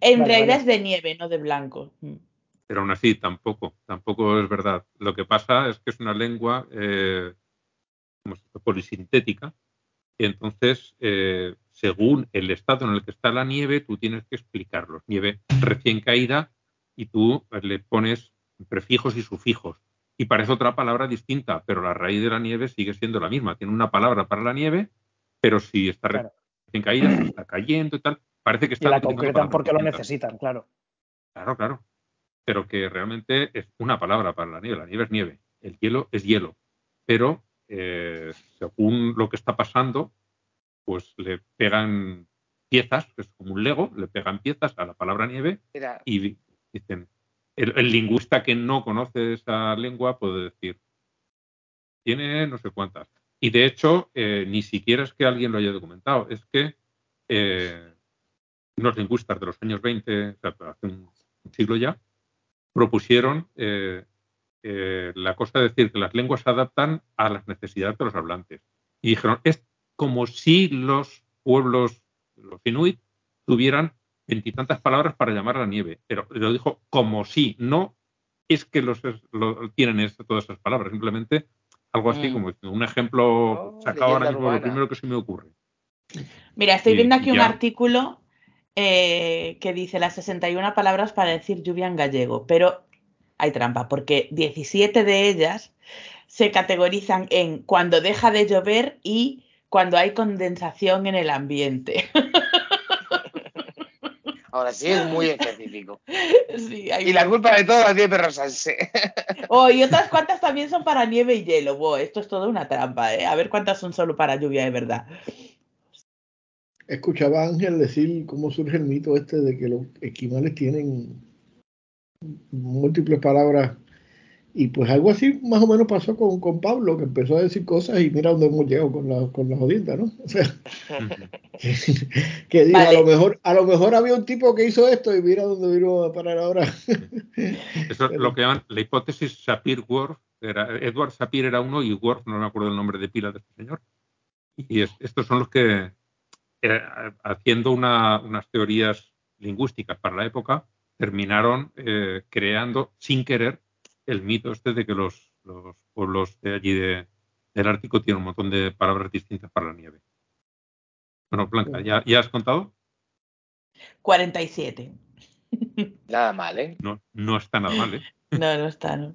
En realidad es de nieve, no de blanco. Mm. Pero aún así, tampoco, tampoco es verdad. Lo que pasa es que es una lengua eh, polisintética y entonces, eh, según el estado en el que está la nieve, tú tienes que explicarlo. Nieve recién caída y tú le pones prefijos y sufijos. Y parece otra palabra distinta, pero la raíz de la nieve sigue siendo la misma. Tiene una palabra para la nieve, pero si está recién caída, está cayendo y tal, parece que está... Y la concretan porque lo necesitan, claro. Claro, claro. Pero que realmente es una palabra para la nieve. La nieve es nieve. El hielo es hielo. Pero eh, según lo que está pasando, pues le pegan piezas, que es como un lego, le pegan piezas a la palabra nieve y Dicen, el, lingüista que no conoce esa lengua puede decir, tiene no sé cuántas. Y de hecho, eh, ni siquiera es que alguien lo haya documentado, es que eh, unos lingüistas de los años 20, o sea, hace un, siglo ya, propusieron eh, la cosa de decir que las lenguas se adaptan a las necesidades de los hablantes. Y dijeron, es como si los pueblos, los inuit, tuvieran veintitantas palabras para llamar a la nieve, pero lo dijo como si, no es que los, tienen todas esas palabras, simplemente algo así mm. como un ejemplo oh, sacado ahora mismo, lo primero que se me ocurre. Mira, estoy viendo aquí un artículo eh, que dice las 61 palabras para decir lluvia en gallego, pero hay trampa, porque 17 de ellas se categorizan en cuando deja de llover y cuando hay condensación en el ambiente. Ahora sí es muy específico. y la culpa de todo la tiene Perrosanse. oh, y otras cuantas también son para nieve y hielo. esto es toda una trampa, ¿eh? A ver cuántas son solo para lluvia de verdad. Escuchaba a Ángel decir cómo surge el mito este de que los esquimales tienen múltiples palabras y pues algo así más o menos pasó con, con Pablo, que empezó a decir cosas y mira dónde hemos llegado con la, con la jodienda, ¿no? O sea, que digo, a lo mejor, a lo mejor había un tipo que hizo esto y mira dónde vino a parar ahora. Eso es lo que llaman la hipótesis Sapir-Whorf. Era, Edward Sapir era uno y Whorf, no me acuerdo el nombre de pila de este señor. Y estos son los que, eh, haciendo una, unas teorías lingüísticas para la época, terminaron eh, creando sin querer el mito este de que los, pueblos de allí de, del Ártico tienen un montón de palabras distintas para la nieve. Bueno, Blanca, ¿ya, has contado? 47. Nada mal, ¿eh? No, no está nada mal, ¿eh? No, no está, no.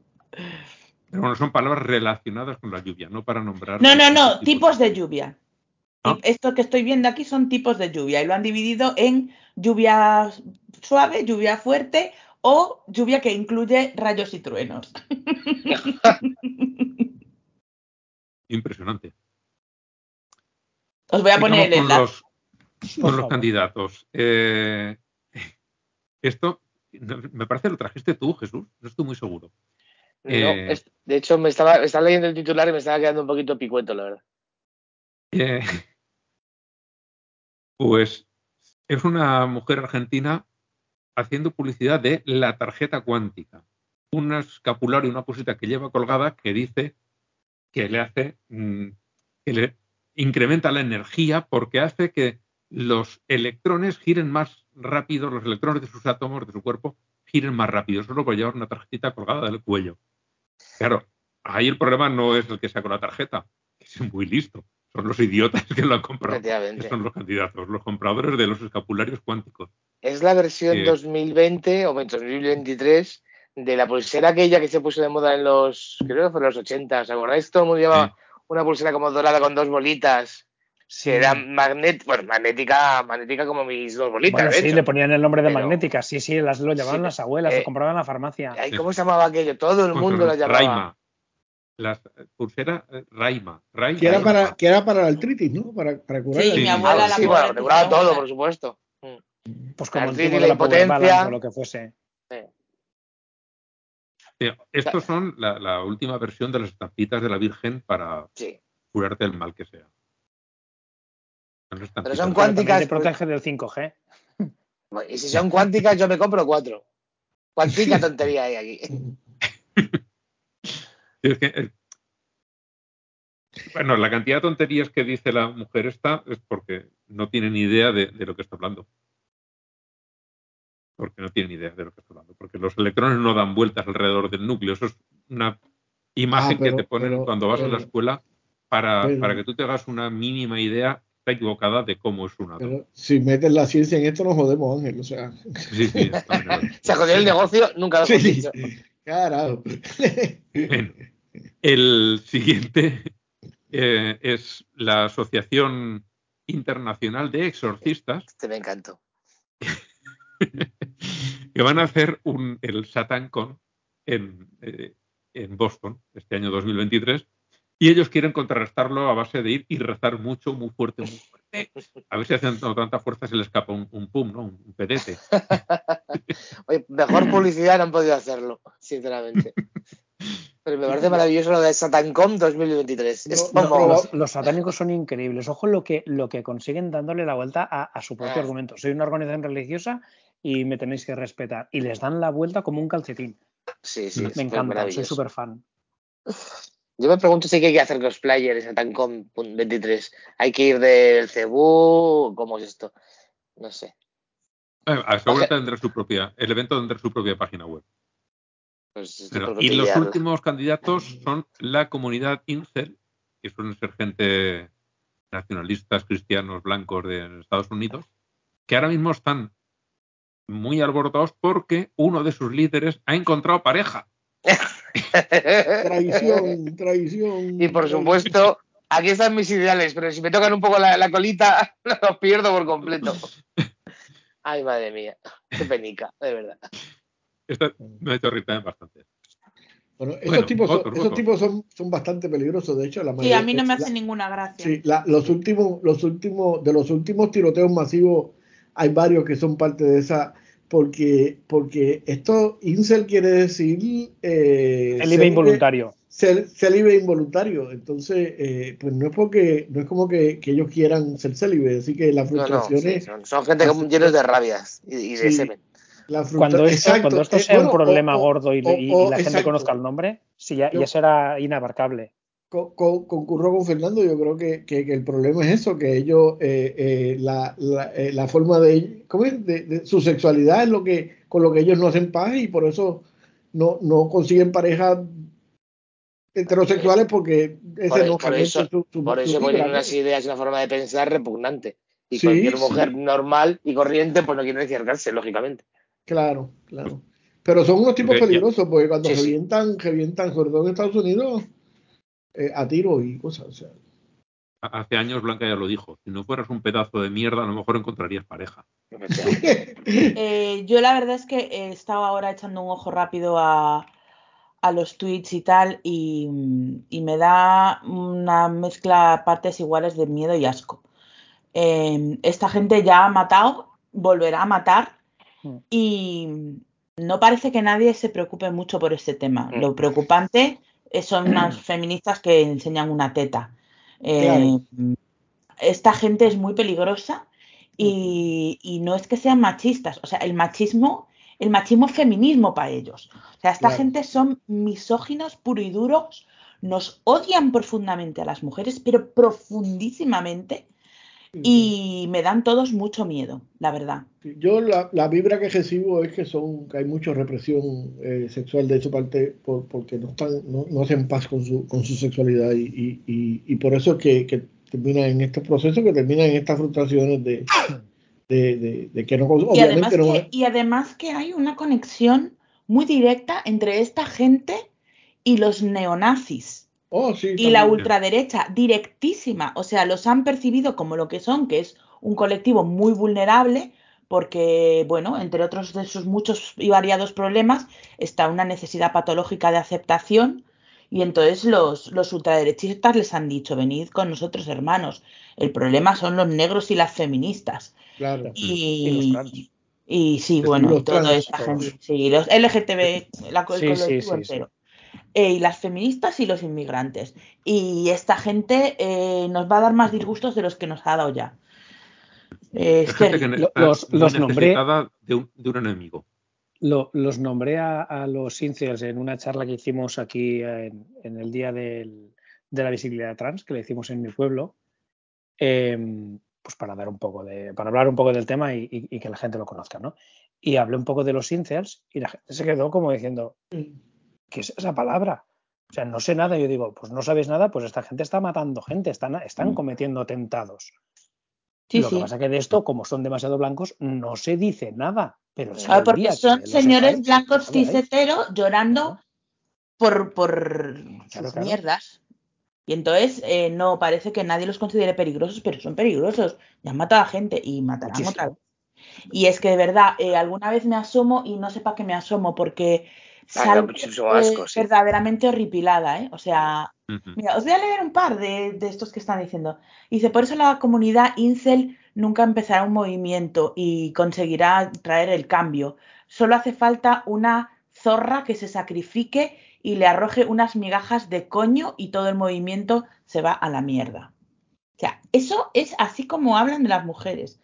Pero bueno, son palabras relacionadas con la lluvia, no para nombrar. No, no, no, tipos de lluvia. Esto que estoy viendo aquí son tipos de lluvia y lo han dividido en lluvia suave, lluvia fuerte o lluvia que incluye rayos y truenos. Impresionante. Os voy a poner el enlace. Con los, candidatos. Eh, esto, me parece que lo trajiste tú, Jesús. No estoy muy seguro. Eh, de hecho, me estaba, estaba, leyendo el titular y me estaba quedando un poquito picueto, la verdad. Eh, pues es una mujer argentina haciendo publicidad de la tarjeta cuántica. Un escapulario, una cosita que lleva colgada que dice que le hace, mm, que le incrementa la energía porque hace que los electrones giren más rápido, los electrones de sus átomos, de su cuerpo, giren más rápido, solo por llevar una tarjetita colgada del cuello. Claro, ahí el problema no es el que saca la tarjeta, es muy listo son los idiotas que lo han comprado. Son los candidatos, los compradores de los escapularios cuánticos. Es la versión 2020 o 2023 de la pulsera aquella que se puso de moda en los, creo que fue en los 80, ¿os acordáis? Todo el mundo llevaba una pulsera como dorada con dos bolitas. Sí. era magnet, bueno, magnética, magnética como mis dos bolitas. sí, le ponían el nombre de magnética, sí, sí, las lo llamaban las abuelas, lo eh, compraban en la farmacia. ¿Cómo se llamaba aquello? Todo el mundo lo llamaba la pulsera eh, Raima. que, era para, que era para la artritis, ¿no? Para, para curar Sí, mi abuela ah, la sí, bueno, te curaba todo, por supuesto. Pues como el de la impotencia o lo que fuese. estos son la, la, última versión de las estampitas de la Virgen para curarte el mal que sea. Pero son cuánticas. Te protege del 5G. Y si son cuánticas, yo me compro cuatro. Cuántica tontería hay aquí. Eh, bueno, la cantidad de tonterías que dice la mujer esta es porque no tiene ni idea de, lo que está hablando. Porque no tiene ni idea de lo que está hablando. Porque los electrones no dan vueltas alrededor del núcleo. Eso es una imagen ah, que te ponen cuando vas a la escuela para, para, que tú te hagas una mínima idea está equivocada de cómo es una. Pero si metes la ciencia en esto, nos jodemos, Ángel. O sea. Sí, sí. Se jodió el negocio, nunca lo hemos dicho. Carajo. El siguiente eh, es la Asociación Internacional de Exorcistas. Este me encantó. que van a hacer un, el SatanCon en, eh, en Boston este año 2023 y ellos quieren contrarrestarlo a base de ir y rezar mucho, muy fuerte, muy fuerte. A ver si hacen tanta fuerza se le escapa un, pum, ¿no? Un, pedete. Oye, mejor publicidad no han podido hacerlo, sinceramente. Pero me parece maravilloso lo de Satancom 2023. los, satánicos son increíbles. Ojo lo que, lo que consiguen dándole la vuelta a, su propio ah. argumento. Soy una organización religiosa y me tenéis que respetar. Y les dan la vuelta como un calcetín. Sí, sí. Me encanta, soy súper fan. Yo me pregunto si hay que hacer cosplayer en Satancom 23. ¿Hay que ir del Cebú? ¿Cómo es esto? No sé. seguramente tendrá su propia, el evento tendrá su propia página web. Pues y los últimos candidatos son la comunidad Incel, que suelen ser gente nacionalistas cristianos blancos de Estados Unidos, que ahora mismo están muy alborotados porque uno de sus líderes ha encontrado pareja. traición, traición. Y por supuesto, aquí están mis ideales, pero si me tocan un poco la, colita, los pierdo por completo. Ay, madre mía, qué penica, de verdad. Esto me ha hecho reír también bastante. Bueno, esos tipos, son, esos tipos son, son, bastante peligrosos, de hecho. La sí, a mí no me hace ninguna gracia. Sí, los últimos, los últimos, de los últimos tiroteos masivos, hay varios que son parte de esa, porque, porque esto, incel quiere decir... Eh, el involuntario. Célibe involuntario. Entonces, eh, pues no es porque, no es como que, que ellos quieran ser célibe, así que las frustraciones... son, gente llenos de rabias y, de semen. Cuando esto, cuando esto sea un problema gordo y, la gente conozca el nombre, sí, ya, ya será inabarcable. Concurro con Fernando, yo creo que, el problema es eso, que ellos, eh, eh, la, la, eh, la, forma de, ¿cómo es? De, su sexualidad es lo que, con lo que ellos no hacen paz y por eso no, no consiguen parejas heterosexuales porque ese no por eso, su, por eso unas ideas y una forma de pensar repugnante. Y cualquier mujer normal y corriente, pues no quiere acercarse, lógicamente. Claro, claro. Pero son unos tipos peligrosos porque cuando revientan, revientan, sobre todo en Estados Unidos, eh, a tiro y cosas. Hace años Blanca ya lo dijo, si no fueras un pedazo de mierda, a lo mejor encontrarías pareja. Eh, yo la verdad es que he estado ahora echando un ojo rápido a, los tweets y tal, y, me da una mezcla partes iguales de miedo y asco. Eh, esta gente ya ha matado, volverá a matar, Mm. Y no parece que nadie se preocupe mucho por este tema. Mm. Lo preocupante son unas feministas que enseñan una teta. Eh, esta gente es muy peligrosa y, y, no es que sean machistas. O sea, el machismo, el machismo es feminismo para ellos. O sea, esta gente son misóginos puro y duros, nos odian profundamente a las mujeres, pero profundísimamente y me dan todos mucho miedo, la verdad. Yo la, la vibra que recibo es que son que hay mucha represión eh, sexual de su parte por, porque no están no, no, hacen paz con su, con su sexualidad y, y, y, por eso es que, que, termina en estos procesos, que termina en estas frustraciones de, de, de, que no y además que, y además que hay una conexión muy directa entre esta gente y los neonazis. Oh, y la ultraderecha directísima, o sea, los han percibido como lo que son, que es un colectivo muy vulnerable, porque, bueno, entre otros de sus muchos y variados problemas, está una necesidad patológica de aceptación. Y entonces los, los ultraderechistas les han dicho, venid con nosotros, hermanos. El problema son los negros y las feministas. Claro. Y, y, sí, bueno, toda esta gente. Sí, los LGTB, la, el colectivo entero. Eh, y las feministas y los inmigrantes. Y esta gente eh, nos va a dar más disgustos de los que nos ha dado ya. Eh, los, los nombré de un, de un enemigo. los nombré a, los incels en una charla que hicimos aquí en, el día de la visibilidad trans, que le hicimos en mi pueblo, em, pues para dar un poco de, para hablar un poco del tema y, y, que la gente lo conozca, ¿no? Y hablé un poco de los incels y la gente se quedó como diciendo, ¿qué es esa palabra? O sea, no sé nada. Yo digo, pues no sabes nada, pues esta gente está matando gente, están, están mm. cometiendo atentados. lo que pasa es que de esto, como son demasiado blancos, no se dice nada. Pero ah, porque son señores blancos ciseteros llorando por, por sus mierdas. Y entonces eh, no parece que nadie los considere peligrosos, pero son peligrosos. Ya han matado a gente y matarán otra vez. Y es que de verdad, eh, alguna vez me asomo y no sé para qué me asomo, porque Salgo verdaderamente horripilada, ¿eh? O sea, mira, os voy a leer un par de, estos que están diciendo. Dice, por eso la comunidad Incel nunca empezará un movimiento y conseguirá traer el cambio. Solo hace falta una zorra que se sacrifique y le arroje unas migajas de coño y todo el movimiento se va a la mierda. O sea, eso es así como hablan de las mujeres.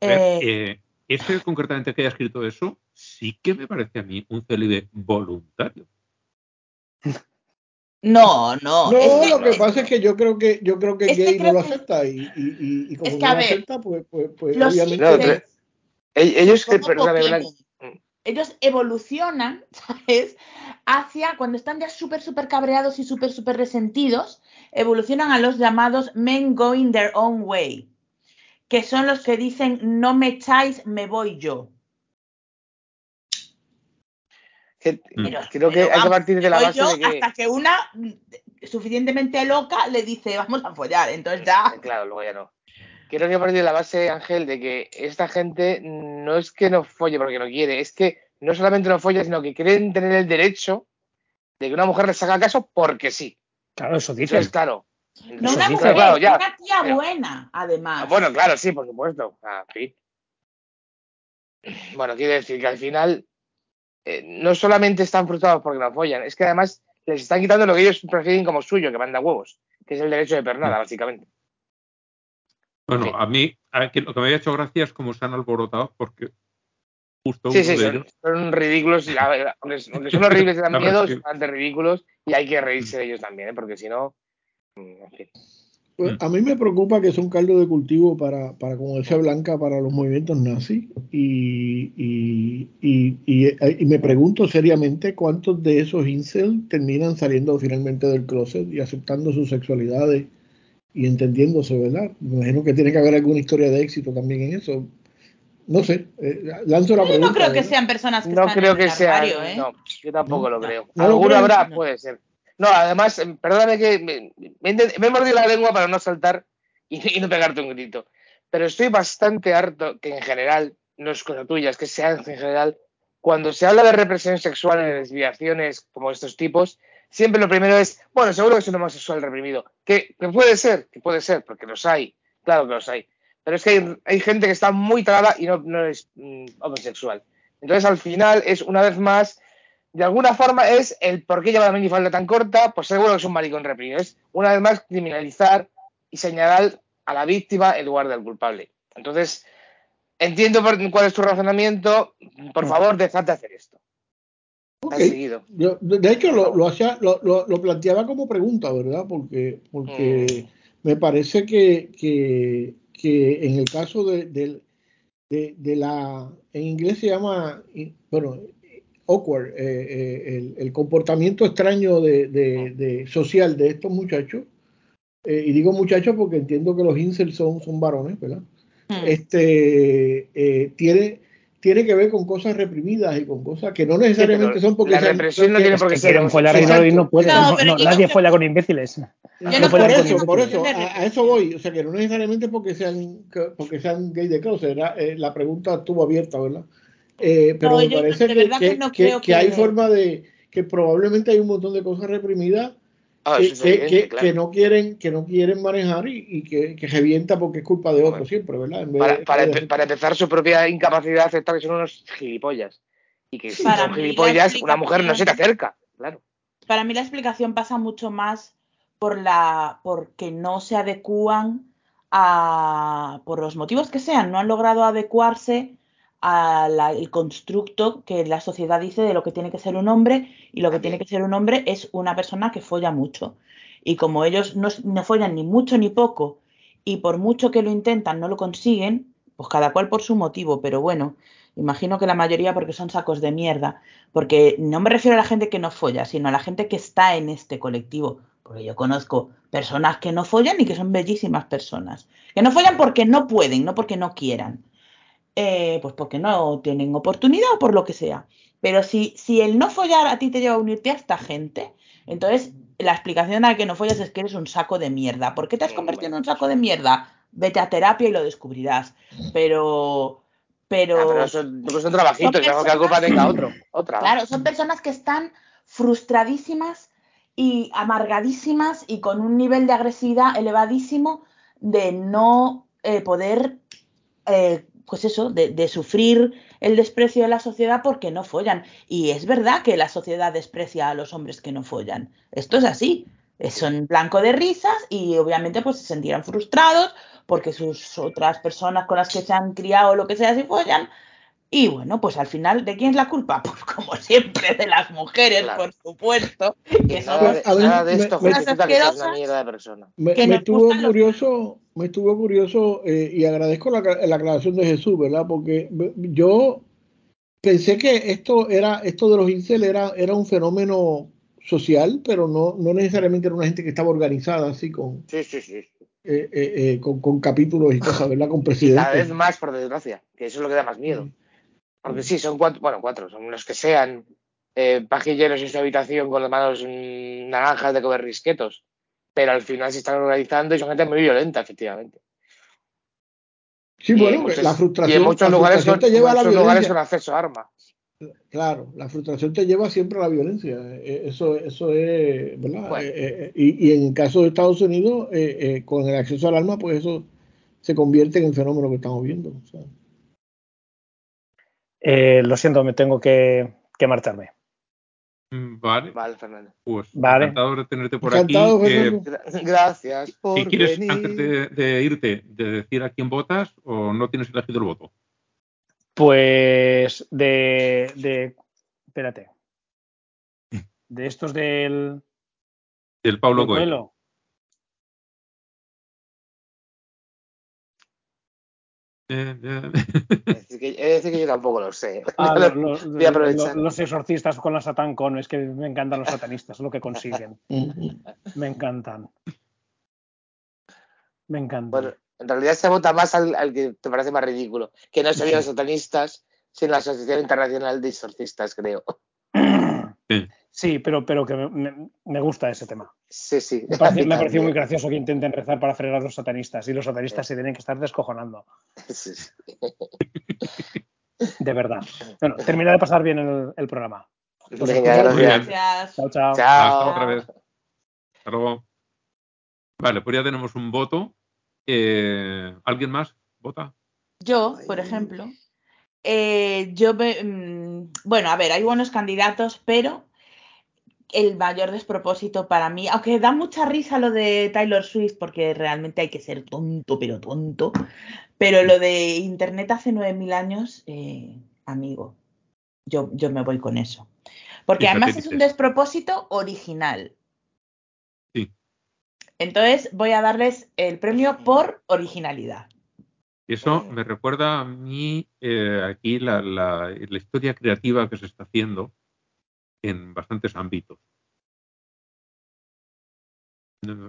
Eh, eh, este concretamente que haya escrito eso, sí que me parece a mí un célibe voluntario. No, no. No, lo que pasa es que yo creo que yo creo que gay no lo acepta y, y, y, como no lo acepta, pues, pues, pues obviamente. Ellos, ellos evolucionan, ¿sabes? Hacia, cuando están ya súper, súper cabreados y súper, súper resentidos, evolucionan a los llamados men going their own way, que son los que dicen, no me echáis, me voy yo. creo que hay que partir de la base de que... Hasta que una suficientemente loca le dice, vamos a follar, entonces ya... Claro, luego ya no. Quiero que partir de la base, Ángel, de que esta gente no es que no folle porque no quiere, es que no solamente no folla, sino que quieren tener el derecho de que una mujer les haga caso porque sí. Claro, eso dice. Es claro. No una mujer, claro, una tía buena, además. Bueno, claro, sí, por supuesto. Ah, bueno, quiere decir que al final eh, no solamente están frustrados porque no follan, es que además les están quitando lo que ellos prefieren como suyo, que manda huevos, que es el derecho de pernada, básicamente. Bueno, a mí lo que me había hecho gracia es cómo se han alborotado, porque justo sí, sí, son, ridículos, aunque, son horribles y dan miedo, son bastante ridículos y hay que reírse de ellos también, ¿eh? porque si no, en fin. Pues, a mí me preocupa que es un caldo de cultivo para, para como decía Blanca, para los movimientos nazis. Y, y, y, me pregunto seriamente cuántos de esos incel terminan saliendo finalmente del closet y aceptando sus sexualidades y entendiéndose, ¿verdad? Me imagino que tiene que haber alguna historia de éxito también en eso. No sé, eh, lanzo la pregunta. no creo que sean personas que no están creo que sea, ¿eh? No, yo tampoco lo creo. Alguno habrá, puede ser. No, además, em, perdóname que me, he mordido la lengua para no saltar y, no pegarte un grito. Pero estoy bastante harto que en general, no es cosa tuya, es que sea en general, cuando se habla de represión sexual y de desviaciones como estos tipos, siempre lo primero es, bueno, seguro que es un homosexual reprimido. Que, puede ser, que puede ser, porque los hay, claro que los hay. Pero es que hay, gente que está muy traba y no, es mm, homosexual. Entonces, al final, es una vez más de alguna forma es el por qué lleva la minifalda tan corta, pues seguro que es un maricón reprimido. Es una vez más criminalizar y señalar a la víctima en lugar del culpable. Entonces, entiendo cuál es tu razonamiento. Por favor, dejad de hacer esto. de hecho, lo, hacía, lo, lo, planteaba como pregunta, ¿verdad? Porque, porque mm. me parece que, que, que, en el caso de, de, de la. En inglés se llama. Bueno, awkward, eh, eh, el, comportamiento extraño de, social de estos muchachos, eh, y digo muchachos porque entiendo que los incels son, son varones, ¿verdad? Hmm. Este, tiene, tiene que ver con cosas reprimidas y con cosas que no necesariamente son porque la represión no tiene por qué ser no, puede, nadie follar con imbéciles. Por eso, por eso a, eso voy. O sea que no necesariamente porque sean porque sean gay de closet la pregunta estuvo abierta verdad eh, pero me parece que, que, hay forma de que probablemente hay un montón de cosas reprimidas ah, que, no quieren que no quieren manejar y, que, que revienta porque es culpa de otros siempre, ¿verdad? para, para, empezar su propia incapacidad aceptar que son unos gilipollas y que si son gilipollas una mujer no se te acerca, claro. Para mí la explicación pasa mucho más por la porque no se adecúan a por los motivos que sean, no han logrado adecuarse al constructo que la sociedad dice de lo que tiene que ser un hombre y lo que tiene que ser un hombre es una persona que folla mucho. Y como ellos no, no follan ni mucho ni poco y por mucho que lo intentan no lo consiguen, pues cada cual por su motivo, pero bueno, imagino que la mayoría porque son sacos de mierda, porque no me refiero a la gente que no folla, sino a la gente que está en este colectivo, porque yo conozco personas que no follan y que son bellísimas personas, que no follan porque no pueden, no porque no quieran. Eh, pues porque no tienen oportunidad o por lo que sea. Pero si, si el no follar a ti te lleva a unirte a esta gente, entonces la explicación a que no follas es que eres un saco de mierda. ¿Por qué te has convertido en un saco de mierda? Vete a terapia y lo descubrirás. Pero. Pero, ah, pero son, son trabajitos, que la culpa tenga otro. Otra. Claro, son personas que están frustradísimas y amargadísimas y con un nivel de agresividad elevadísimo de no eh, poder eh, pues eso, de, sufrir el desprecio de la sociedad porque no follan. Y es verdad que la sociedad desprecia a los hombres que no follan. Esto es así. Son blanco de risas y obviamente pues se sentirán frustrados porque sus otras personas con las que se han criado o lo que sea si follan. Y bueno, pues al final, ¿de quién es la culpa? Pues como siempre, de las mujeres, por supuesto. Que nada, de, esto me, que es una mierda de persona. Me, me estuvo curioso me estuvo curioso eh, y agradezco la, la, aclaración de Jesús, ¿verdad? Porque yo pensé que esto era esto de los incel era, era un fenómeno social, pero no, no necesariamente era una gente que estaba organizada así con, sí, sí, sí. Eh, eh, eh con, con, capítulos y cosas, ¿verdad? Con presidentes. cada vez más, por desgracia, que eso es lo que da más miedo. Porque sí, son cuatro, bueno, cuatro, son los que sean eh, pajilleros en su habitación con las manos naranjas de comer risquetos, pero al final se están organizando y son gente muy violenta, efectivamente. Sí, bueno, la frustración. Y en muchos lugares, te lleva a la lugares con acceso a armas. Claro, la frustración te lleva siempre a la violencia. Eh, eso, eso es, ¿verdad? Eh, eh, y, y, en caso de Estados Unidos, con el acceso al arma, pues eso se convierte en el fenómeno que estamos viendo. lo siento, me tengo que, que marcharme. Mm, vale. Vale, Fernando. Pues vale. encantado de tenerte por aquí. Gracias por ¿Y quieres, antes de, irte, de decir a quién votas o no tienes elegido el voto? Pues de, de espérate. De estos del del Pablo Coelho. Es decir, que, yo tampoco lo sé. Ah, los exorcistas con la Satán con, es que me encantan los satanistas, lo que consiguen. me encantan. Me encantan. En realidad se vota más al, que te parece más ridículo, que no serían los satanistas, sino la Asociación Internacional de Exorcistas, creo. Sí, pero, pero que me, gusta ese tema. Sí, sí. Me ha parecido muy gracioso que intenten rezar para frenar a los satanistas y los satanistas se tienen que estar descojonando. Sí, sí. De verdad. Bueno, termina de pasar bien el, programa. gracias. Chao, chao. Hasta otra vez. Hasta luego. Vale, pues ya tenemos un voto. Eh, ¿Alguien más vota? Yo, por ejemplo. Eh, yo, mm, bueno, a ver, hay buenos candidatos, pero el mayor despropósito para mí, aunque da mucha risa lo de Taylor Swift, porque realmente hay que ser tonto, pero tonto, pero lo de Internet hace 9.000 años, eh, amigo, yo, yo me voy con eso. Porque además es un despropósito original. Sí. Entonces voy a darles el premio por originalidad. Eso me recuerda a mí eh, aquí la, la, historia creativa que se está haciendo en bastantes ámbitos.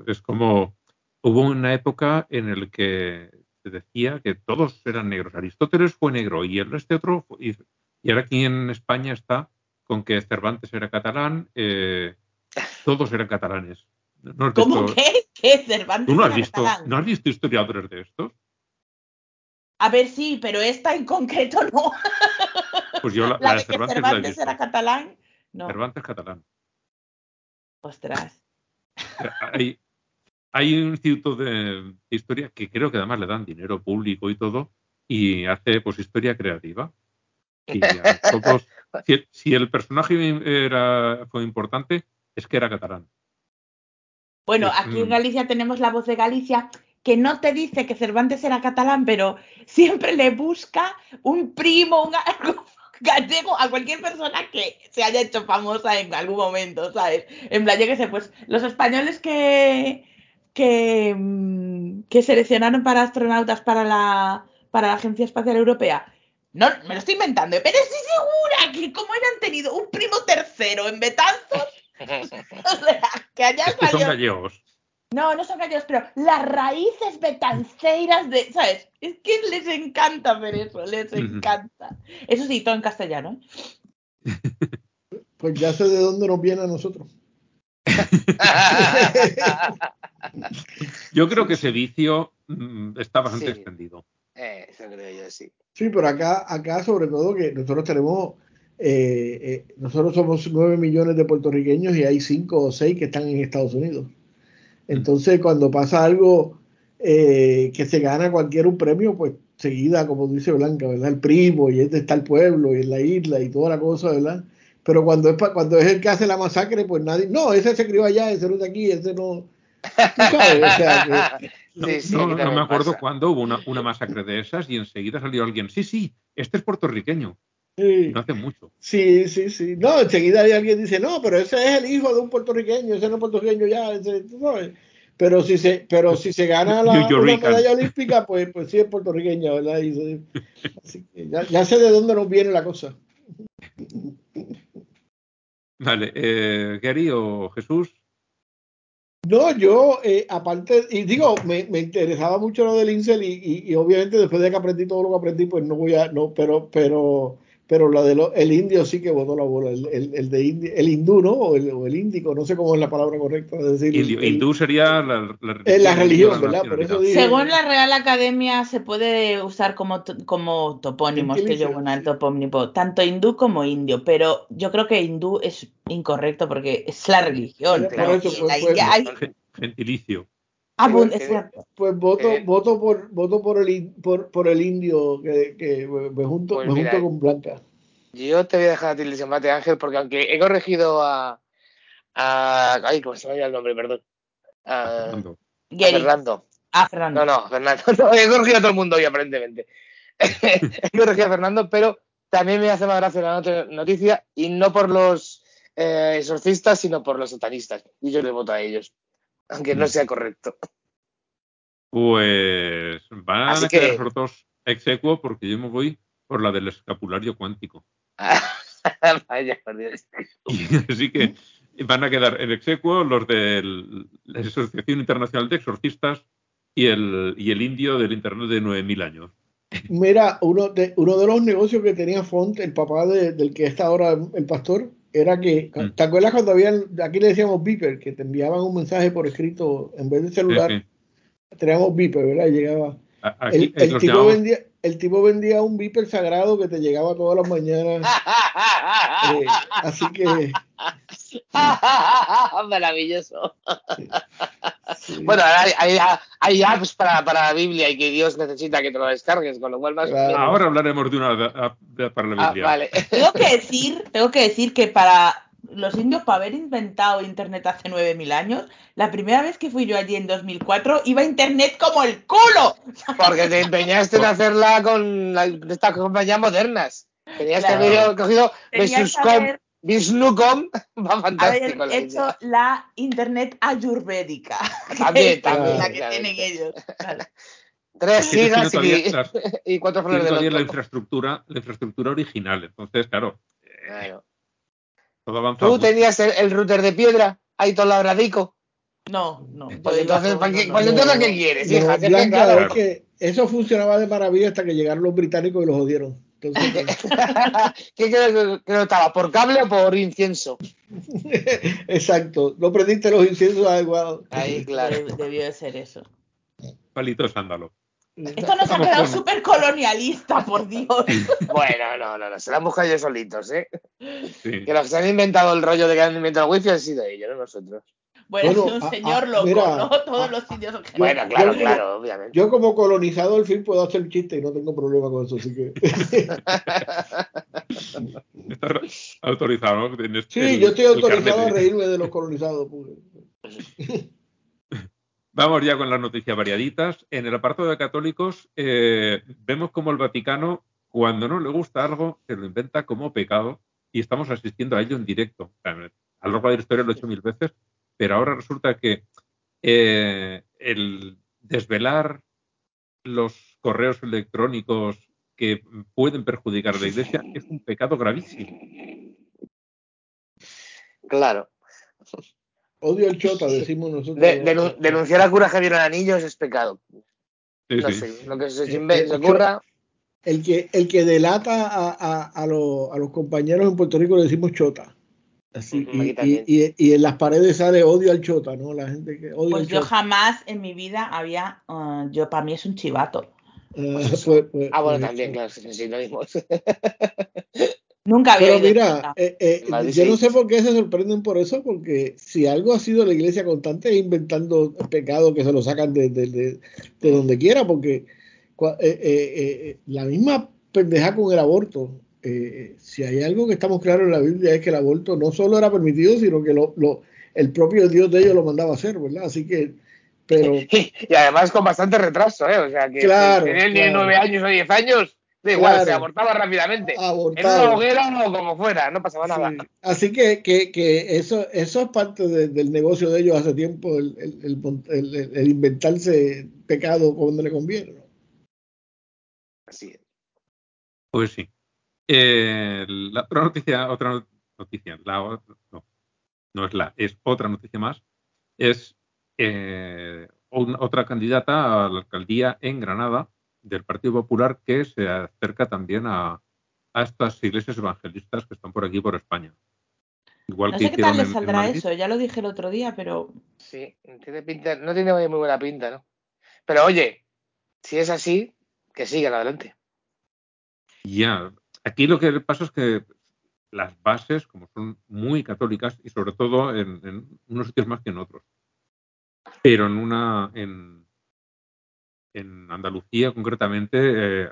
Es como hubo una época en la que se decía que todos eran negros. Aristóteles fue negro y el este otro. y, ahora aquí en España está con que Cervantes era catalán, eh, todos eran catalanes. ¿Cómo que? ¿Qué Cervantes ¿Tú no has, visto, ¿No has visto historiadores de estos? A ver, sí, pero esta en concreto no. Pues yo la, la, de, Cervantes, que Cervantes era catalán. No. Cervantes catalán. Ostras. Hay, hay un instituto de historia que creo que además le dan dinero público y todo y hace pues historia creativa. Y si, el personaje era, fue importante, es que era catalán. Bueno, aquí en Galicia tenemos la voz de Galicia que no te dice que Cervantes era catalán, pero siempre le busca un primo, un gallego a cualquier persona que se haya hecho famosa en algún momento, ¿sabes? En plan, yo qué sé, pues los españoles que, que, mm, que seleccionaron para astronautas para la, para la Agencia Espacial Europea. No, me lo estoy inventando, pero estoy segura que como hayan tenido un primo tercero en Betanzos, o sea, que haya Son gallegos. No, no son gallegos, pero las raíces betanceiras de, ¿sabes? Es que les encanta ver eso, les encanta. Eso sí, todo en castellano. ¿eh? Pues ya sé de dónde nos viene a nosotros. yo creo que ese vicio mm, está bastante extendido. Eh, eso creo yo, sí. Sí, pero acá, acá sobre todo que nosotros tenemos, eh, eh, nosotros somos nueve millones de puertorriqueños y hay cinco o seis que están en Estados Unidos. Entonces, cuando pasa algo eh, que se gana cualquier un premio, pues seguida, como dice Blanca, ¿verdad? El primo, y este está el pueblo, y en la isla, y toda la cosa, ¿verdad? Pero cuando es, cuando es el que hace la masacre, pues nadie, no, ese se crió allá, ese no es de aquí, ese no. no, me acuerdo cuándo hubo una, una, masacre de esas y enseguida salió alguien, sí, sí, este es puertorriqueño. No hace mucho. Sí, sí, sí. No, enseguida alguien dice, no, pero ese es el hijo de un puertorriqueño, ese no es puertorriqueño ya, ese, pero si se, pero si se gana la medalla olímpica, pues, pues sí es puertorriqueña, ¿verdad? así que ya, ya, sé de dónde nos viene la cosa. Vale, eh, Gary o Jesús. No, yo, eh, aparte, y digo, me, me, interesaba mucho lo del Incel y, y, obviamente después de que aprendí todo lo que aprendí, pues no voy a, no, pero, pero, pero la de el indio sí que votó la bola, el, el, el de indio, el hindú, ¿no? O el, o el, índico, no sé cómo es la palabra correcta de decir. Indio, hindú sería la, la, la religión, ¿verdad? Por eso Según la Real Academia se puede usar como, como topónimos, que yo bueno, el topónimo, tanto hindú como indio, pero yo creo que hindú es incorrecto porque es la religión. Claro, eso, pues, pues, hay... Gentilicio. Ah, pues, pues voto, eh, voto por voto por el por, por el indio que, que me junto, pues me junto con Blanca. Yo te voy a dejar a ti el mate Ángel, porque aunque he corregido a, a ay, ¿cómo se me el nombre? Perdón. A, Fernando. A Fernando. No, no, Fernando. No, he corregido a todo el mundo hoy, aparentemente. he corregido a Fernando, pero también me hace más gracia la noticia, y no por los eh, exorcistas, sino por los satanistas. Y yo le voto a ellos aunque no sea correcto. Pues van a quedar que... dos execuo porque yo me voy por la del escapulario cuántico. Vaya, por Dios. así que van a quedar en execuo los de la Asociación Internacional de Exorcistas y el, y el indio del Internet de 9.000 años. Mira, uno de, uno de los negocios que tenía Font, el papá del que está ahora el pastor, era que, mm. ¿te acuerdas cuando habían, aquí le decíamos beeper, que te enviaban un mensaje por escrito en vez de celular? Teníamos beeper, ¿verdad? Y llegaba. el, tipo vendía, el tipo vendía un beeper sagrado que te llegaba todas las mañanas. Eh, así que. Maravilloso. Bueno, hay, hay, apps para, para, la Biblia y que Dios necesita que te lo descargues, con lo cual más. Ahora hablaremos de una app para la Biblia. Ah, vale. Tengo que decir, tengo que decir que para los indios, para haber inventado Internet hace 9.000 años, la primera vez que fui yo allí en 2004, iba a Internet como el culo. Porque te empeñaste en hacerla con estas compañías modernas. Tenías que haber cogido Visnucom, va fantástico. Haber hecho la Internet ayurvédica. También, también. La que tienen ellos. Tres gigas y, cuatro flores de la infraestructura, la infraestructura original. Entonces, claro. claro. ¿Tú tenías el, router de piedra ahí todo labradico? No, no. Pues entonces, ¿para qué, pues entonces ¿qué quieres, hija? Blanca, es que eso funcionaba de maravilla hasta que llegaron los británicos y los jodieron. ¿Qué crees que no estaba? ¿Por cable o por incienso? Exacto, no prendiste los inciensos adecuados. Ahí, claro. Debió de ser eso. Palito sándalo. Esto nos ha quedado súper colonialista, por Dios. Bueno, no, no, no, se la han buscado ellos solitos, ¿eh? Que los que han inventado el rollo de que han inventado el wifi han sido ellos, no nosotros. Bueno, es un señor loco, ¿no? Todos los sitios Bueno, claro, claro, obviamente. Yo como colonizado al fin puedo hacer chiste y no tengo problema con eso, así que... Estás autorizado, ¿no? sí, yo estoy autorizado a reírme de los colonizados. Pues. Vamos ya con las noticias variaditas. En el apartado de católicos eh, vemos como el Vaticano, cuando no le gusta algo, se lo inventa como pecado y estamos asistiendo a ello en directo. A lo largo de la historia lo he hecho mil veces, pero ahora resulta que eh, el desvelar los correos electrónicos que pueden perjudicar a la Iglesia es un pecado gravísimo. Claro. Odio el chota, decimos nosotros. denunciar a cura Javier Anillos es pecado. no sé, lo que se, se ocurra. El que, el que delata a, a, a, los compañeros en Puerto Rico le decimos chota. Así, y, y, en las paredes sale odio al chota, ¿no? La gente que odia Pues yo jamás en mi vida había, uh, yo para mí es un chivato. Uh, pues, pues, ah, bueno, pues, también, claro, sí, lo mismo. Nunca había Pero mira, eh, eh, yo no sé por qué se sorprenden por eso, porque si algo ha sido la iglesia constante es inventando pecados que se lo sacan de, de, de, de donde quiera, porque eh, la misma pendeja con el aborto, si hay algo que estamos claros en la Biblia es que el aborto no solo era permitido, sino que lo, lo, el propio Dios de ellos lo mandaba a hacer, ¿verdad? Así que, pero... y además con bastante retraso, ¿eh? O sea, que, claro, tener claro. nueve años o diez años Da igual, se abortaba rápidamente. En una hoguera o como fuera, no pasaba nada. Así que, que, que, eso, eso es parte del negocio de ellos hace tiempo, el, el, inventarse pecado cuando le conviene. Así es. Pues sí. Eh, la otra noticia, otra noticia, la, no, no es la, es otra noticia más, es eh, otra candidata a la alcaldía en Granada del Partido Popular que se acerca también a, estas iglesias evangelistas que están por aquí, por España. Igual no sé qué tal le saldrá eso, ya lo dije el otro día, pero. Sí, tiene pinta, no tiene muy buena pinta, ¿no? Pero oye, si es así, que sigan adelante. Ya, aquí lo que pasa es que las bases, como son muy católicas y sobre todo en unos sitios más que en otros, pero en una en, en Andalucía concretamente eh,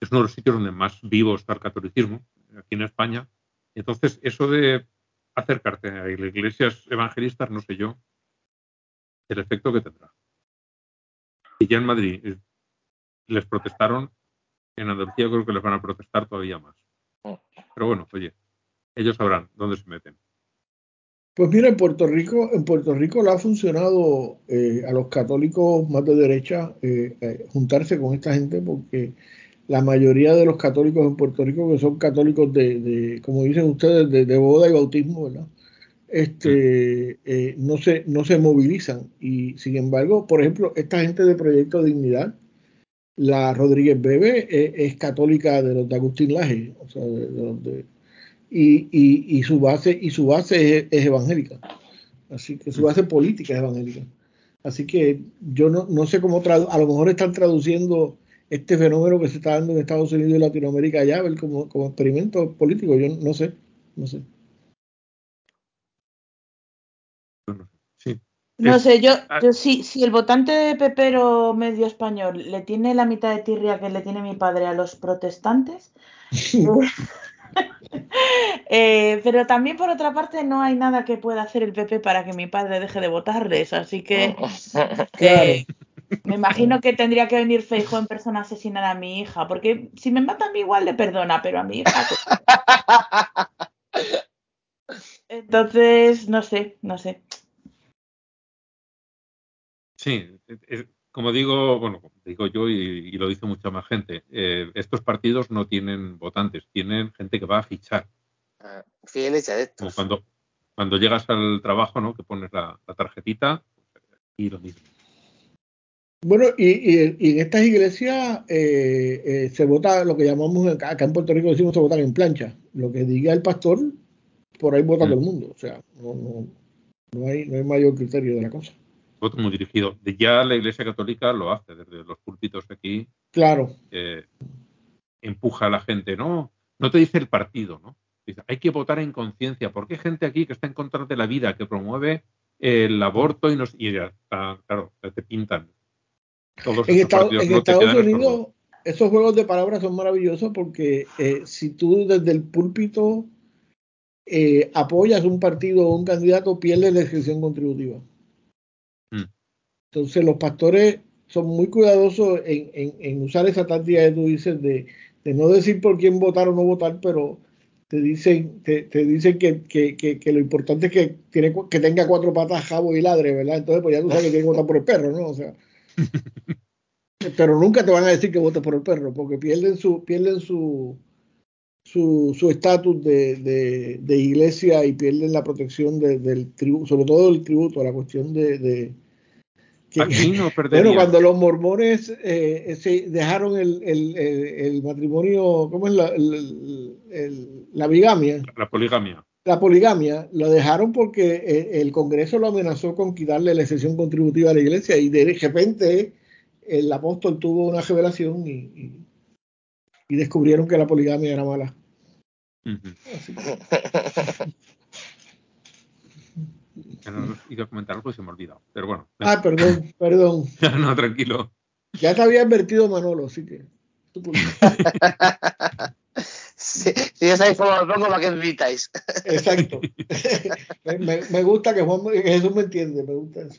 es uno de los sitios donde más vivo está el catolicismo aquí en España. Entonces eso de acercarte a iglesias evangelistas no sé yo el efecto que tendrá. Y ya en Madrid eh, les protestaron en Andalucía creo que les van a protestar todavía más oh. pero bueno oye ellos sabrán dónde se meten pues mira, en Puerto Rico, en Puerto Rico le ha funcionado eh, a los católicos más de derecha eh, eh, juntarse con esta gente porque la mayoría de los católicos en Puerto Rico, que son católicos de, como dicen ustedes, de, boda y bautismo, ¿verdad? Este, no, se, no se movilizan. Y sin embargo, por ejemplo, esta gente de Proyecto Dignidad, la Rodríguez Bebe, es católica de los de Agustín Laje, o sea, de, de, y, y, su base y su base es, evangélica. Así que su base política es evangélica. Así que yo no, no sé cómo a lo mejor están traduciendo este fenómeno que se está dando en Estados Unidos y Latinoamérica ya como, como experimento político yo no sé no sé No sé, yo, yo si, si el votante de Pepero medio español le tiene la mitad de tirria que le tiene mi padre a los protestantes, Eh, pero también por otra parte no hay nada que pueda hacer el PP para que mi padre deje de votarles, así que eh, me imagino que tendría que venir Feijo en persona a asesinar a mi hija, porque si me mata a mí igual le perdona, pero a mi hija. Pues Entonces, no sé, no sé. Sí, como digo, bueno, digo yo y, lo dice mucha más gente, eh, estos partidos no tienen votantes, tienen gente que va a fichar. Ah, fieles adeptos. Como cuando, cuando llegas al trabajo, ¿no? Que pones la, tarjetita y lo mismo. Bueno, y, en estas iglesias eh, eh, se vota lo que llamamos, acá en Puerto Rico decimos se votan en plancha. Lo que diga el pastor, por ahí vota mm. todo el mundo. O sea, no, no, hay, no hay mayor criterio de la cosa voto muy dirigido. Ya la Iglesia Católica lo hace desde los púlpitos aquí. Claro. empuja a la gente, no, no te dice el partido, ¿no? Dice, hay que votar en conciencia, porque hay gente aquí que está en contra de la vida, que promueve el aborto y nos y ya claro, te pintan. Todos en, Estados Unidos, esos juegos de palabras son maravillosos porque eh, si tú desde el púlpito eh, apoyas un partido o un candidato, pierdes la inscripción contributiva. Entonces los pastores son muy cuidadosos en, usar esa táctica que tú dices de, no decir por quién votar o no votar, pero te dicen, te, dicen que, lo importante es que, tiene, que tenga cuatro patas, jabo y ladre, ¿verdad? Entonces pues ya tú sabes que tienes que votar por el perro, ¿no? O sea, pero nunca te van a decir que votes por el perro, porque pierden su pierden su su estatus de, iglesia y pierden la protección del tributo, sobre todo el tributo, la cuestión de Aquí no Pero cuando los mormones eh, se dejaron el, el, el, matrimonio, ¿cómo es la, la bigamia? La poligamia. La poligamia lo dejaron porque eh, el Congreso lo amenazó con quitarle la excepción contributiva a la iglesia y de repente el apóstol tuvo una revelación y, y, descubrieron que la poligamia era mala. no iba a comentarlo porque se me ha olvidado. Pero bueno. Ah, perdón, perdón. no, tranquilo. Ya te había advertido Manolo, así que. Si ya sabéis cómo lo pongo para que invitáis. Exacto. me, me, gusta que, Juan, Jesús me entiende, me gusta eso.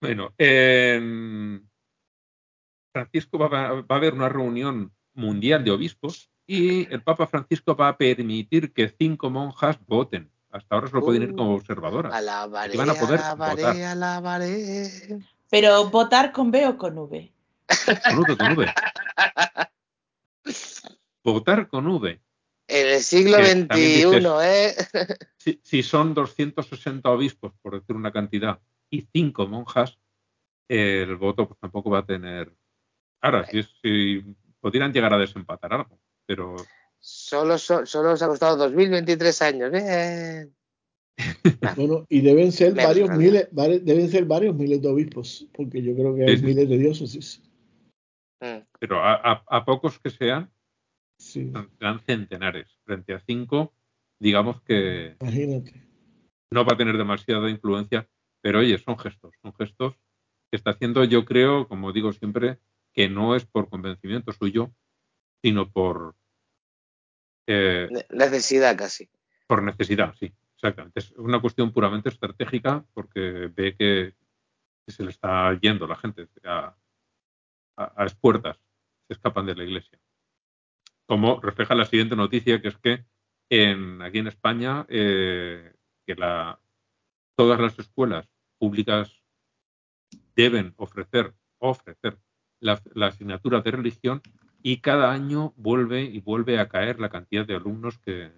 Bueno, eh, Francisco va, a haber una reunión mundial de obispos y el Papa Francisco va a permitir que cinco monjas voten. Hasta ahora solo pueden ir como uh, observadoras. y van a poder votar. Pero votar con B o con V. Con V, con V. votar con V. En el siglo XXI, ¿eh? Si, son 260 obispos, por decir una cantidad, y cinco monjas, el voto pues, tampoco va a tener. Ahora, si, si pudieran llegar a desempatar algo, pero. Solo, solo os ha costado 2023 años, bien. Y deben ser varios miles, deben ser varios miles de obispos, porque yo creo que hay miles de diócesis. Mm. Pero a, pocos que sean, serán centenares. Frente a cinco, digamos que Imagínate. no va a tener demasiada influencia, pero oye, son gestos, son gestos que está haciendo, yo creo, como digo siempre, que no es por convencimiento suyo, sino por eh, necesidad casi. Por necesidad, sí, exactamente. Es una cuestión puramente estratégica porque ve que, se le está yendo la gente a, a, espuertas, se escapan de la iglesia. Como refleja la siguiente noticia, que es que en, aquí en España, eh, que la, todas las escuelas públicas deben ofrecer, ofrecer la, asignatura de religión y cada año vuelve y vuelve a caer la cantidad de alumnos que,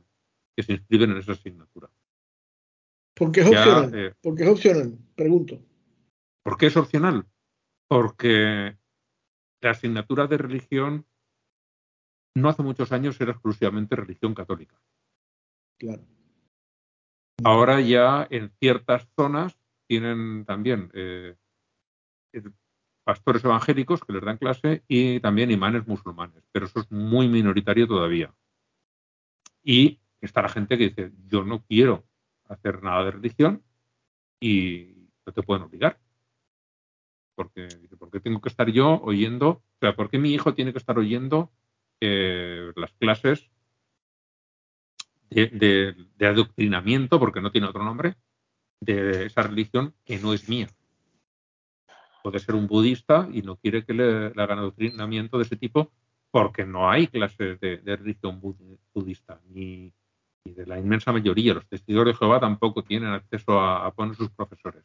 se inscriben en esa asignatura. ¿Por qué es opcional? Eh, ¿Por qué es opcional? Pregunto. ¿Por qué es opcional? Porque la asignatura de religión no hace muchos años era exclusivamente religión católica. Claro. Ahora ya en ciertas zonas tienen también eh, pastores evangélicos que les dan clase y también imanes musulmanes, pero eso es muy minoritario todavía. Y está la gente que dice, yo no quiero hacer nada de religión y no te pueden obligar. Porque, ¿por qué tengo que estar yo oyendo? O sea, ¿por qué mi hijo tiene que estar oyendo eh, las clases de, adoctrinamiento, porque no tiene otro nombre, de esa religión que no es mía? Puede ser un budista y no quiere que le, hagan adoctrinamiento de ese tipo porque no hay clases de, religión budista, ni, de la inmensa mayoría. Los testigos de Jehová tampoco tienen acceso a, poner sus profesores.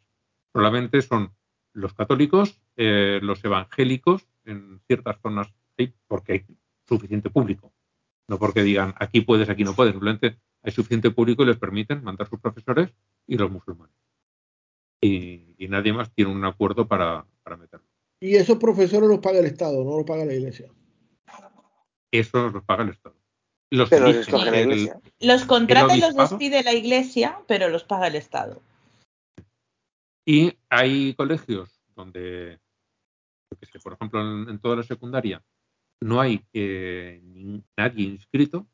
Solamente son los católicos, eh, los evangélicos en ciertas zonas, porque hay suficiente público. No porque digan aquí puedes, aquí no puedes. Simplemente hay suficiente público y les permiten mandar sus profesores y los musulmanes y, nadie más tiene un acuerdo para, meterlo. Y esos profesores los paga el Estado, no los paga la Iglesia. Eso los paga el Estado. Los, pero los, la iglesia. los contrata y los despide la Iglesia, pero los paga el Estado. Y hay colegios donde, por ejemplo, en, toda la secundaria no hay eh, nadie inscrito,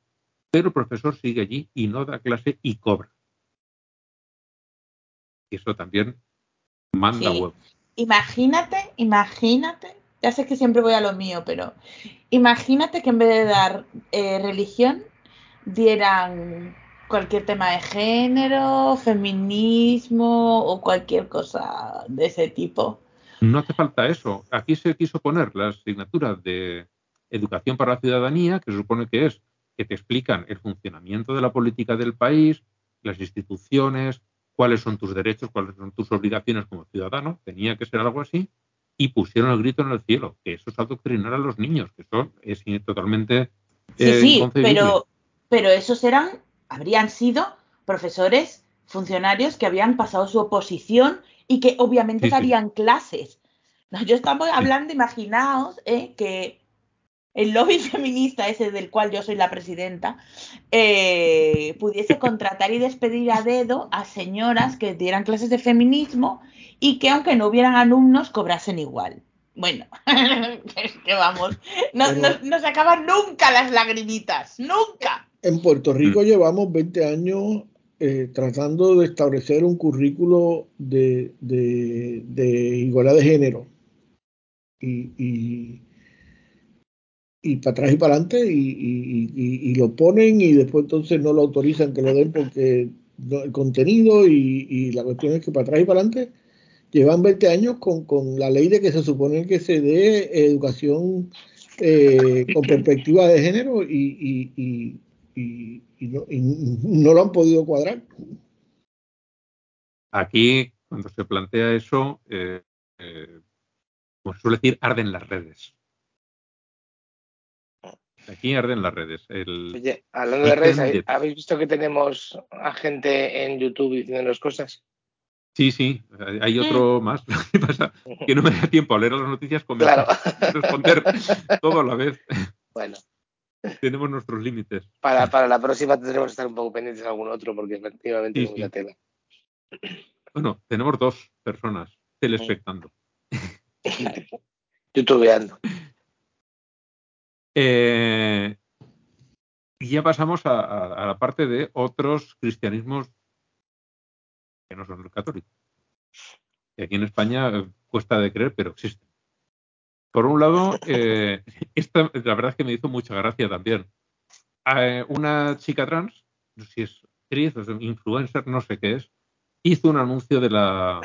pero el profesor sigue allí y no da clase y cobra eso también manda huevos. Imagínate, imagínate, ya sé que siempre voy a lo mío, pero imagínate que en vez de dar eh, religión, dieran cualquier tema de género, feminismo o cualquier cosa de ese tipo. No hace falta eso. Aquí se quiso poner la asignatura de educación para la ciudadanía, que se supone que es que te explican el funcionamiento de la política del país, las instituciones, cuáles son tus derechos, cuáles son tus obligaciones como ciudadano, tenía que ser algo así, y pusieron el grito en el cielo, que eso es adoctrinar a los niños, que eso es totalmente... Eh, sí, sí, pero, pero esos eran, habrían sido profesores, funcionarios que habían pasado su oposición y que obviamente darían clases. yo estamos hablando, imaginaos, eh, que el lobby feminista ese del cual yo soy la presidenta, eh, pudiese contratar y despedir a dedo a señoras que dieran clases de feminismo y que aunque no hubieran alumnos cobrasen igual. Bueno, es que vamos, no, se acaban nunca las lagrimitas, nunca. En Puerto Rico mm. llevamos 20 años eh, tratando de establecer un currículo de, igualdad de género. y y para atrás y para adelante y, lo ponen y después entonces no lo autorizan que lo den porque el contenido y, la cuestión es que para atrás y para adelante llevan 20 años con, con la ley de que se supone que se dé educación eh, con perspectiva de género y, y, y, no, no, lo han podido cuadrar. Aquí, cuando se plantea eso, eh, eh, como suele decir, arden las redes. Aquí arden las redes. El, Oye, hablando de redes, ¿habéis visto que tenemos a gente en YouTube diciéndonos cosas? Sí, sí, hay otro mm. más. ¿Qué pasa? Que no me da tiempo a leer las noticias con claro. responder todo a la vez. Bueno. Tenemos nuestros límites. Para, para la próxima tendremos que estar un poco pendientes de algún otro, porque efectivamente sí, mucha tela. Bueno, tenemos dos personas telespectando. Youtubeando. Eh, y ya pasamos a, la parte de otros cristianismos que no son los católicos. Que aquí en España eh, cuesta de creer, pero existen. Por un lado, eh, esta la verdad es que me hizo mucha gracia también. una chica trans, no sé si es actriz o influencer, no sé qué es, hizo un anuncio de la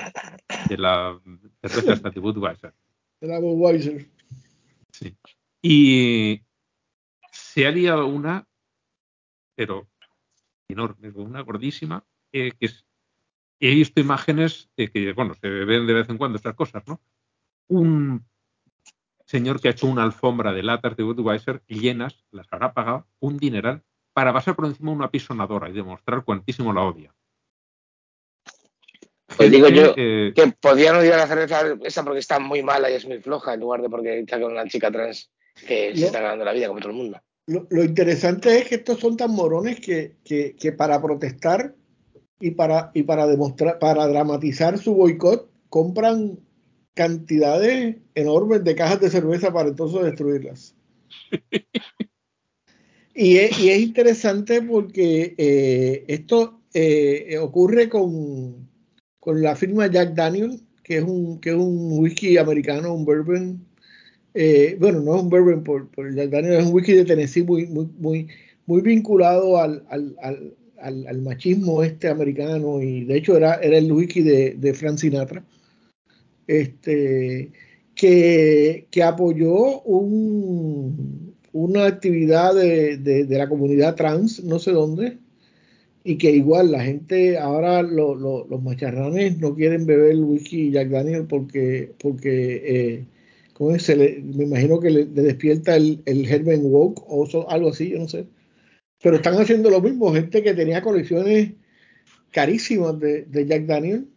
de la cerveza Budweiser. De la Budweiser. Sí. Y se ha liado una, pero enorme, una gordísima, eh, que es, he visto imágenes que, bueno, se ven de vez en cuando estas cosas, ¿no? Un señor que ha hecho una alfombra de latas de Budweiser llenas, las habrá pagado un dineral para pasar por encima de una pisonadora y demostrar cuantísimo la odia. Pues digo yo eh, que podían odiar la cerveza esa porque está muy mala y es muy floja, en lugar de porque está con una chica trans que se está ganando la vida como todo el mundo. Lo, interesante es que estos son tan morones que, que, para protestar y para, y para demostrar, para dramatizar su boicot, compran cantidades enormes de cajas de cerveza para entonces destruirlas. y, es, y, es, interesante porque eh, esto eh, ocurre con, con la firma Jack Daniel, que es un, que es un whisky americano, un bourbon. Eh, bueno, no es un bourbon por, por, Daniel, es un whisky de Tennessee muy, muy, muy, vinculado al, al, al, al, machismo este americano y de hecho era, era el whisky de, de Frank Sinatra. Este, que, que apoyó un, una actividad de, de, la comunidad trans, no sé dónde, y que igual la gente ahora los macharranes no quieren beber whisky Jack Daniel porque porque eh, se me imagino que le, despierta el, el Herman Walk o algo así yo no sé. Pero están haciendo lo mismo gente que tenía colecciones carísimas de, Jack Daniel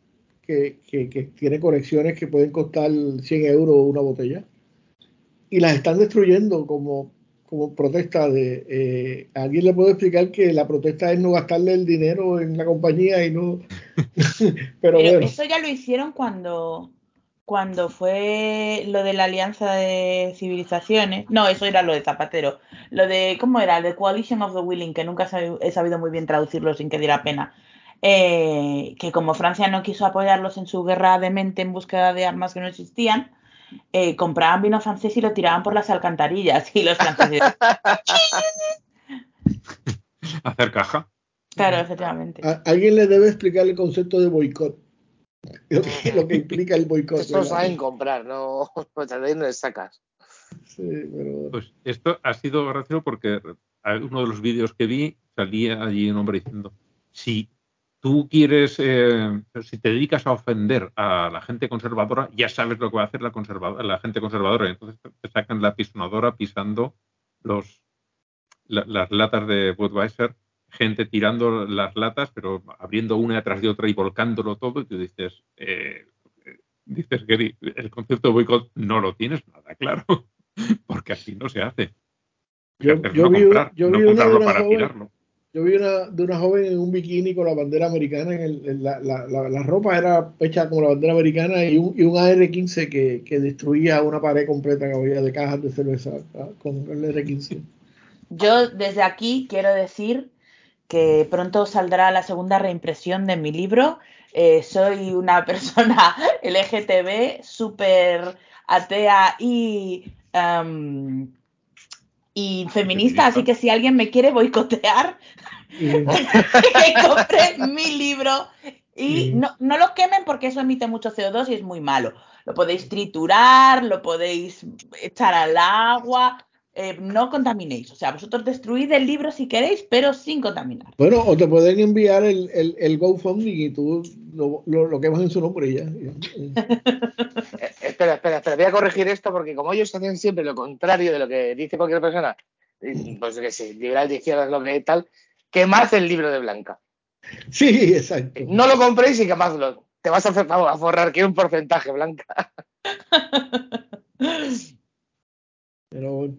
que, que, que, tiene colecciones que pueden costar 100 euros una botella y las están destruyendo como como protesta de eh, alguien le puedo explicar que la protesta es no gastarle el dinero en la compañía y no pero, bueno. eso ya lo hicieron cuando cuando fue lo de la alianza de civilizaciones no eso era lo de Zapatero lo de cómo era the coalition of the willing que nunca he sabido muy bien traducirlo sin que diera pena eh, que como Francia no quiso apoyarlos en su guerra de mente en búsqueda de armas que no existían eh, compraban vino francés y lo tiraban por las alcantarillas y los franceses. Hacer caja. Claro, efectivamente. alguien le debe explicar el concepto de boicot. Lo que, lo que implica el boicot. Esto saben comprar, no, no de sacas. Pues esto ha sido gracioso porque uno de los vídeos que vi salía allí un hombre diciendo, si tú quieres, eh, si te dedicas a ofender a la gente conservadora, ya sabes lo que va a hacer la, la gente conservadora. Entonces te sacan la pisonadora pisando los, las latas de Budweiser, gente tirando las latas, pero abriendo una detrás de otra y volcándolo todo. Y tú dices, eh, dices que el concepto de boicot no lo tienes nada claro, porque así no se hace. Yo, yo vi, yo vi una, para tirarlo yo vi una, de una joven en un bikini con la bandera americana, en, la, la, la, ropa era hecha como la bandera americana y un, y un AR-15 que, que, destruía una pared completa que había de cajas de cerveza ah, con el AR-15. Yo desde aquí quiero decir que pronto saldrá la segunda reimpresión de mi libro. Eh, soy una persona LGTB, súper atea y... Um, y feminista, así que si alguien me quiere boicotear, que compre mi libro Y no, no lo quemen porque eso emite mucho CO2 y es muy malo. Lo podéis triturar, lo podéis echar al agua, eh, no contaminéis. O sea, vosotros destruid el libro si queréis, pero sin contaminar. Bueno, o te pueden enviar el, el, el GoFundMe y tú lo, lo, quemas en su nombre y ya. Eh, espera, espera, espera. Voy a corregir esto porque como ellos hacen siempre lo contrario de lo que dice cualquier persona, pues que sí, liberal de izquierdas, lo que tal, quemad el libro de Blanca. Sí, exacto. No lo compréis y quemadlo. Te vas a, hacer, a forrar que un porcentaje, Blanca. Pero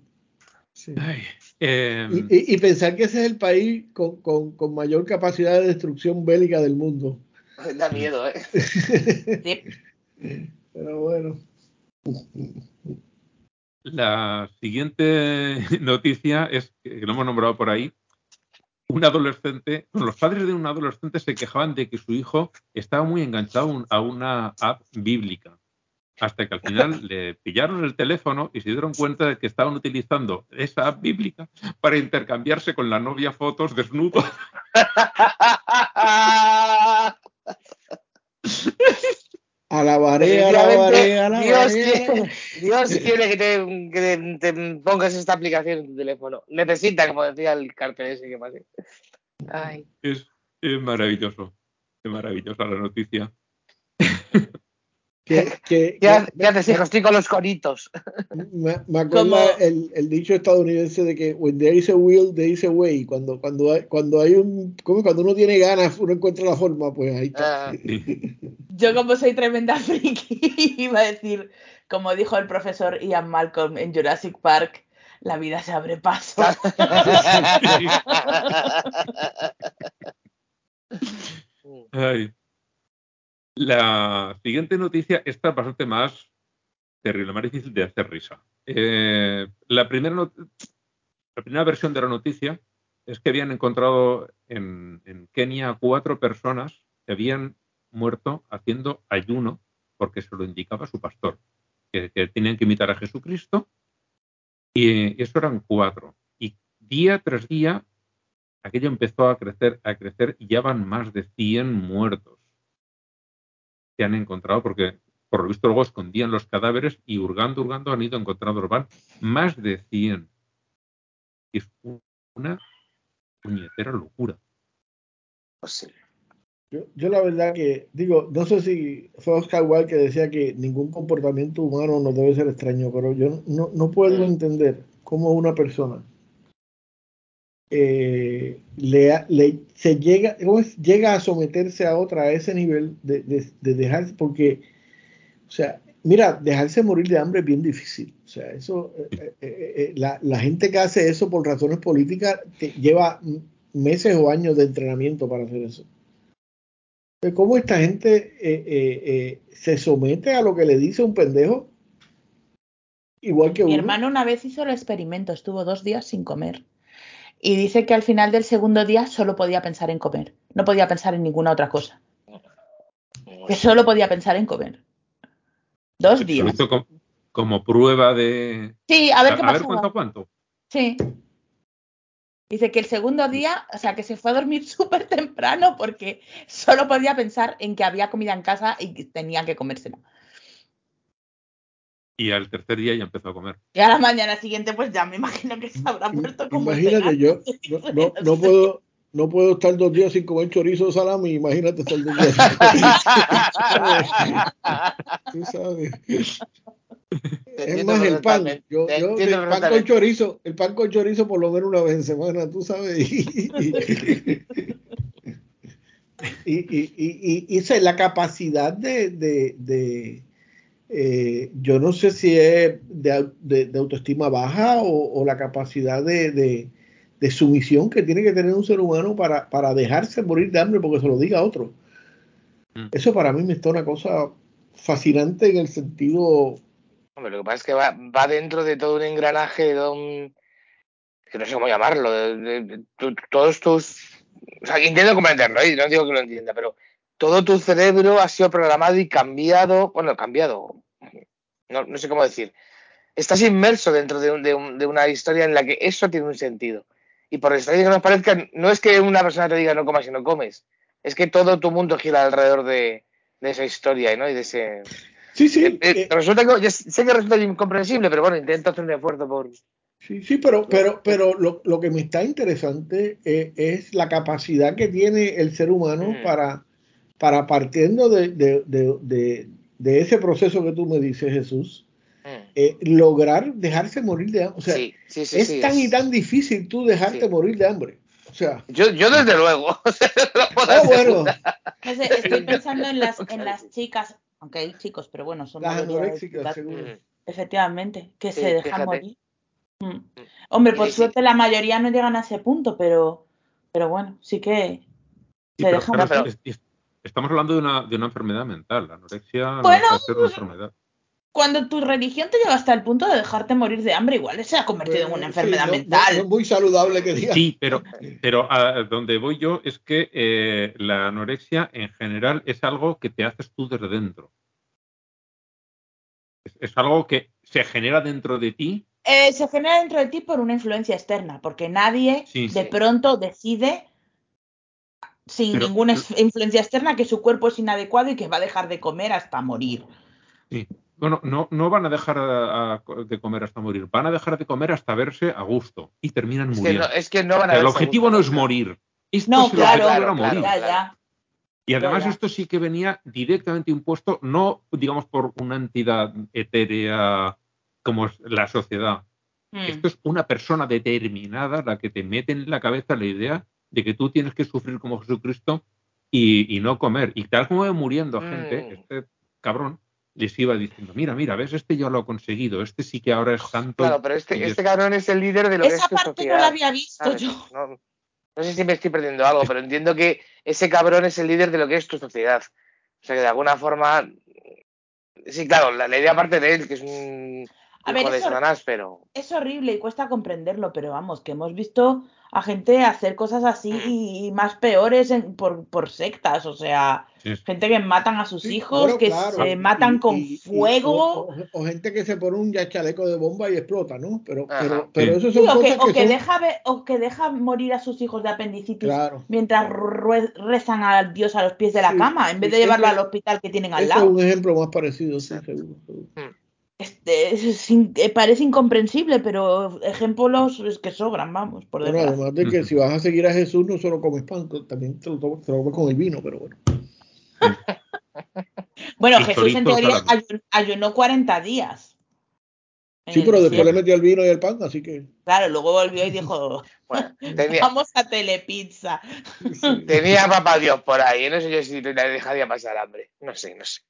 bueno. Em, y, pensar que ese es el país con, con, con, mayor capacidad de destrucción bélica del mundo. Da miedo, ¿eh? Pero bueno. La siguiente noticia es que lo hemos nombrado por ahí. Un adolescente, los padres de un adolescente se quejaban de que su hijo estaba muy enganchado a una app bíblica hasta que al final le pillaron el teléfono y se dieron cuenta de que estaban utilizando esa app bíblica para intercambiarse con la novia fotos desnudos. Alabaré, alabaré, alabaré. Dios, quiere, Dios quiere que, te, que te, pongas esta aplicación en tu teléfono. Necesita, como decía el cartel ese que pasé. Ay. Es, es maravilloso. Es maravillosa la noticia. Que, ya, te estoy con los coritos. Me, acuerdo el, el, dicho estadounidense de que when there is a will, there is a way. Cuando, cuando, hay, cuando hay un. Cuando uno tiene ganas, uno encuentra la forma, pues ahí está. Ah. Yo, como soy tremenda friki, iba a decir, como dijo el profesor Ian Malcolm en Jurassic Park, la vida se abre paso. Ay. La siguiente noticia está bastante más terrible, más difícil de hacer risa. Eh, la, primera versión de la noticia es que habían encontrado en, Kenia cuatro personas que habían muerto haciendo ayuno porque se lo indicaba su pastor, que, tenían que imitar a Jesucristo. Y eso eran cuatro. Y día tras día aquello empezó a crecer, a crecer y ya van más de 100 muertos que han encontrado, porque por lo visto luego escondían los cadáveres y hurgando, hurgando han ido encontrando van más de 100. Es una puñetera locura. Pues yo, yo, la verdad que digo, no sé si fue Oscar Wilde que decía que ningún comportamiento humano no debe ser extraño, pero yo no, no puedo entender cómo una persona eh, le, se llega, llega a someterse a otra a ese nivel de, de, dejarse, porque, o sea, mira, dejarse morir de hambre es bien difícil. O sea, eso, eh, eh, la, la, gente que hace eso por razones políticas lleva meses o años de entrenamiento para hacer eso. ¿Cómo esta gente se somete a lo que le dice un pendejo? Igual que Mi hermano una vez hizo el experimento, estuvo dos días sin comer y dice que al final del segundo día solo podía pensar en comer, no podía pensar en ninguna otra cosa. Que solo podía pensar en comer. Dos días. como, prueba de. Sí, a ver qué A ver cuánto, cuánto. Sí. Dice que el segundo día, o sea, que se fue a dormir súper temprano porque solo podía pensar en que había comida en casa y tenía que comérsela y al tercer día ya empezó a comer. Y a la mañana siguiente, pues ya me imagino que se habrá muerto como Imagínate, yo no, no, puedo no puedo estar dos días sin comer chorizo o salami, imagínate estar dos días Tú sabes. Es más el pan. Yo, yo el pan con chorizo, el pan con chorizo por lo menos una vez en semana, tú sabes. Y, y, y, y, la capacidad de, de, de eh, yo no sé si es de, autoestima baja o, la capacidad de, sumisión que tiene que tener un ser humano para, dejarse morir de hambre porque se lo diga a otro. Mm. Eso para mí me está una cosa fascinante en el sentido... Hombre, lo que pasa es que va, dentro de todo un engranaje, de un... que no sé cómo llamarlo, de, todos tus... O sea, intento comprenderlo, ¿eh? no digo que lo entienda, pero todo tu cerebro ha sido programado y cambiado, bueno, cambiado, no, sé cómo decir. Estás inmerso dentro de, de, una historia en la que eso tiene un sentido. Y por extraño que nos parezca, no es que una persona te diga no comas y no comes. es que todo tu mundo gira alrededor de, esa historia, ¿no? Y de ese... Sí, sí. Eh, eh, resulta, sé que resulta incomprensible, pero bueno, intento hacer un esfuerzo por... Sí, sí, pero, pero, pero lo, que me está interesante eh, es, la capacidad que tiene el ser humano mm. para, para partiendo de, de, ese proceso que tú me dices, Jesús, mm. lograr dejarse morir de hambre. O sea, es tan y tan difícil tú dejarte morir de hambre. O sea, yo, yo desde luego. oh, bueno. estoy pensando en las, en las chicas, aunque hay chicos, pero bueno, son las anoréxicas, seguro. Mm. Efectivamente, que se dejan morir. Mm. Mm. Hombre, por suerte la mayoría no llegan a ese punto, pero, pero bueno, sí que se dejan morir. Estamos hablando de una, de una enfermedad mental. La anorexia bueno, no es una enfermedad cuando tu religión te lleva hasta el punto de dejarte morir de hambre, igual se ha convertido en una enfermedad mental. es muy saludable que digas. Sí, pero, pero a donde voy yo es que eh, la anorexia en general es algo que te haces tú desde dentro. Es, algo que se genera dentro de ti. Eh, se genera dentro de ti por una influencia externa, porque nadie de pronto decide sin ninguna influencia externa que su cuerpo es inadecuado y que va a dejar de comer hasta morir. Sí. Bueno, no, no van a dejar de comer hasta morir, van a dejar de comer hasta verse a gusto y terminan muriendo. es que no van a el objetivo no es morir. Esto no, claro, morir. Y además esto sí que venía directamente impuesto, no digamos por una entidad etérea como es la sociedad. Hmm. Esto es una persona determinada la que te mete en la cabeza la idea de que tú tienes que sufrir como Jesucristo y, no comer. Y tal como va muriendo gente, hmm. este cabrón, les iba diciendo, mira, mira, ves, este ya lo ha conseguido, este sí que ahora es tanto. Claro, pero este, este cabrón es el líder de lo que es tu parte no la había visto yo. No, sé si me estoy perdiendo algo, pero entiendo que ese cabrón es el líder de lo que es tu sociedad. O sea que de alguna forma. Sí, claro, la, idea parte de él, que es un. A ver, de pero... es horrible y cuesta comprenderlo, pero vamos, que hemos visto a gente hacer cosas así mm. y, más peores por, por, sectas, o sea, gente que matan a sus hijos, que se matan con fuego. O, gente que se pone un ya chaleco de bomba y explota, ¿no? Pero, pero, pero eso son cosas que, o que, deja o que deja morir a sus hijos de apendicitis mientras rezan al Dios a los pies de la cama, en vez de llevarlo al hospital que tienen al lado. Es un ejemplo más parecido, sí, seguro. Mm. Este, parece incomprensible, pero ejemplos es que sobran, vamos, por además de que si vas a seguir a Jesús no solo comes pan, también te lo, tomas, con el vino, pero bueno. bueno, Jesús en teoría ayunó 40 días. Sí, pero después le metió el vino y el pan, así que. Claro, luego volvió y dijo: Vamos a telepizza. Tenía papá Dios por ahí, no sé yo si le dejaría pasar hambre. No sé, no sé.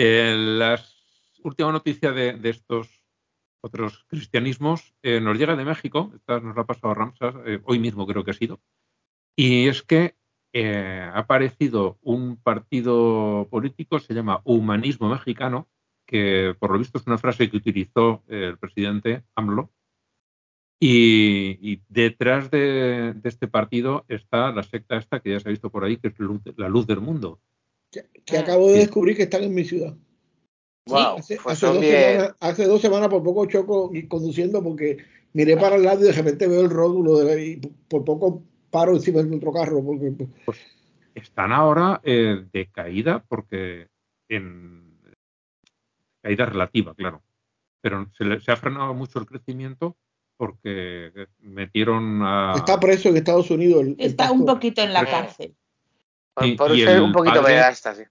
Eh, la última noticia de, estos otros cristianismos eh, nos llega de México, esta nos la ha pasado Ramsas, eh, hoy mismo creo que ha sido, y es que ha aparecido un partido político, se llama Humanismo Mexicano, que por lo visto es una frase que utilizó el presidente AMLO, y, detrás de, este partido está la secta esta que ya se ha visto por ahí, que es la luz del mundo. Que, ah. acabo de descubrir que están en mi ciudad. hace, dos semanas, por poco choco conduciendo porque miré para el lado y de repente veo el rótulo de, y por poco paro encima de otro carro. Porque... Pues, pues están ahora eh, de caída porque en caída relativa, claro. Pero se, se ha frenado mucho el crecimiento porque metieron a... Está preso en Estados Unidos. Está un poquito en la cárcel. Por, ser un poquito padre, sí.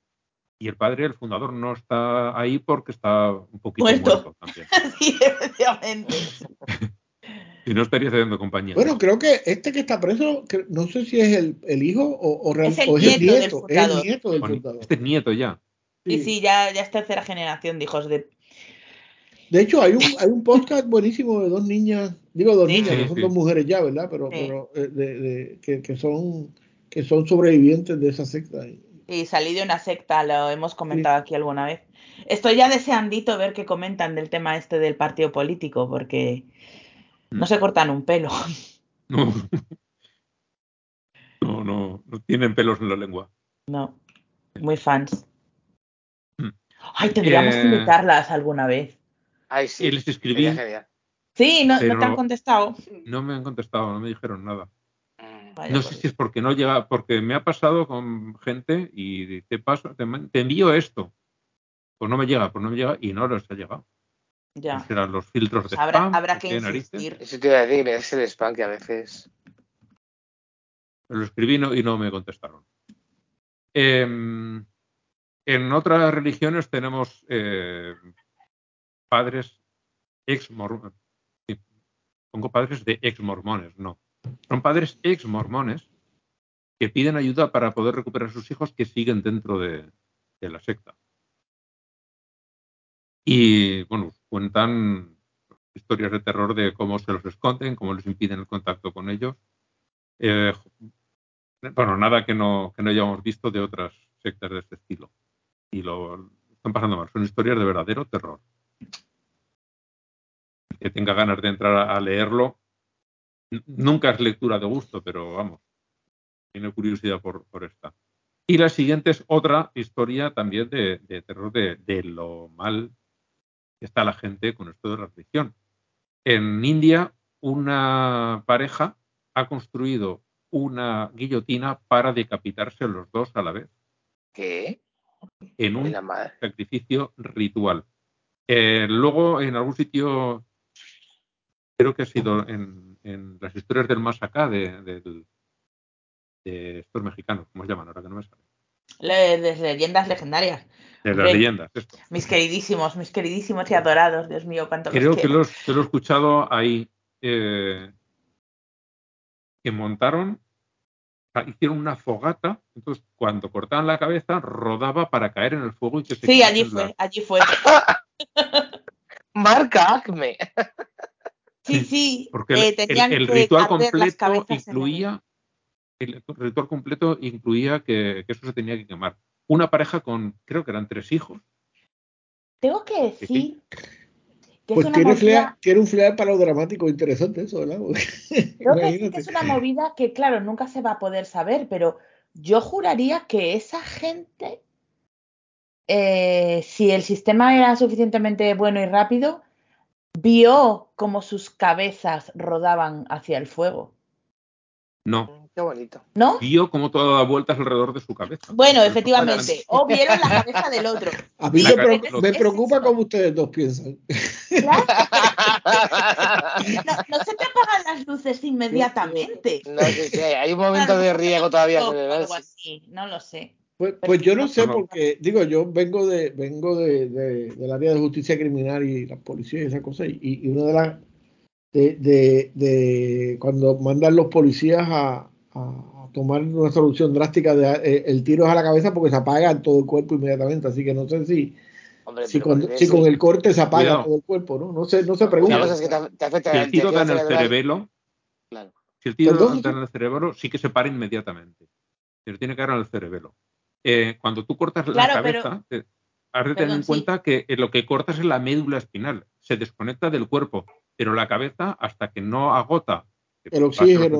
Y el padre, el fundador, no está ahí porque está un poquito muerto, también. sí, efectivamente. y no estaría cediendo compañía. Bueno, creo que este que está preso, no sé si es el, el hijo o, o, es el, o es el nieto. Es el nieto del fundador. Este es nieto ya. Y sí, ya, ya es tercera generación de hijos de. De hecho, hay un, hay un podcast buenísimo de dos niñas, digo dos niñas, no son dos mujeres ya, ¿verdad? Pero, pero eh, de, de, que, que son que son sobrevivientes de esa secta. Y salí de una secta, lo hemos comentado aquí alguna vez. Estoy ya deseandito ver qué comentan del tema este del partido político, porque no se cortan un pelo. No. No, no, tienen pelos en la lengua. No, muy fans. Mm. Ay, tendríamos que invitarlas alguna vez. Ay, sí. Y les escribí. Sí, no, no te han contestado. No me han contestado, no me dijeron nada. No sé si es porque no llega, porque me ha pasado con gente y te paso, te, envío esto. Pues no me llega, pues no me llega y no les ha llegado. Ya. Serán los filtros de pues habrá, spam. Habrá que insistir. Eso te iba a decir, es el spam que a veces. Lo escribí y no me contestaron. Em, en otras religiones tenemos eh, padres ex mormones. pongo padres de ex mormones, no. Son padres ex mormones que piden ayuda para poder recuperar a sus hijos que siguen dentro de, la secta. Y bueno, cuentan historias de terror de cómo se los esconden, cómo les impiden el contacto con ellos. Eh, bueno, nada que no, que no hayamos visto de otras sectas de este estilo. Y lo están pasando mal. Son historias de verdadero terror. que tenga ganas de entrar a leerlo, nunca es lectura de gusto, pero vamos, tiene curiosidad por, esta. Y la siguiente es otra historia también de, terror de, lo mal que está la gente con esto de la religión. En India, una pareja ha construido una guillotina para decapitarse los dos a la vez. ¿Qué? En un sacrificio ritual. Eh, luego, en algún sitio, creo que ha sido en, en las historias del más acá de, estos mexicanos, ¿cómo se llaman? Ahora que no me sale. de leyendas legendarias. De las leyendas, esto. Mis queridísimos, mis queridísimos y adorados, Dios mío, cuánto Creo que los, que lo he escuchado ahí. Eh, que montaron, hicieron una fogata, entonces cuando cortaban la cabeza rodaba para caer en el fuego y que Sí, allí fue, allí fue. Marca Acme. Sí, sí. Porque el, ritual completo incluía el, ritual completo incluía que, eso se tenía que quemar. Una pareja con, creo que eran tres hijos. Tengo que decir. Que pues tiene, un fleal para lo dramático interesante eso, ¿verdad? Creo que, es una movida que, claro, nunca se va a poder saber, pero yo juraría que esa gente, eh, si el sistema era suficientemente bueno y rápido, vio cómo sus cabezas rodaban hacia el fuego. No. Mm, qué bonito. ¿No? Vio cómo todo daba vueltas alrededor de su cabeza. Bueno, efectivamente. O vieron la cabeza del otro. A mí me, preocupa cómo ustedes dos piensan. Claro. No, se te apagan las luces inmediatamente. No, sí, sí, hay un momento de riego todavía. algo así, no lo sé. Pues, pues yo no sé porque, digo, yo vengo de vengo de, del área de justicia criminal y la policía y esa cosa, y, y una de las, de, de, cuando mandan los policías a, a tomar una solución drástica, de, eh, el tiro es a la cabeza porque se apaga todo el cuerpo inmediatamente, así que no sé si, si, con, el corte se apaga todo el cuerpo, ¿no? No se, no se pregunta. si el tiro da en el cerebelo, si el tiro da en el cerebro, sí que se para inmediatamente. Pero tiene que dar en el cerebelo. Eh, cuando tú cortas la cabeza, eh, has de tener en cuenta que eh, lo que cortas es la médula espinal, se desconecta del cuerpo, pero la cabeza, hasta que no agota el oxígeno,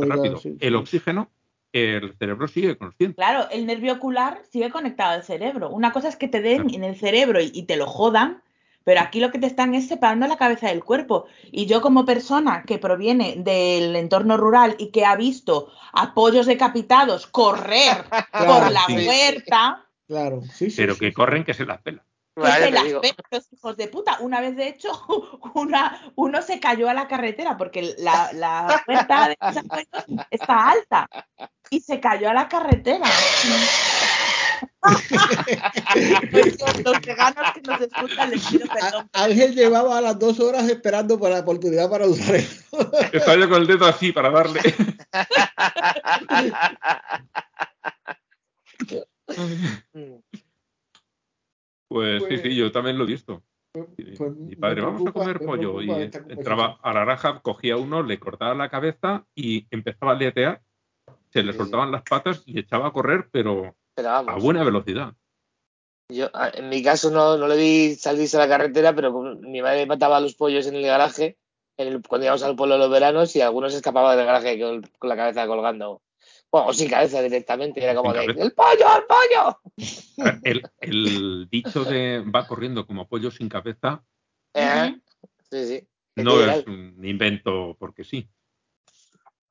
el oxígeno, el cerebro sigue consciente. Claro, el nervio ocular sigue conectado al cerebro. Una cosa es que te den en el cerebro y, te lo jodan, pero aquí lo que te están es separando la cabeza del cuerpo. Y yo como persona que proviene del entorno rural y que ha visto a pollos decapitados correr por la huerta. Claro, sí, Pero que corren que se las pelan. Que se las pelan los hijos de puta. Una vez, de hecho, una, uno se cayó a la carretera porque la, la huerta de está alta y se cayó a la carretera. los veganos que nos escuchan les pido perdón. Ángel llevaba a las dos horas esperando por la oportunidad para usar eso. Estaba yo con el dedo así para darle. Pues, sí, sí, yo también lo he visto. Pues, mi padre, vamos a comer pollo. Y entraba a la raja, cogía uno, le cortaba la cabeza y empezaba a letear. Se le soltaban las patas y echaba a correr, pero a buena velocidad. Yo, en mi caso, no, no le vi salirse a la carretera, pero mi madre mataba a los pollos en el garaje cuando íbamos al pueblo de los veranos y algunos escapaban del garaje con, la cabeza colgando. O sin cabeza directamente, era como de ¡El pollo, el pollo! El, dicho de va corriendo como pollo sin cabeza eh, sí, sí. no es un invento porque sí.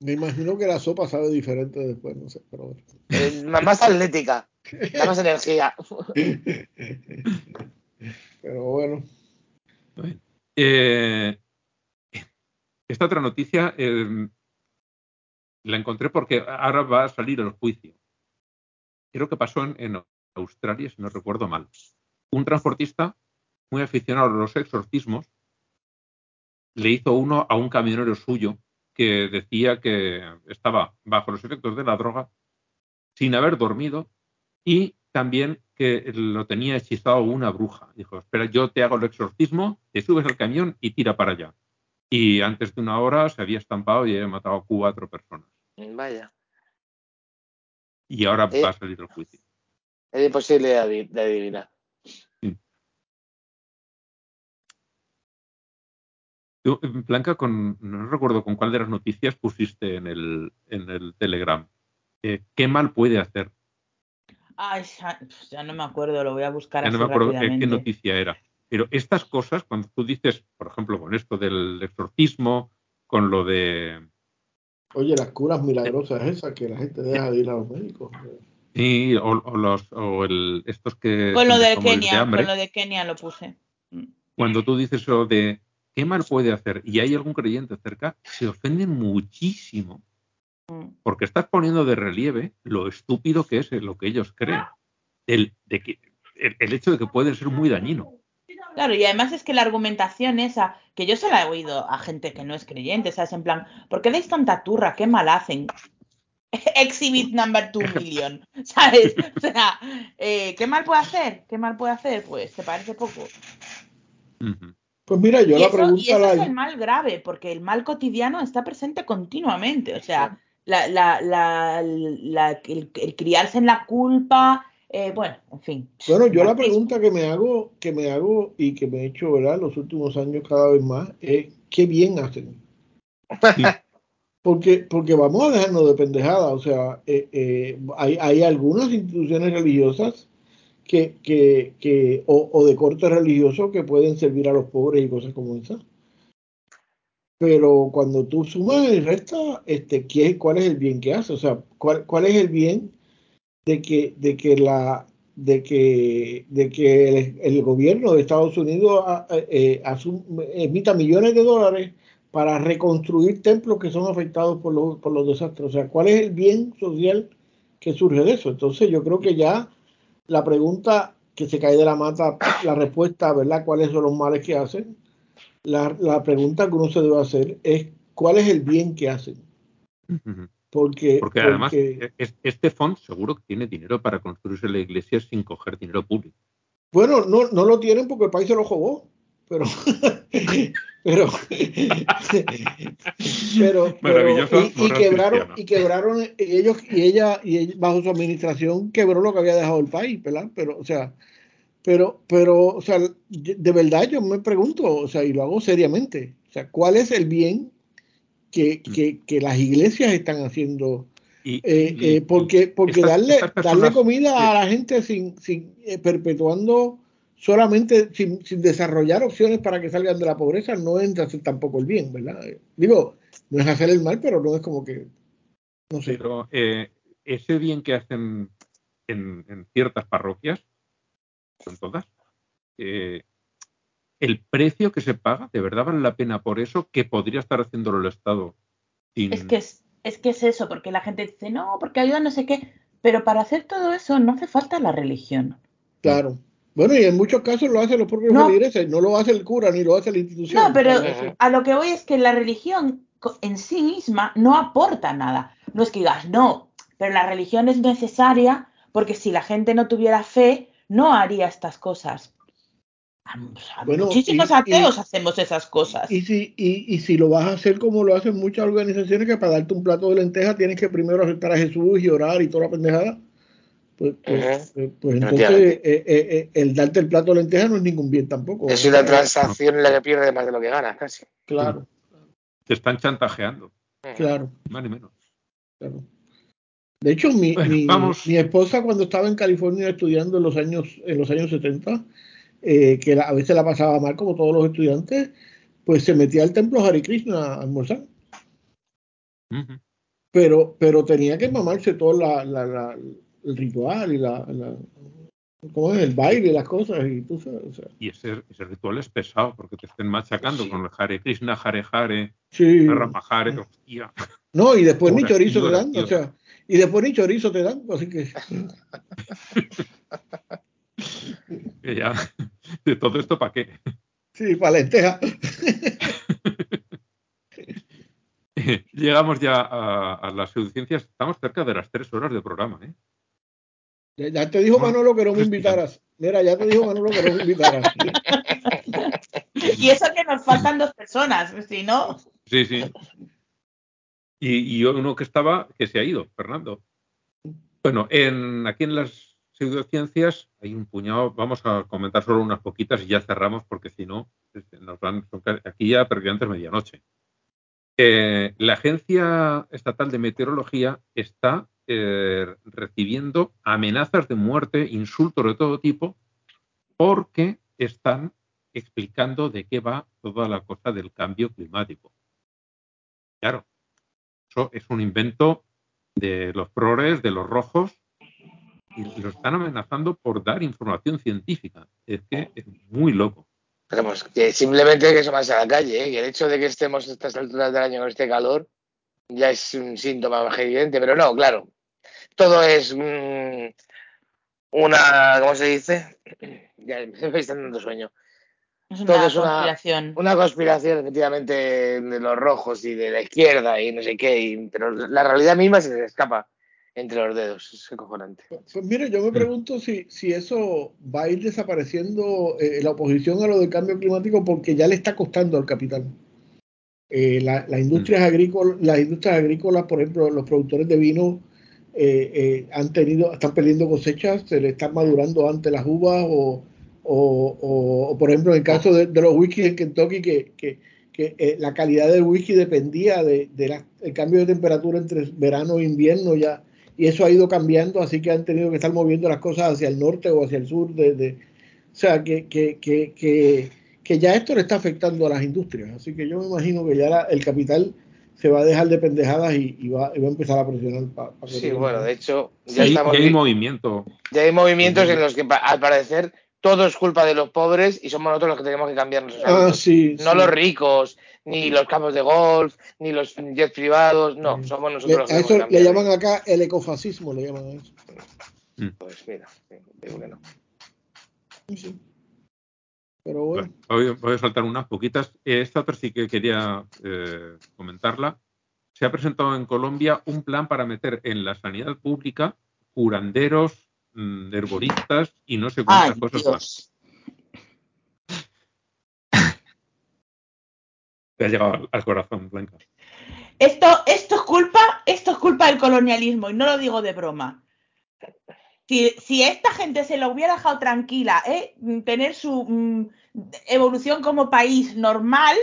Me imagino que la sopa sabe diferente después, no sé, pero bueno. Eh, más atlética, da más energía. pero bueno. Eh, esta otra noticia eh, la encontré porque ahora va a salir el juicio. Creo que pasó en, Australia, si no recuerdo mal. Un transportista muy aficionado a los exorcismos le hizo uno a un camionero suyo que decía que estaba bajo los efectos de la droga sin haber dormido y también que lo tenía hechizado una bruja. Dijo, espera, yo te hago el exorcismo, te subes al camión y tira para allá. Y antes de una hora se había estampado y había matado a cuatro personas. Vaya. Y ahora eh, va a salir el juicio. Es imposible de adivinar. Blanca, con, no recuerdo con cuál de las noticias pusiste en el, en el Telegram. Eh, ¿Qué mal puede hacer? Ay, ya, no me acuerdo, lo voy a buscar. Ya no me acuerdo qué noticia era. Pero estas cosas, cuando tú dices, por ejemplo, con esto del exorcismo, con lo de Oye, las curas milagrosas esas que la gente deja de ir a los médicos. Sí, o, los, o el, estos que... Con lo de Kenia, con lo de Kenia lo puse. Mm. Cuando tú dices eso de qué mal puede hacer y hay algún creyente cerca, se ofenden muchísimo mm. porque estás poniendo de relieve lo estúpido que es lo que ellos creen. El, de que, el hecho de que puede ser muy dañino. Claro, y además es que la argumentación esa, que yo se la he oído a gente que no es creyente, ¿sabes? En plan, ¿por qué dais tanta turra? ¿Qué mal hacen? Exhibit number two million, ¿sabes? O sea, eh, ¿qué mal puede hacer? ¿Qué mal puede hacer? Pues, ¿te parece poco? Pues mira, yo la pregunta... Y eso es el mal grave, porque el mal cotidiano está presente continuamente, o sea, la, la, la, el, el criarse en la culpa, eh, bueno, en fin. Bueno, yo la pregunta que me hago, que me hago y que me he hecho, ¿verdad? Los últimos años cada vez más es qué bien hacen. porque, porque vamos a dejarnos de pendejada. O sea, eh, eh, hay, hay, algunas instituciones religiosas que, que, que o, o, de corte religioso que pueden servir a los pobres y cosas como esas. Pero cuando tú sumas y restas, este, ¿qué, ¿cuál es el bien que hace? O sea, ¿cuál, cuál es el bien de que, de que la de que, de que el, gobierno de Estados Unidos eh, emita millones de dólares para reconstruir templos que son afectados por los, por los desastres. O sea, ¿cuál es el bien social que surge de eso? Entonces yo creo que ya la pregunta que se cae de la mata, la respuesta, ¿verdad? ¿Cuáles son los males que hacen? La, la pregunta que uno se debe hacer es ¿cuál es el bien que hacen? Porque, además este fondo seguro que tiene dinero para construirse la iglesia sin coger dinero público. Bueno, no, no lo tienen porque el país se lo jugó, pero pero pero, y, quebraron y quebraron ellos y ella y bajo su administración quebró lo que había dejado el país, ¿verdad? Pero o sea, pero pero o sea, de verdad yo me pregunto, o sea, y lo hago seriamente, o sea, ¿cuál es el bien que, que, las iglesias están haciendo. Eh, eh, porque porque darle, darle comida a la gente sin, sin eh, perpetuando solamente sin, sin, desarrollar opciones para que salgan de la pobreza no hacer tampoco el bien, ¿verdad? Digo, no es hacer el mal, pero no es como que. No sé. Pero ese bien que hacen en, en ciertas parroquias, son todas, el precio que se paga, ¿de verdad vale la pena por eso que podría estar haciéndolo el Estado? Es, que es, es que es eso, porque la gente dice, no, porque ayuda no sé qué, pero para hacer todo eso no hace falta la religión. Claro. Bueno, y en muchos casos lo hacen los propios no. no lo hace el cura ni lo hace la institución. No, pero a lo que voy es que la religión en sí misma no aporta nada. No es que digas, no, pero la religión es necesaria porque si la gente no tuviera fe, no haría estas cosas. Muchísimos ateos hacemos esas cosas. Y si, y, si lo vas a hacer como lo hacen muchas organizaciones, que para darte un plato de lentejas tienes que primero aceptar a Jesús y orar y toda la pendejada, pues, pues, pues, pues entonces eh, eh, eh, el darte el plato de lentejas no es ningún bien tampoco. Es una transacción en la que pierdes más de lo que ganas, casi. Claro. Te están chantajeando. Claro. Más ni menos. Claro. De hecho, mi, mi, mi, esposa cuando estaba en California estudiando en los años, en los años 70, eh, que a veces la pasaba mal como todos los estudiantes, pues se metía al templo Hare Krishna a almorzar. pero, pero tenía que mamarse todo la, la, el ritual y la, ¿cómo es? el baile y las cosas. Y, tú sabes, y ese, ese, ritual es pesado porque te estén machacando con el Hare Krishna, Hare Hare, sí. Hare, hostia. No, y después ni chorizo te dan, o sea, y después ni chorizo te dan, así que. ya, de todo esto, ¿para qué? Sí, para lenteja. Llegamos ya a, las pseudociencias. Estamos cerca de las tres horas de programa. ¿eh? Ya, te dijo Manolo que no me invitaras. Mira, ya te dijo Manolo que no me invitaras. y eso que nos faltan dos personas, si no. Sí, sí. Y, uno que estaba, que se ha ido, Fernando. Bueno, en, aquí en las pseudociencias hay un puñado, vamos a comentar solo unas poquitas y ya cerramos porque si no, este, nos van, aquí ya antes medianoche. Eh, la Agencia Estatal de Meteorología está eh, recibiendo amenazas de muerte, insultos de todo tipo, porque están explicando de qué va toda la cosa del cambio climático. Claro, eso es un invento de los progres, de los rojos, y lo están amenazando por dar información científica. Es que es muy loco. Pero que simplemente que eso más a la calle, ¿eh? y el hecho de que estemos a estas alturas del año con este calor ya es un síntoma más evidente, pero no, claro. Todo es una, ¿cómo se dice? Ya me está dando sueño. Es una conspiración. Una, conspiración, efectivamente, de los rojos y de la izquierda y no sé qué, pero la realidad misma se escapa entre los dedos. Es acojonante. Pues mire, yo me pregunto si, si eso va a ir desapareciendo eh, la oposición a lo del cambio climático porque ya le está costando al capital. Eh, las industrias agrícolas, las industrias agrícolas, por ejemplo, los productores de vino eh, han tenido, están perdiendo cosechas, se le están madurando antes las uvas o, o, por ejemplo, en el caso de, los whisky en Kentucky, que, que, que la calidad del whisky dependía del de, cambio de temperatura entre verano e invierno ya y eso ha ido cambiando, así que han tenido que estar moviendo las cosas hacia el norte o hacia el sur. De, o sea, que, que, que, que, ya esto le está afectando a las industrias. Así que yo me imagino que ya el capital se va a dejar de pendejadas y, va, a empezar a presionar. sí, bueno, de hecho, ya, hay movimiento. Ya hay movimientos en los que, al parecer, todo es culpa de los pobres y somos nosotros los que tenemos que cambiarnos. Ah, sí, no los ricos, ni los campos de golf, ni los jets privados, no, somos nosotros los que A eso le llaman acá el ecofascismo, le llaman a eso. Mm. Pues mira, digo que no. Sí. Pero bueno. voy, a saltar unas poquitas. Esta otra sí que quería eh, comentarla. Se ha presentado en Colombia un plan para meter en la sanidad pública curanderos, mm, herboristas y no sé cuántas cosas más. Te ha llegado al corazón, Blanca. Esto, esto es culpa, esto es culpa del colonialismo, y no lo digo de broma. Si, esta gente se lo hubiera dejado tranquila, ¿eh? tener su mm, evolución como país normal,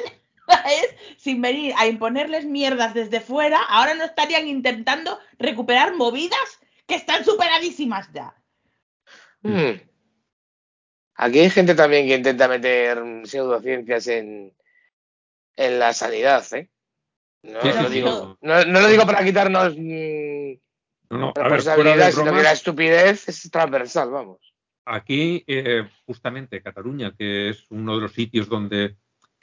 sin venir a imponerles mierdas desde fuera, ahora no estarían intentando recuperar movidas que están superadísimas ya. Hmm. Aquí hay gente también que intenta meter pseudociencias en, en la sanidad, ¿eh? No, lo, digo, no, lo digo para quitarnos mm, no, responsabilidad, sino que la estupidez es transversal, vamos. Aquí, eh, justamente, Cataluña, que es uno de los sitios donde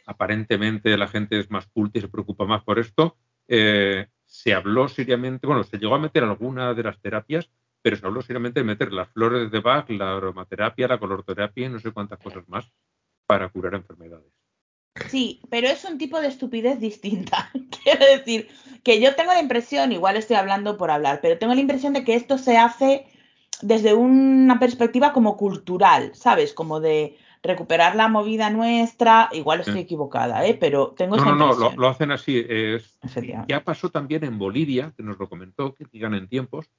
aparentemente la gente es más culta y se preocupa más por esto, eh, se habló seriamente, bueno, se llegó a meter alguna de las terapias, pero se habló seriamente de meter las flores de Bach, la aromaterapia, la colorterapia y no sé cuántas cosas más para curar enfermedades. Sí, pero es un tipo de estupidez distinta. Quiero decir que yo tengo la impresión, igual estoy hablando por hablar, pero tengo la impresión de que esto se hace desde una perspectiva como cultural, ¿sabes? Como de recuperar la movida nuestra. Igual estoy equivocada, ¿eh? Pero tengo esa impresión. No, no, lo, hacen así. Es, ya pasó también en Bolivia, que nos lo comentó, que digan en tiempos,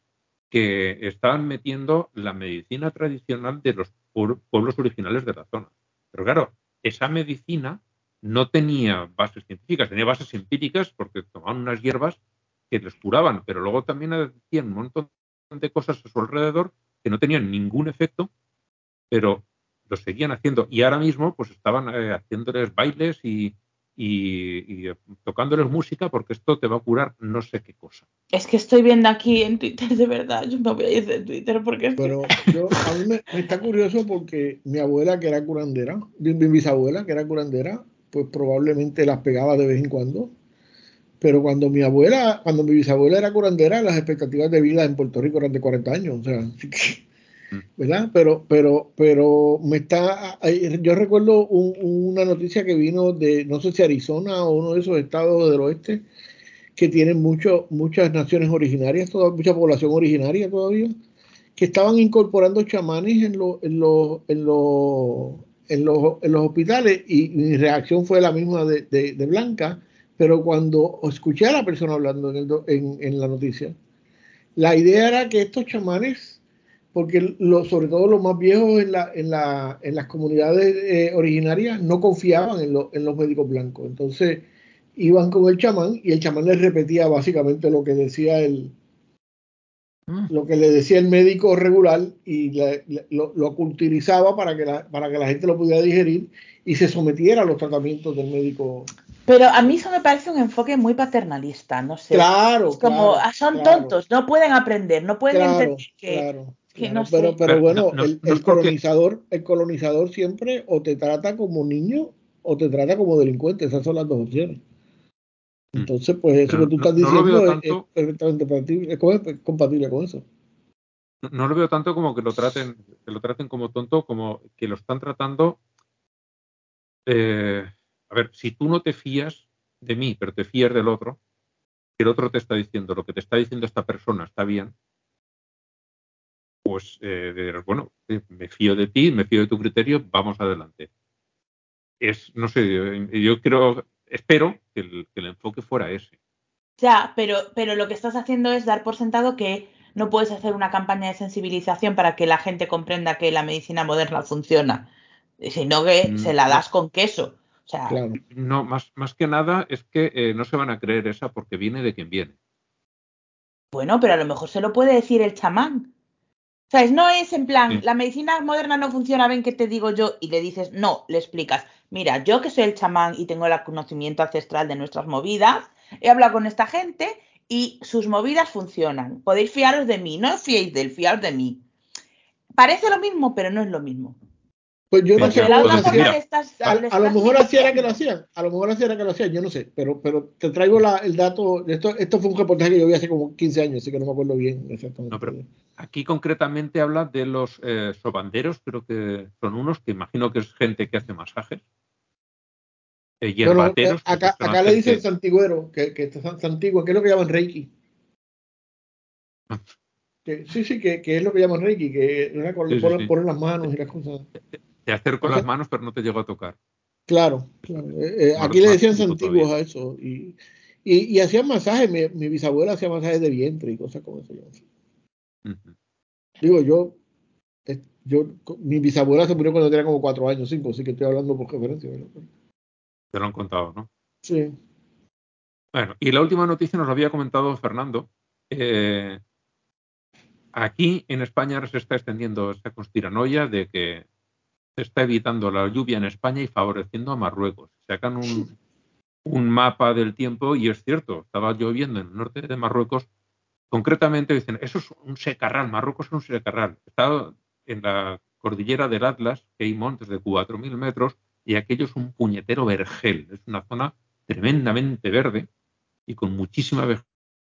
que estaban metiendo la medicina tradicional de los pueblos originales de la zona. Pero claro, esa medicina no tenía bases científicas, tenía bases empíricas porque tomaban unas hierbas que les curaban, pero luego también decían un montón de cosas a su alrededor que no tenían ningún efecto, pero lo seguían haciendo. Y ahora mismo, pues estaban eh, haciéndoles bailes y, y, tocándoles música porque esto te va a curar no sé qué cosa. Es que estoy viendo aquí en Twitter, de verdad, yo me voy a ir de Twitter porque Pero yo, a mí me, está curioso porque mi abuela que era curandera, mi, bisabuela que era curandera, pues probablemente las pegaba de vez en cuando. Pero cuando mi abuela, cuando mi bisabuela era curandera, las expectativas de vida en Puerto Rico eran de 40 años. O sea, ¿verdad? Pero, pero, pero me está, yo recuerdo una noticia que vino de, no sé si Arizona o uno de esos estados del oeste, que tienen mucho, muchas naciones originarias, toda, mucha población originaria todavía, que estaban incorporando chamanes en, los en, los en, en, los, en los hospitales y mi reacción fue la misma de, de, Blanca, pero cuando escuché a la persona hablando en, en, en la noticia, la idea era que estos chamanes porque sobre todo los más viejos en, la, en, la, en las comunidades eh, originarias no confiaban en, en, los médicos blancos. Entonces iban con el chamán y el chamán les repetía básicamente lo que decía el, mm. lo que le decía el médico regular y lo, lo, culturizaba para que, la, para que la gente lo pudiera digerir y se sometiera a los tratamientos del médico. Pero a mí eso me parece un enfoque muy paternalista, no sé. Claro. Es como, ah, son tontos, no pueden aprender, no pueden entender que, pero, pero bueno, el, colonizador, el colonizador siempre o te trata como niño o te trata como delincuente. Esas son las dos opciones. Mm. Entonces, pues eso que tú estás diciendo es, perfectamente compatible, con eso. No, lo veo tanto como que lo traten, que lo traten como tonto, como que lo están tratando. Eh, a ver, si tú no te fías de mí, pero te fías del otro, que el otro te está diciendo, lo que te está diciendo esta persona está bien, pues eh, bueno, eh, me fío de ti, me fío de tu criterio, vamos adelante. Es, no sé, yo, creo, espero que el, enfoque fuera ese. Ya, pero, pero lo que estás haciendo es dar por sentado que no puedes hacer una campaña de sensibilización para que la gente comprenda que la medicina moderna funciona, sino que mm, se la das con queso. O sea, No, más, más que nada es que eh, no se van a creer esa porque viene de quien viene. Bueno, pero a lo mejor se lo puede decir el chamán. ¿Sabes? No es en plan, la medicina moderna no funciona, ven que te digo yo, y le dices, no, le explicas, mira, yo que soy el chamán y tengo el conocimiento ancestral de nuestras movidas, he hablado con esta gente y sus movidas funcionan. Podéis fiaros de mí, no os fiéis de él, fiaros de mí. Parece lo mismo, pero no es lo mismo. Pues yo no sé. a, lo mejor así era que lo hacían. A lo mejor así era que lo hacían, yo no sé. Pero, pero te traigo el dato. Esto, esto fue un reportaje que yo vi hace como 15 años, así que no me acuerdo bien exactamente. No, pero aquí concretamente habla de los eh, sobanderos, creo que son unos que imagino que es gente que hace masajes. Eh, hierbateros. acá, acá le dicen santigüero, que, que es santigua, que es lo que llaman Reiki. sí, sí, que, que, es lo que llaman Reiki, que una, ponen, las manos y las cosas. Te acerco las manos, pero no te llego a tocar. Claro, claro. Eh, eh, aquí le decían antiguos a eso. Y, y, hacían masajes. Mi, bisabuela hacía masajes de vientre y cosas como eso. Digo, yo, eh, yo, mi bisabuela se murió cuando tenía como cuatro años, cinco, así que estoy hablando por referencia. Te lo han contado, ¿no? Sí. Bueno, y la última noticia nos había comentado Fernando. aquí en España se está extendiendo esta conspiranoia de que está evitando la lluvia en España y favoreciendo a Marruecos. Sacan un, un mapa del tiempo y es cierto, estaba lloviendo en el norte de Marruecos. Concretamente dicen, eso es un secarral, Marruecos es un secarral. Está en la cordillera del Atlas, que hay montes de 4.000 metros, y aquello es un puñetero vergel. Es una zona tremendamente verde y con muchísima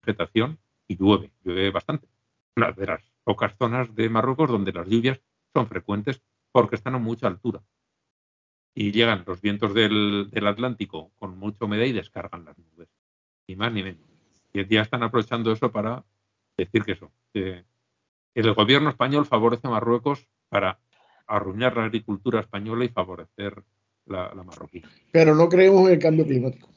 vegetación y llueve, llueve bastante. Una de las pocas zonas de Marruecos donde las lluvias son frecuentes porque están a mucha altura. Y llegan los vientos del, Atlántico con mucha humedad y descargan las nubes. Ni más ni menos. Y ya están aprovechando eso para decir que eso, que el gobierno español favorece a Marruecos para arruinar la agricultura española y favorecer la, marroquí. Pero no creemos en el cambio climático.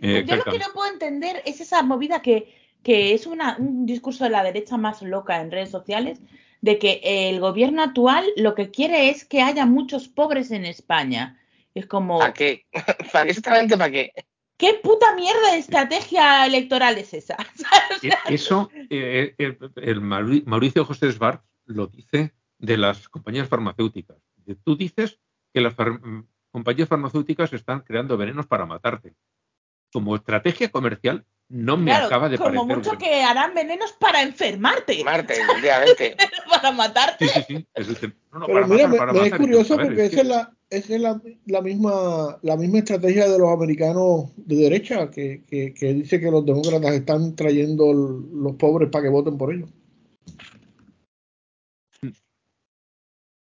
Eh, yo lo que no puedo entender es esa movida que, que es una, un discurso de la derecha más loca en redes sociales, de que el gobierno actual lo que quiere es que haya muchos pobres en España. Es como... ¿Para qué? ¿Para exactamente para qué? ¿Qué puta mierda de estrategia electoral es esa? Eso, eh, el, Mauricio José Sbar lo dice de las compañías farmacéuticas. Tú dices que las compañías farmacéuticas están creando venenos para matarte. Como estrategia comercial, no me acaba de como parecer. Como mucho que harán venenos para enfermarte. Marte, obviamente. para matarte. Sí, sí, sí. No, no, Pero mira, me, es curioso porque esa es, la, esa es la, la, misma, la misma estrategia de los americanos de derecha, que, que, que dice que los demócratas están trayendo los pobres para que voten por ellos.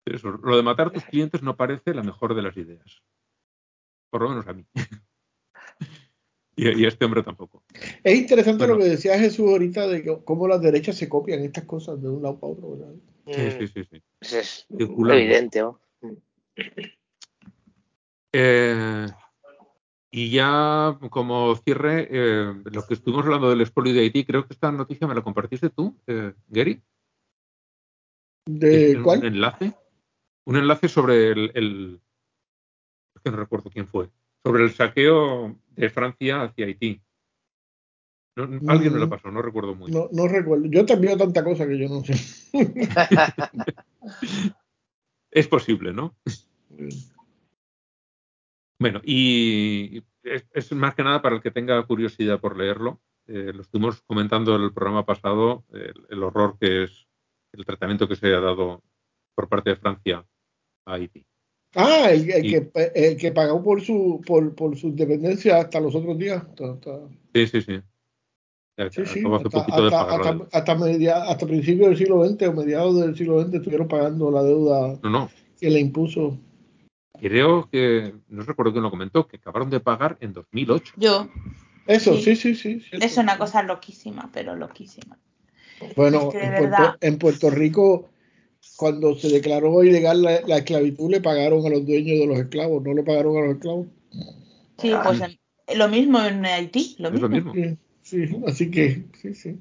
Eso, lo de matar a tus clientes no parece la mejor de las ideas. Por lo menos a mí. y, este hombre tampoco. Es interesante lo que decía Jesús ahorita de cómo las derechas se copian estas cosas de un lado para otro, ¿verdad? Sí, sí, sí. sí. Es evidente, ¿no? Eh, y ya como cierre, eh, lo que estuvimos hablando del expolio de Haití, creo que esta noticia me la compartiste tú, eh, Gary. ¿De cuál? Un enlace un enlace sobre el, es que no recuerdo quién fue, sobre el saqueo de Francia hacia Haití. alguien me lo mm. pasó, no recuerdo muy bien. No, recuerdo. Yo te envío tanta cosa que yo no sé. es posible, ¿no? Bueno, y es, más que nada para el que tenga curiosidad por leerlo. Eh, lo estuvimos comentando en el programa pasado, el, horror que es el tratamiento que se ha dado por parte de Francia a Haití. Ah, el, que, el que pagó por su por, por su independencia hasta los otros días. Sí, sí, sí. Sí, sí, hasta, hasta, media, hasta principios del siglo XX o mediados del siglo XX estuvieron pagando la deuda que le impuso. Creo que, no recuerdo quién lo comentó, que acabaron de pagar en 2008. Yo. Eso, sí, sí, sí. es una cosa loquísima, pero loquísima. Bueno, en Puerto Rico cuando se declaró ilegal la, esclavitud, le pagaron a los dueños de los esclavos, no le pagaron a los esclavos. Sí, pues lo mismo en Haití, lo mismo. Sí, así que, sí, sí.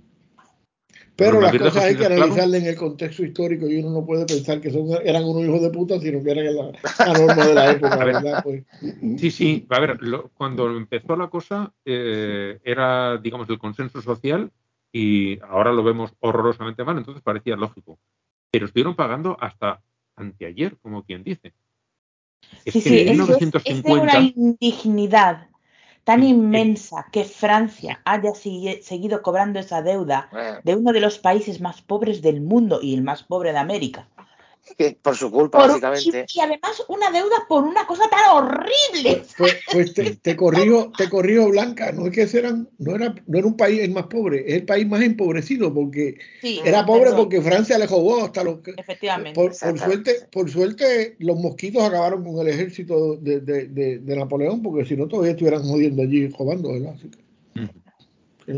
Pero, las cosas hay que analizarle en el contexto histórico y uno no puede pensar que son, eran unos hijos de puta, sino que eran la, norma de la época, ¿verdad? Pues. Sí, sí, a ver, cuando empezó la cosa eh, era, digamos, el consenso social y ahora lo vemos horrorosamente mal, entonces parecía lógico pero estuvieron pagando hasta anteayer, como quien dice. Es sí, que en 1950... es una indignidad tan inmensa que Francia haya seguido cobrando esa deuda de uno de los países más pobres del mundo y el más pobre de América por su culpa, básicamente. Y, además una deuda por una cosa tan horrible. Pues, pues te, te, corrijo, te corrijo, Blanca, no es que eran, no era, no era un país el más pobre, es el país más empobrecido, porque era pobre porque Francia le jugó hasta los que. Efectivamente. Por, suerte, por suerte, los mosquitos acabaron con el ejército de, de, de, Napoleón, porque si no todavía estuvieran jodiendo allí, jugando, ¿verdad?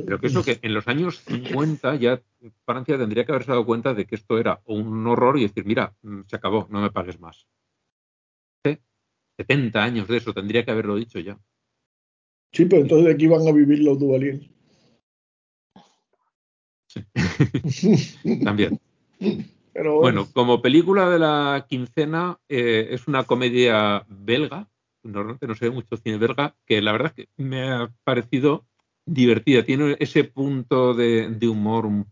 Pero que eso que en los años 50 ya Francia tendría que haberse dado cuenta de que esto era un horror y decir, mira, mm, se acabó, no me pagues más. 70 años de eso, tendría que haberlo dicho ya. Sí, pero entonces de aquí van a vivir los duvaliers. También. bueno. como película de la quincena, eh, es una comedia belga, normalmente no sé mucho cine belga, que la verdad es que me ha parecido divertida. Tiene ese punto de, humor un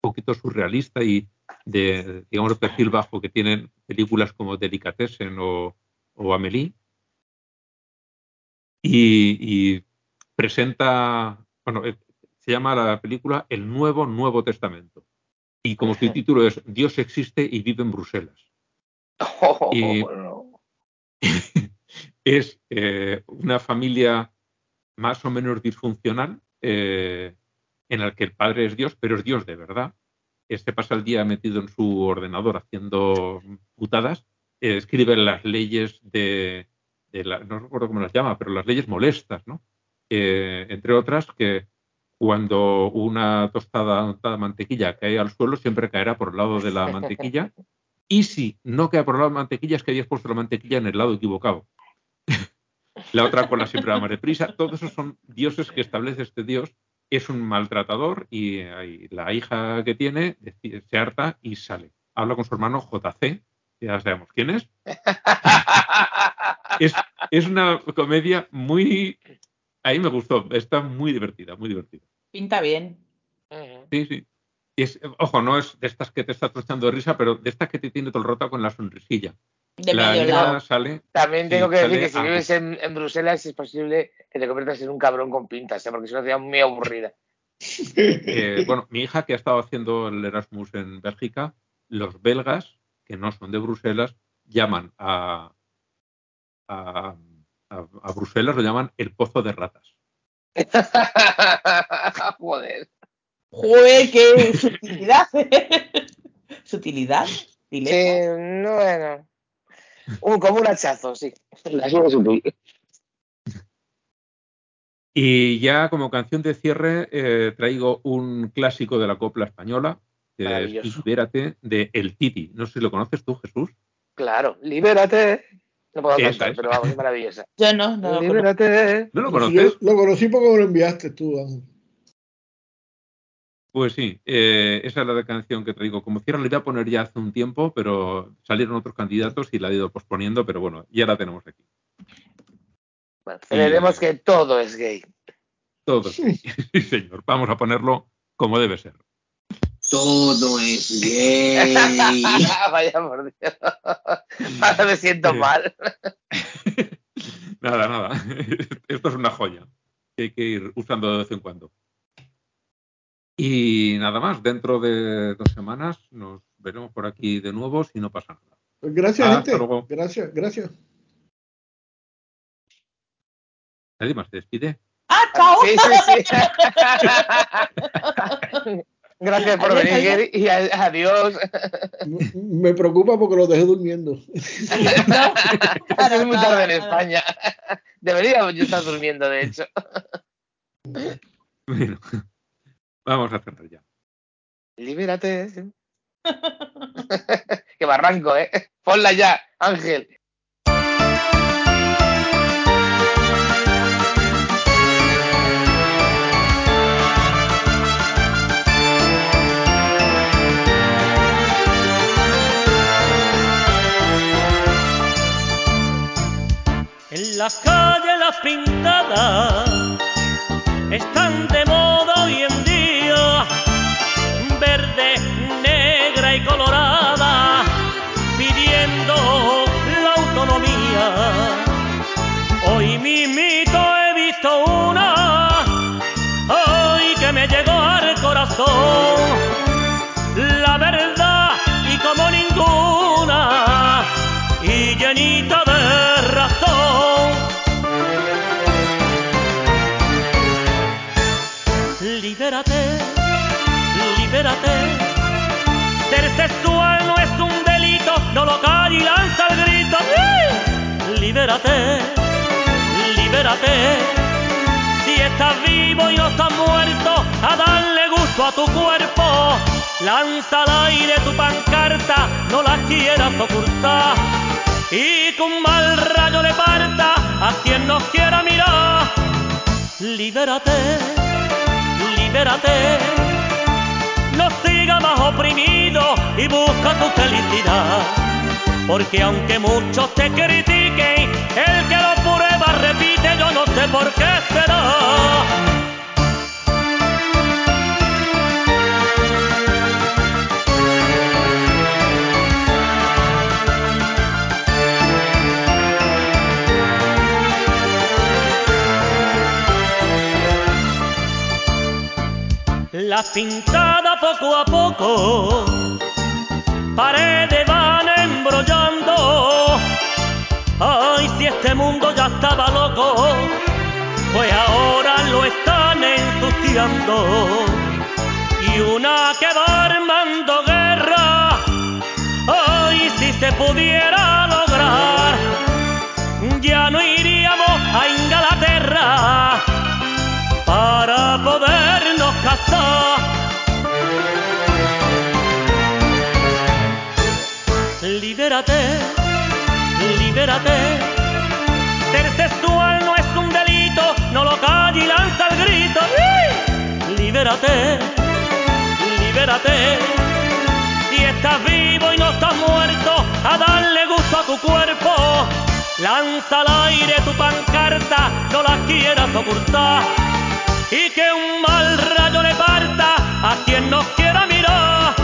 poquito surrealista y de, digamos, perfil bajo que tienen películas como Delicatessen o, o Amélie. Y, presenta, bueno, eh, se llama la película El Nuevo Nuevo Testamento. Y como su título es Dios existe y vive en Bruselas. y es eh, una familia más o menos disfuncional, eh, en el que el padre es Dios, pero es Dios de verdad. Este pasa el día metido en su ordenador haciendo putadas, eh, escribe las leyes de, no recuerdo cómo las llama, pero las leyes molestas, ¿no? entre otras, que cuando una tostada, de mantequilla cae al suelo, siempre caerá por el lado de la mantequilla. Y si no cae por el lado de la mantequilla, es que hayas puesto la mantequilla en el lado equivocado. La otra con la siempre va más deprisa. Todos esos son dioses que establece este dios. Es un maltratador y, la hija que tiene se harta y sale. Habla con su hermano JC, ya sabemos quién es. es. una comedia muy... Ahí me gustó, está muy divertida, muy divertida. Pinta bien. Sí, sí. ojo, no es de estas que te está trochando de risa, pero de estas que te tiene todo el rato con la sonrisilla. De la medio liga lado. sale. También Sí, tengo que decir que si vives en, en Bruselas es posible que te conviertas en un cabrón con pintas, ¿eh? porque es una ciudad muy aburrida. eh, bueno, mi hija que ha estado haciendo el Erasmus en Bélgica, los belgas, que no son de Bruselas, llaman a, a, a- a Bruselas, lo llaman el pozo de ratas. Joder. ¡Jue, qué sutilidad! ¿Sutilidad? Sí, no, bueno. Un, como un hachazo, sí. Y ya como canción de cierre eh, traigo un clásico de la copla española, que es. Libérate, de El Titi. No sé si lo conoces tú, Jesús. Claro, libérate. No puedo cantar, pero vamos, es maravillosa. Yo no, no. libérate. ¿No lo Yo conoces? lo conocí porque me lo enviaste tú. Pues sí, eh, esa es la canción que traigo. Como cierre la iba a poner ya hace un tiempo, pero salieron otros candidatos y la he ido posponiendo, pero bueno, ya la tenemos aquí. Bueno, celebremos que todo es gay. Todo. Sí, señor. Vamos a ponerlo como debe ser. Todo es gay. Vaya por Dios. Ahora me siento Sí. mal. Nada, nada. Esto es una joya que hay que ir usando de vez en cuando. Y nada más, dentro de dos semanas nos veremos por aquí de nuevo si no pasa nada. Gracias, Hasta gente. luego. Gracias, gracias. Nadie más se despide. ¡Ah, chao! Sí, sí, sí. Gracias por Adiós, venir adiós. y adiós. Me preocupa porque lo dejé durmiendo. es muy tarde en España. Debería yo estar durmiendo, de hecho. Bueno, vamos a cerrar ya. Libérate. Qué barranco, ¿eh? Ponla ya, Ángel. En las calles las pintadas están de moda Libérate, libérate. Si estás vivo y no estás muerto, a darle gusto a tu cuerpo. Lanza al aire tu pancarta, no la quieras ocultar. Y con mal rayo le parta a quien nos quiera mirar. Libérate, libérate. No siga más oprimido y busca tu felicidad. Porque aunque muchos te critiquen, que repite, yo no sé por qué será. La pintada poco a poco, paredes van embrollando. Ay, si este mundo ya estaba loco, pues ahora lo están ensuciando. Y una que va armando guerra, ay, si se pudiera lograr, ya no iríamos a Inglaterra para podernos casar. Libérate, libérate. Libérate, libérate. Si estás vivo y no estás muerto, a darle gusto a tu cuerpo. Lanza al aire tu pancarta, no la quieras ocultar. Y que un mal rayo le parta a quien nos quiera mirar.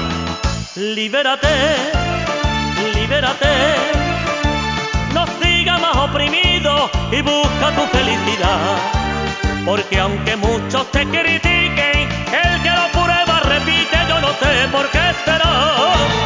Libérate, libérate. oprimido y busca tu felicidad. Porque aunque muchos te critiquen, prueba repite, yo no sé por qué será.